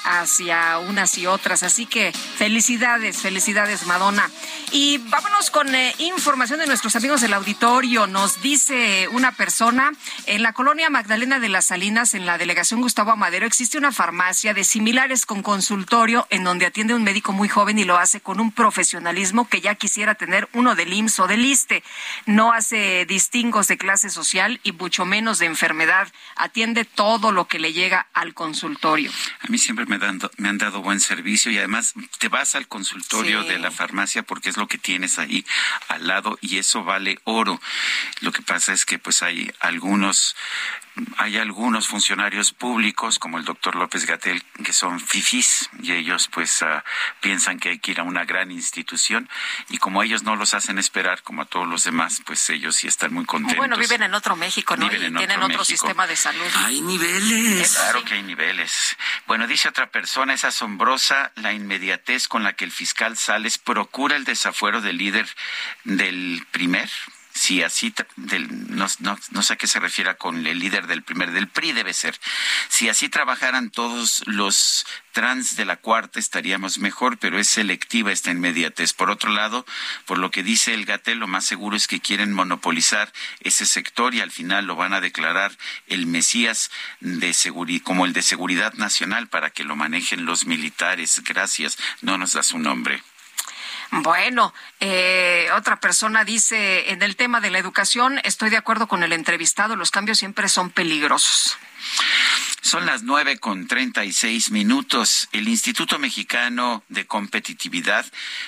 Speaker 2: hacia unas y otras. Así que felicidades, felicidades Madonna. Y vámonos con eh, información de nuestros amigos del auditorio. Nos dice una persona, en la colonia Magdalena de las Salinas, en la delegación Gustavo Amadero, existe una farmacia de similares con consultorio en donde atiende un médico muy joven y lo hace con un profesionalismo que ya quisiera tener uno del IMSS o del ISTE. No hace distingos de clase social y mucho menos de enfermedad. Atiende todo lo que le llega al consultorio.
Speaker 1: A mí siempre me, dan- me han dado buen servicio y además te vas al consultorio
Speaker 2: Sí.
Speaker 1: de la farmacia porque es lo que tienes ahí al lado y eso vale oro. Lo que pasa es que pues hay algunos hay algunos funcionarios públicos, como el doctor López Gatel, que son fifís y ellos pues ah, piensan que hay que ir a una gran institución y como ellos no los hacen esperar como a todos los demás, pues ellos sí están muy contentos.
Speaker 2: Bueno, viven en otro México, ¿no?
Speaker 1: Viven
Speaker 2: y
Speaker 1: en
Speaker 2: tienen
Speaker 1: otro
Speaker 2: sistema de salud.
Speaker 1: Hay niveles. Claro que hay niveles. Bueno, dice otra persona, es asombrosa la inmediatez con la que el fiscal Sales procura el desafuero del líder del primer. Si así, del, no, no, sé a qué se refiere con el líder del primer, del PRI debe ser. Si así trabajaran todos los trans de la cuarta estaríamos mejor, pero es selectiva esta inmediatez. Por otro lado, por lo que dice el Gatel, lo más seguro es que quieren monopolizar ese sector y al final lo van a declarar el Mesías de como el de seguridad nacional para que lo manejen los militares. Gracias. No nos da su nombre.
Speaker 2: Bueno, eh, otra persona dice, en el tema de la educación, estoy de acuerdo con el entrevistado, los cambios siempre son peligrosos.
Speaker 1: Son las nueve con treinta y seis minutos. El Instituto Mexicano de Competitividad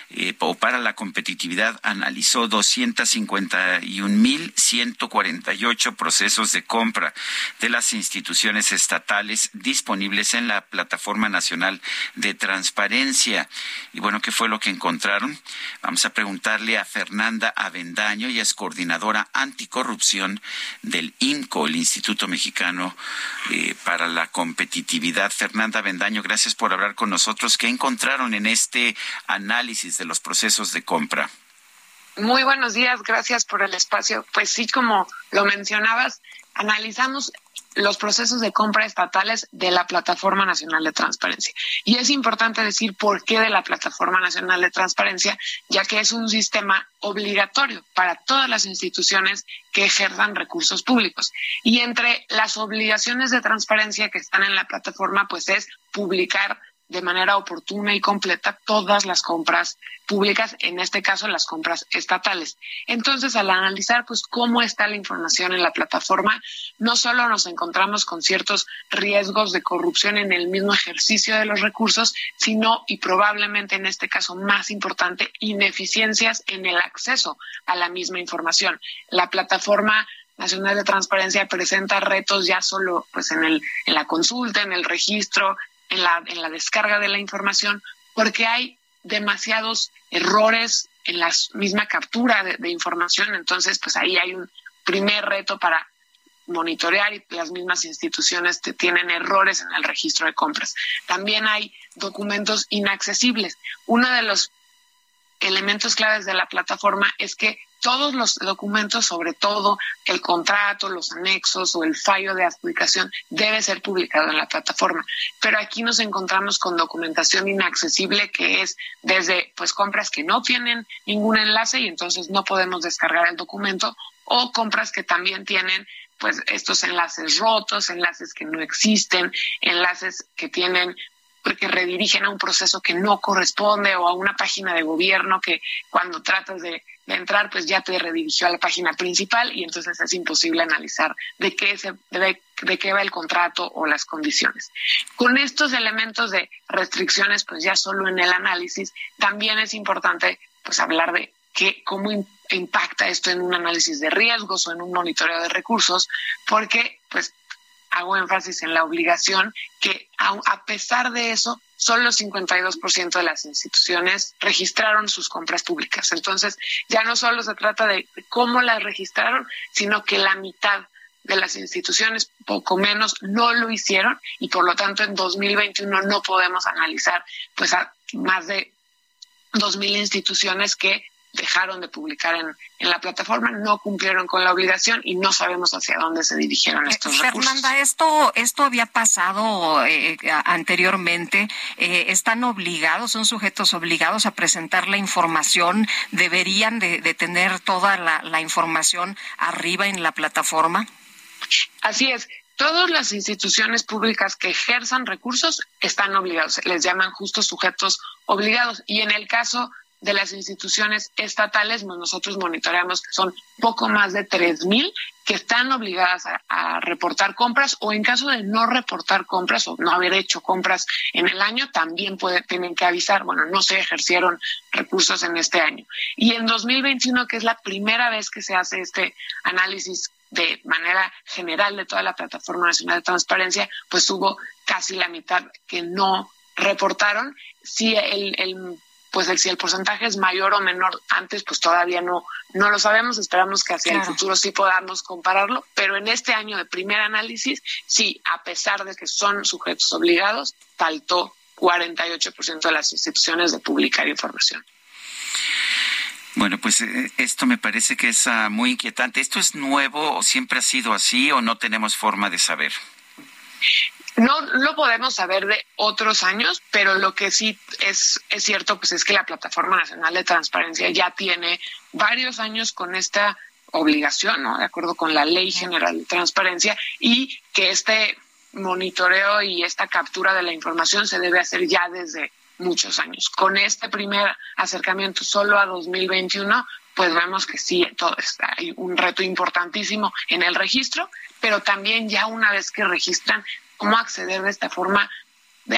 Speaker 1: eh, o para la competitividad analizó 251.148 procesos de compra de las instituciones estatales disponibles en la Plataforma Nacional de Transparencia. Y bueno, ¿qué fue lo que encontraron? Vamos a preguntarle a Fernanda Avendaño, ella es coordinadora anticorrupción del INCO, el Instituto Mexicano eh, para la competitividad. Fernanda Avendaño, gracias por hablar con nosotros. ¿Qué encontraron en este análisis de los procesos de compra?
Speaker 42: Muy buenos días, gracias por el espacio. Pues sí, como lo mencionabas, analizamos los procesos de compra estatales de la Plataforma Nacional de Transparencia. Y es importante decir por qué de la Plataforma Nacional de Transparencia, ya que es un sistema obligatorio para todas las instituciones que ejerzan recursos públicos. Y entre las obligaciones de transparencia que están en la plataforma, pues es publicar de manera oportuna y completa todas las compras públicas, en este caso las compras estatales. Entonces, al analizar pues cómo está la información en la plataforma, no solo nos encontramos con ciertos riesgos de corrupción en el mismo ejercicio de los recursos, sino y probablemente en este caso más importante, ineficiencias en el acceso a la misma información. La plataforma Nacional de Transparencia presenta retos ya solo pues en el en la consulta, en el registro, en la, en la descarga de la información, porque hay demasiados errores en la misma captura de, información. Entonces, pues ahí hay un primer reto para monitorear y las mismas instituciones te- tienen errores en el registro de compras. También hay documentos inaccesibles. Uno de los elementos claves de la plataforma es que todos los documentos, sobre todo el contrato, los anexos o el fallo de adjudicación, debe ser publicado en la plataforma. Pero aquí nos encontramos con documentación inaccesible que es desde pues compras que no tienen ningún enlace y entonces no podemos descargar el documento o compras que también tienen pues estos enlaces rotos, enlaces que no existen, enlaces que tienen que redirigen a un proceso que no corresponde o a una página de gobierno que cuando tratas de, de entrar pues ya te redirigió a la página principal y entonces es imposible analizar de qué se de, de qué va el contrato o las condiciones. Con estos elementos de restricciones pues ya solo en el análisis también es importante pues hablar de que cómo im- impacta esto en un análisis de riesgos o en un monitoreo de recursos porque pues hago énfasis en la obligación que a pesar de eso, solo 52% de las instituciones registraron sus compras públicas. Entonces, ya no solo se trata de cómo las registraron, sino que la mitad de las instituciones, poco menos, no lo hicieron y por lo tanto en 2021 no podemos analizar pues a más de 2.000 instituciones que dejaron de publicar en, en la plataforma, no cumplieron con la obligación y no sabemos hacia dónde se dirigieron estos recursos.
Speaker 2: Fernanda, esto, esto había pasado eh, anteriormente. Eh, ¿Están obligados, son sujetos obligados a presentar la información? ¿Deberían de, de tener toda la, la información arriba en la plataforma?
Speaker 42: Así es. Todas las instituciones públicas que ejerzan recursos están obligados, les llaman justos sujetos obligados. Y en el caso de las instituciones estatales, pues nosotros monitoreamos que son poco más de 3.000 que están obligadas a, reportar compras o en caso de no reportar compras o no haber hecho compras en el año, también puede, tienen que avisar, bueno, no se ejercieron recursos en este año. Y en 2021, que es la primera vez que se hace este análisis de manera general de toda la Plataforma Nacional de Transparencia, pues hubo casi la mitad que no reportaron. Si el, el pues el, si el porcentaje es mayor o menor antes, pues todavía no, no lo sabemos. Esperamos que hacia el futuro sí podamos compararlo, pero en este año de primer análisis, sí, a pesar de que son sujetos obligados, faltó 48% de las instituciones de publicar información.
Speaker 1: Bueno, pues eh, esto me parece que es ah, muy inquietante. ¿Esto es nuevo o siempre ha sido así o no tenemos forma de saber?
Speaker 42: No lo podemos saber de otros años, pero lo que sí es, es cierto pues es que la Plataforma Nacional de Transparencia ya tiene varios años con esta obligación, ¿no? De acuerdo con la Ley General de Transparencia y que este monitoreo y esta captura de la información se debe hacer ya desde muchos años. Con este primer acercamiento solo a 2021, pues vemos que sí, todo está, hay un reto importantísimo en el registro, pero también ya una vez que registran, cómo acceder de esta forma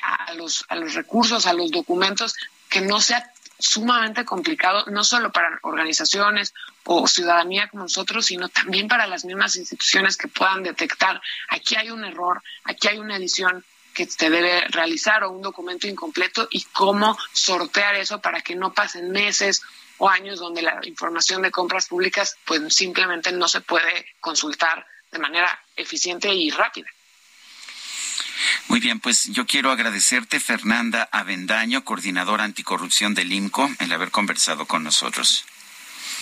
Speaker 42: a, los, a los recursos, a los documentos, que no sea sumamente complicado, no solo para organizaciones o ciudadanía como nosotros, sino también para las mismas instituciones que puedan detectar, aquí hay un error, aquí hay una edición que se debe realizar o un documento incompleto y cómo sortear eso para que no pasen meses o años donde la información de compras públicas pues simplemente no se puede consultar de manera eficiente y rápida.
Speaker 1: Muy bien, pues yo quiero agradecerte, Fernanda Avendaño, coordinadora anticorrupción del IMCO, el haber conversado con nosotros.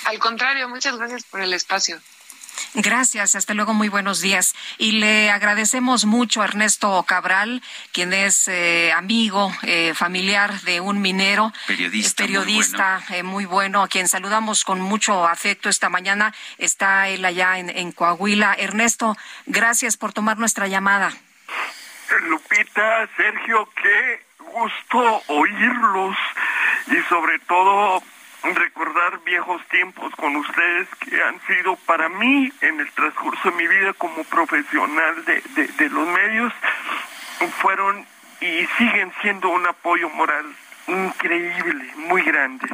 Speaker 42: Al contrario, muchas gracias por el espacio.
Speaker 2: Gracias, hasta luego, muy buenos días. Y le agradecemos mucho a Ernesto Cabral, quien es eh, amigo, eh, familiar de un minero.
Speaker 1: Periodista.
Speaker 2: periodista muy bueno. Eh, muy bueno. a quien saludamos con mucho afecto esta mañana. Está él allá en, en Coahuila. Ernesto, gracias por tomar nuestra llamada.
Speaker 43: Lupita, Sergio, qué gusto oírlos y sobre todo recordar viejos tiempos con ustedes que han sido para mí en el transcurso de mi vida como profesional de, de, los medios, fueron y siguen siendo un apoyo moral increíble, muy grande.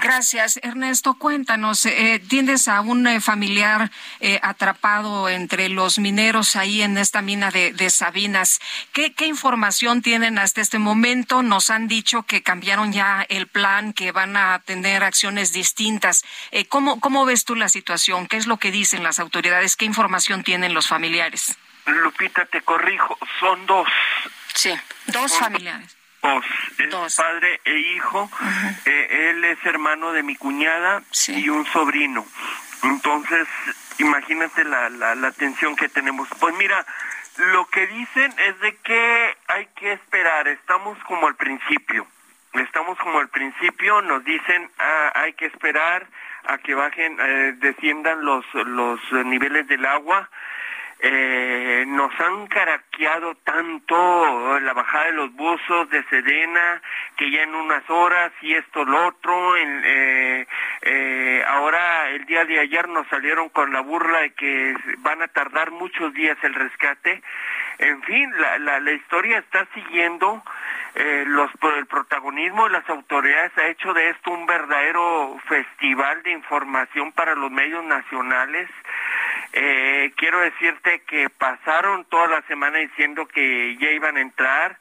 Speaker 2: Gracias, Ernesto. Cuéntanos, eh, ¿tienes a un eh, familiar eh, atrapado entre los mineros ahí en esta mina de, de Sabinas? ¿Qué, ¿Qué, información tienen hasta este momento? Nos han dicho que cambiaron ya el plan, que van a tener acciones distintas. Eh, ¿cómo, ¿Cómo ves tú la situación? ¿Qué es lo que dicen las autoridades? ¿Qué información tienen los familiares?
Speaker 43: Lupita, te corrijo, son dos.
Speaker 2: Sí, dos
Speaker 43: Son
Speaker 2: familiares.
Speaker 43: Dos, es padre e hijo. Eh, él es hermano de mi cuñada y un sobrino. Entonces, imagínate la, la, la tensión que tenemos. Pues mira, lo que dicen es de que hay que esperar. Estamos como al principio. Estamos como al principio. Nos dicen ah, hay que esperar a que bajen, eh, desciendan los los niveles del agua eh, nos han caraqueado tanto la bajada de los buzos de Sedena, que ya en unas horas y esto lo otro, eh, eh, ahora el día de ayer nos salieron con la burla de que van a tardar muchos días el rescate. En fin, la, la, la historia está siguiendo. Eh, los, el protagonismo de las autoridades ha hecho de esto un verdadero festival de información para los medios nacionales. Eh, quiero decirte que pasaron toda la semana diciendo que ya iban a entrar.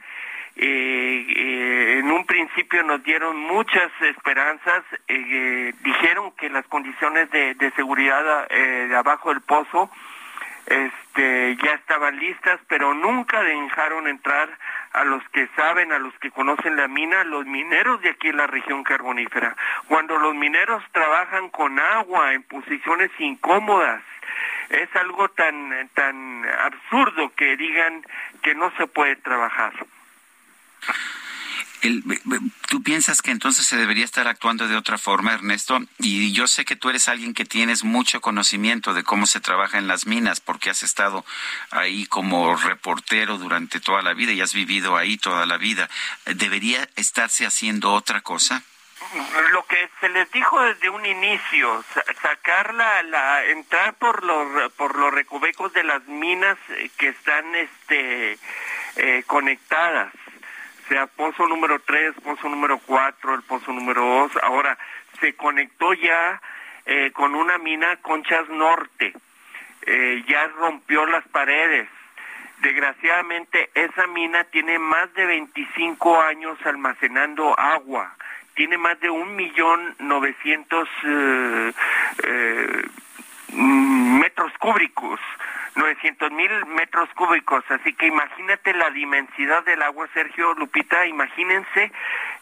Speaker 43: Eh, eh, en un principio nos dieron muchas esperanzas, eh, dijeron que las condiciones de, de seguridad eh, de abajo del pozo este, ya estaban listas, pero nunca dejaron entrar a los que saben, a los que conocen la mina, los mineros de aquí en la región carbonífera. Cuando los mineros trabajan con agua en posiciones incómodas, es algo tan tan absurdo que digan que no se puede trabajar.
Speaker 1: ¿Tú piensas que entonces se debería estar actuando de otra forma, Ernesto? Y yo sé que tú eres alguien que tienes mucho conocimiento de cómo se trabaja en las minas, porque has estado ahí como reportero durante toda la vida y has vivido ahí toda la vida. ¿Debería estarse haciendo otra cosa?
Speaker 43: Lo que se les dijo desde un inicio, sa sacar la, la, entrar por los por los recovecos de las minas que están este eh, conectadas, sea pozo número 3, pozo número 4, el pozo número 2, ahora se conectó ya eh, con una mina Conchas Norte. Eh, ya rompió las paredes. Desgraciadamente esa mina tiene más de 25 años almacenando agua. Tiene más de un millón novecientos eh, eh, metros cúbicos. 900 mil metros cúbicos, así que imagínate la dimensidad del agua, Sergio Lupita, imagínense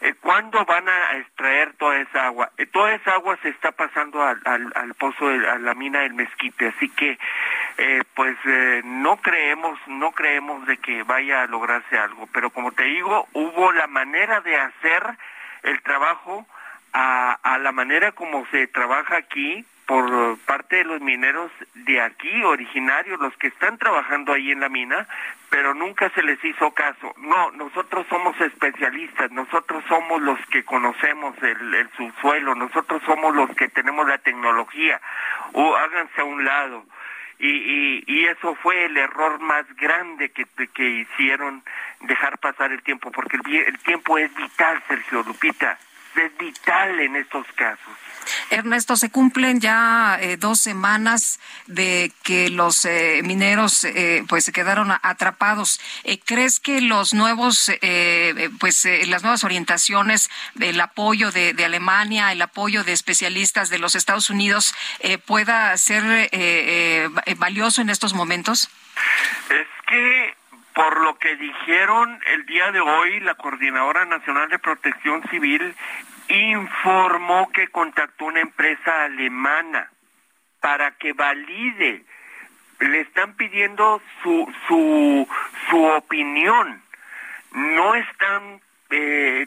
Speaker 43: eh, cuándo van a extraer toda esa agua. Toda esa agua se está pasando al, pozo, de, a la mina del mezquite, así que pues no creemos, no creemos de que vaya a lograrse algo, pero como te digo, hubo la manera de hacer el trabajo a, la manera como se trabaja aquí, por parte de los mineros de aquí, originarios, los que están trabajando ahí en la mina, pero nunca se les hizo caso. No, nosotros somos especialistas, nosotros somos los que conocemos el, el subsuelo, nosotros somos los que tenemos la tecnología, o háganse a un lado. Y, y, y eso fue el error más grande que, que hicieron dejar pasar el tiempo, porque el, el tiempo es vital, Sergio Lupita, es vital en estos casos.
Speaker 2: Ernesto, se cumplen ya eh, dos semanas de que los eh, mineros eh, pues se quedaron atrapados. Eh, ¿Crees que los nuevos eh, pues las nuevas orientaciones del apoyo de, de, Alemania, el apoyo de especialistas de los Estados Unidos eh, pueda ser eh, eh, valioso en estos momentos?
Speaker 43: Es que por lo que dijeron el día de hoy la Coordinadora Nacional de Protección Civil informó que contactó una empresa alemana para que valide. Le están pidiendo su, su, su opinión. No están eh,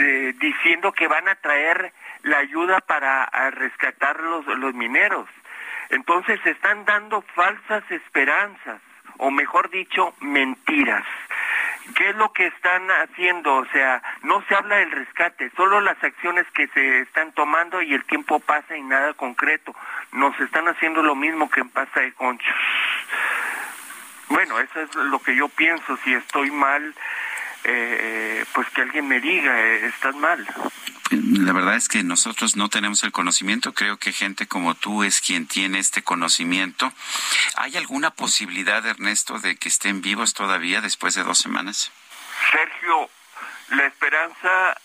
Speaker 43: eh, diciendo que van a traer la ayuda para rescatar los, los mineros. Entonces están dando falsas esperanzas, o mejor dicho, mentiras. ¿Qué es lo que están haciendo? O sea, no se habla del rescate, solo las acciones que se están tomando y el tiempo pasa y nada concreto. Nos están haciendo lo mismo que en Pasa de Conchos. Bueno, eso es lo que yo pienso. Si estoy mal, eh, pues que alguien me diga, eh, estás mal.
Speaker 1: La verdad es que nosotros no tenemos el conocimiento. Creo que gente como tú es quien tiene este conocimiento. ¿Hay alguna posibilidad, Ernesto, de que estén vivos todavía después de dos semanas?
Speaker 43: Sergio, la esperanza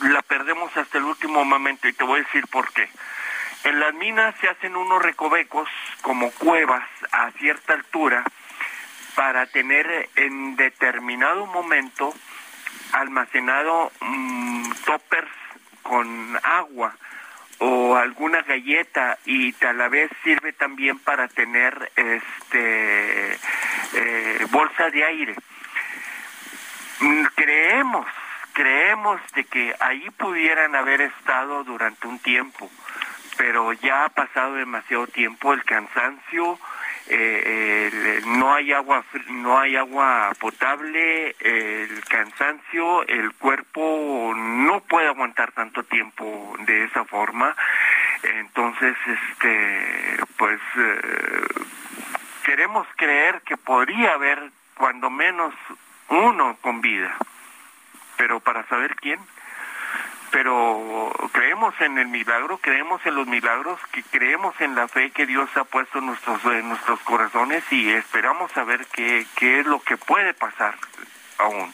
Speaker 43: la perdemos hasta el último momento y te voy a decir por qué. En las minas se hacen unos recovecos como cuevas a cierta altura para tener en determinado momento almacenado mmm, toppers con agua o alguna galleta y a la vez sirve también para tener este eh, bolsa de aire. Mm, creemos, creemos de que ahí pudieran haber estado durante un tiempo, pero ya ha pasado demasiado tiempo, el cansancio, eh, el, no hay agua no hay agua potable el cansancio el cuerpo no puede aguantar tanto tiempo de esa forma. Entonces este pues eh, queremos creer que podría haber cuando menos uno con vida. Pero para saber quién pero creemos en el milagro, creemos en los milagros, que creemos en la fe que Dios ha puesto en nuestros, en nuestros corazones y esperamos saber qué, qué es lo que puede pasar aún.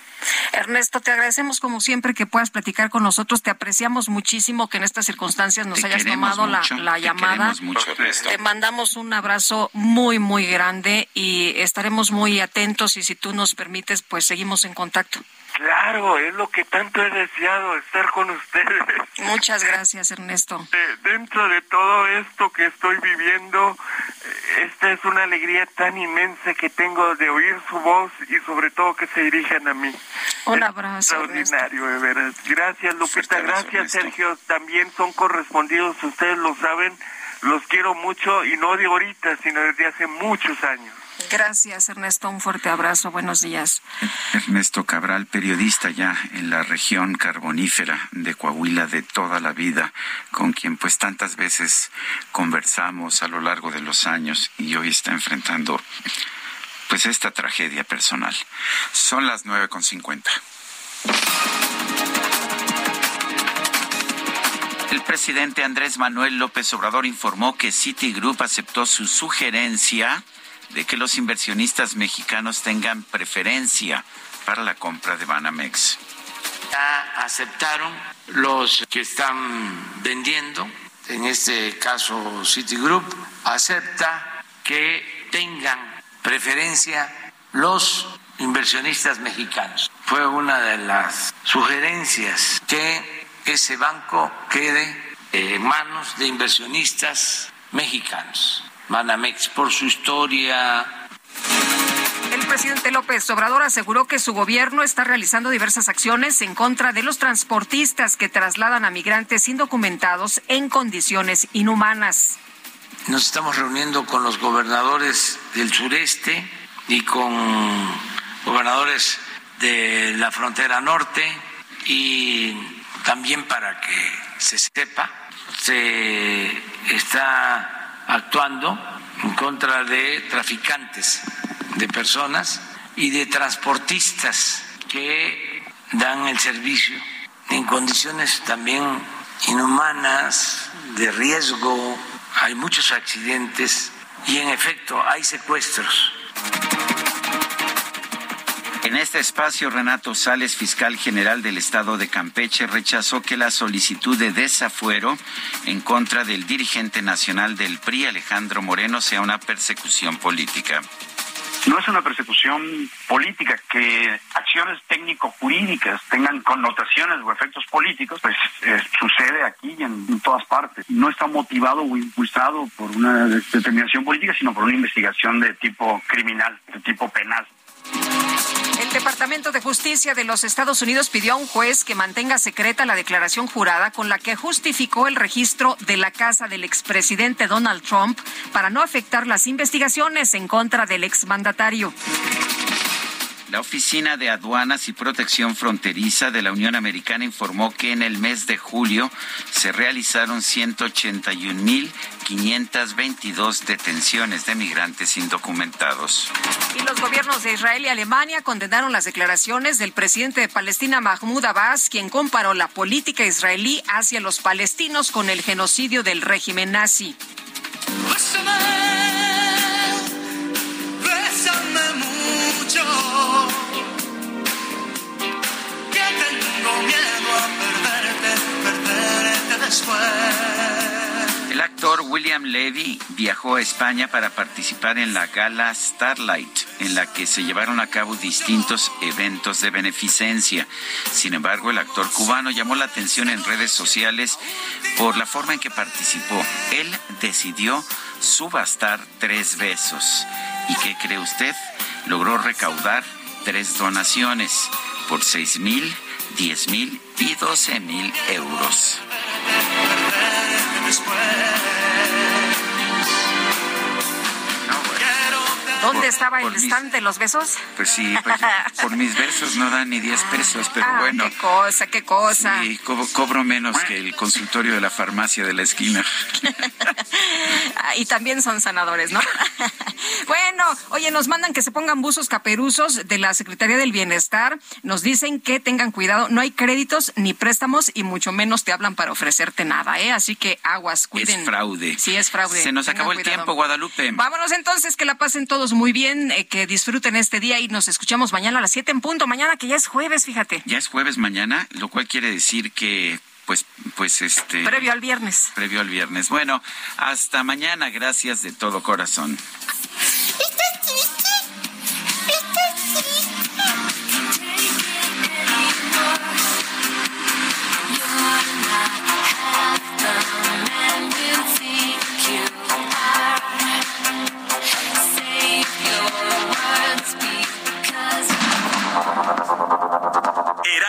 Speaker 2: Ernesto, te agradecemos como siempre que puedas platicar con nosotros. Te apreciamos muchísimo que en estas circunstancias nos
Speaker 1: te
Speaker 2: hayas tomado
Speaker 1: mucho,
Speaker 2: la, la
Speaker 1: te
Speaker 2: llamada.
Speaker 1: Mucho,
Speaker 2: te mandamos un abrazo muy, muy grande y estaremos muy atentos y si tú nos permites, pues seguimos en contacto.
Speaker 43: Claro, es lo que tanto he deseado, estar con ustedes.
Speaker 2: Muchas gracias, Ernesto.
Speaker 43: De, dentro de todo esto que estoy viviendo, esta es una alegría tan inmensa que tengo de oír su voz y sobre todo que se dirijan a mí.
Speaker 2: Un abrazo.
Speaker 43: Extraordinario, Ernesto. de veras. Gracias, Lupita. Gracias, Ernesto. Sergio. También son correspondidos, ustedes lo saben. Los quiero mucho y no de ahorita, sino desde hace muchos años.
Speaker 2: Gracias, Ernesto. Un fuerte abrazo. Buenos días.
Speaker 1: Ernesto Cabral, periodista ya en la región carbonífera de Coahuila de toda la vida, con quien pues tantas veces conversamos a lo largo de los años y hoy está enfrentando pues esta tragedia personal. Son las nueve con cincuenta. El presidente Andrés Manuel López Obrador informó que Citigroup aceptó su sugerencia de que los inversionistas mexicanos tengan preferencia para la compra de Banamex.
Speaker 44: Ya aceptaron los que están vendiendo, en este caso Citigroup, acepta que tengan preferencia los inversionistas mexicanos. Fue una de las sugerencias que ese banco quede en manos de inversionistas mexicanos. Banamex por su historia.
Speaker 2: El presidente López Obrador aseguró que su gobierno está realizando diversas acciones en contra de los transportistas que trasladan a migrantes indocumentados en condiciones inhumanas.
Speaker 44: Nos estamos reuniendo con los gobernadores del sureste y con gobernadores de la frontera norte y también para que se sepa, se está actuando en contra de traficantes de personas y de transportistas que dan el servicio en condiciones también inhumanas, de riesgo, hay muchos accidentes y en efecto hay secuestros.
Speaker 1: En este espacio, Renato Sales, fiscal general del estado de Campeche, rechazó que la solicitud de desafuero en contra del dirigente nacional del PRI, Alejandro Moreno, sea una persecución política.
Speaker 45: No es una persecución política que acciones técnico-jurídicas tengan connotaciones o efectos políticos, pues eh, sucede aquí y en, en todas partes. No está motivado o impulsado por una determinación política, sino por una investigación de tipo criminal, de tipo penal.
Speaker 2: El Departamento de Justicia de los Estados Unidos pidió a un juez que mantenga secreta la declaración jurada con la que justificó el registro de la casa del expresidente Donald Trump para no afectar las investigaciones en contra del exmandatario.
Speaker 1: La Oficina de Aduanas y Protección Fronteriza de la Unión Americana informó que en el mes de julio se realizaron 181.522 detenciones de migrantes indocumentados.
Speaker 2: Y los gobiernos de Israel y Alemania condenaron las declaraciones del presidente de Palestina, Mahmoud Abbas, quien comparó la política israelí hacia los palestinos con el genocidio del régimen nazi.
Speaker 1: El actor William Levy viajó a España para participar en la gala Starlight, en la que se llevaron a cabo distintos eventos de beneficencia. Sin embargo, el actor cubano llamó la atención en redes sociales por la forma en que participó. Él decidió subastar tres besos. ¿Y qué cree usted? Logró recaudar tres donaciones por seis mil, diez mil y doce mil euros.
Speaker 2: ¿Dónde estaba el stand de los besos?
Speaker 1: Pues sí, pues, por mis versos no dan ni 10 pesos, pero
Speaker 2: Ah,
Speaker 1: bueno.
Speaker 2: Qué cosa, qué cosa.
Speaker 1: Sí, co- cobro menos que el consultorio de la farmacia de la esquina.
Speaker 2: Ah, y también son sanadores, ¿no? bueno, oye, nos mandan que se pongan buzos caperuzos de la Secretaría del Bienestar. Nos dicen que tengan cuidado, no hay créditos ni préstamos y mucho menos te hablan para ofrecerte nada, ¿eh? Así que aguas, cuiden.
Speaker 1: Es fraude.
Speaker 2: Sí, es fraude.
Speaker 1: Se nos
Speaker 2: Tengan
Speaker 1: acabó el
Speaker 2: cuidado.
Speaker 1: tiempo, Guadalupe.
Speaker 2: Vámonos entonces, que la pasen todos muy bien, eh, que disfruten este día y nos escuchamos mañana a las 7 en punto. Mañana que ya es jueves, fíjate.
Speaker 1: Ya es jueves mañana, lo cual quiere decir que, pues, pues este.
Speaker 2: Previo al viernes.
Speaker 1: Previo al viernes. Bueno, hasta mañana. Gracias de todo corazón.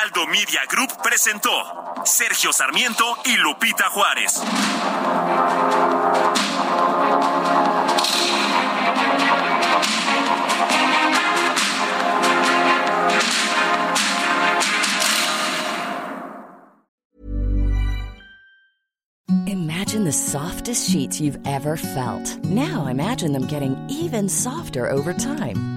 Speaker 20: Heraldo Media Group presentó Sergio Sarmiento y Lupita Juárez.
Speaker 46: Imagine the softest sheets you've ever felt. Now imagine them getting even softer over time.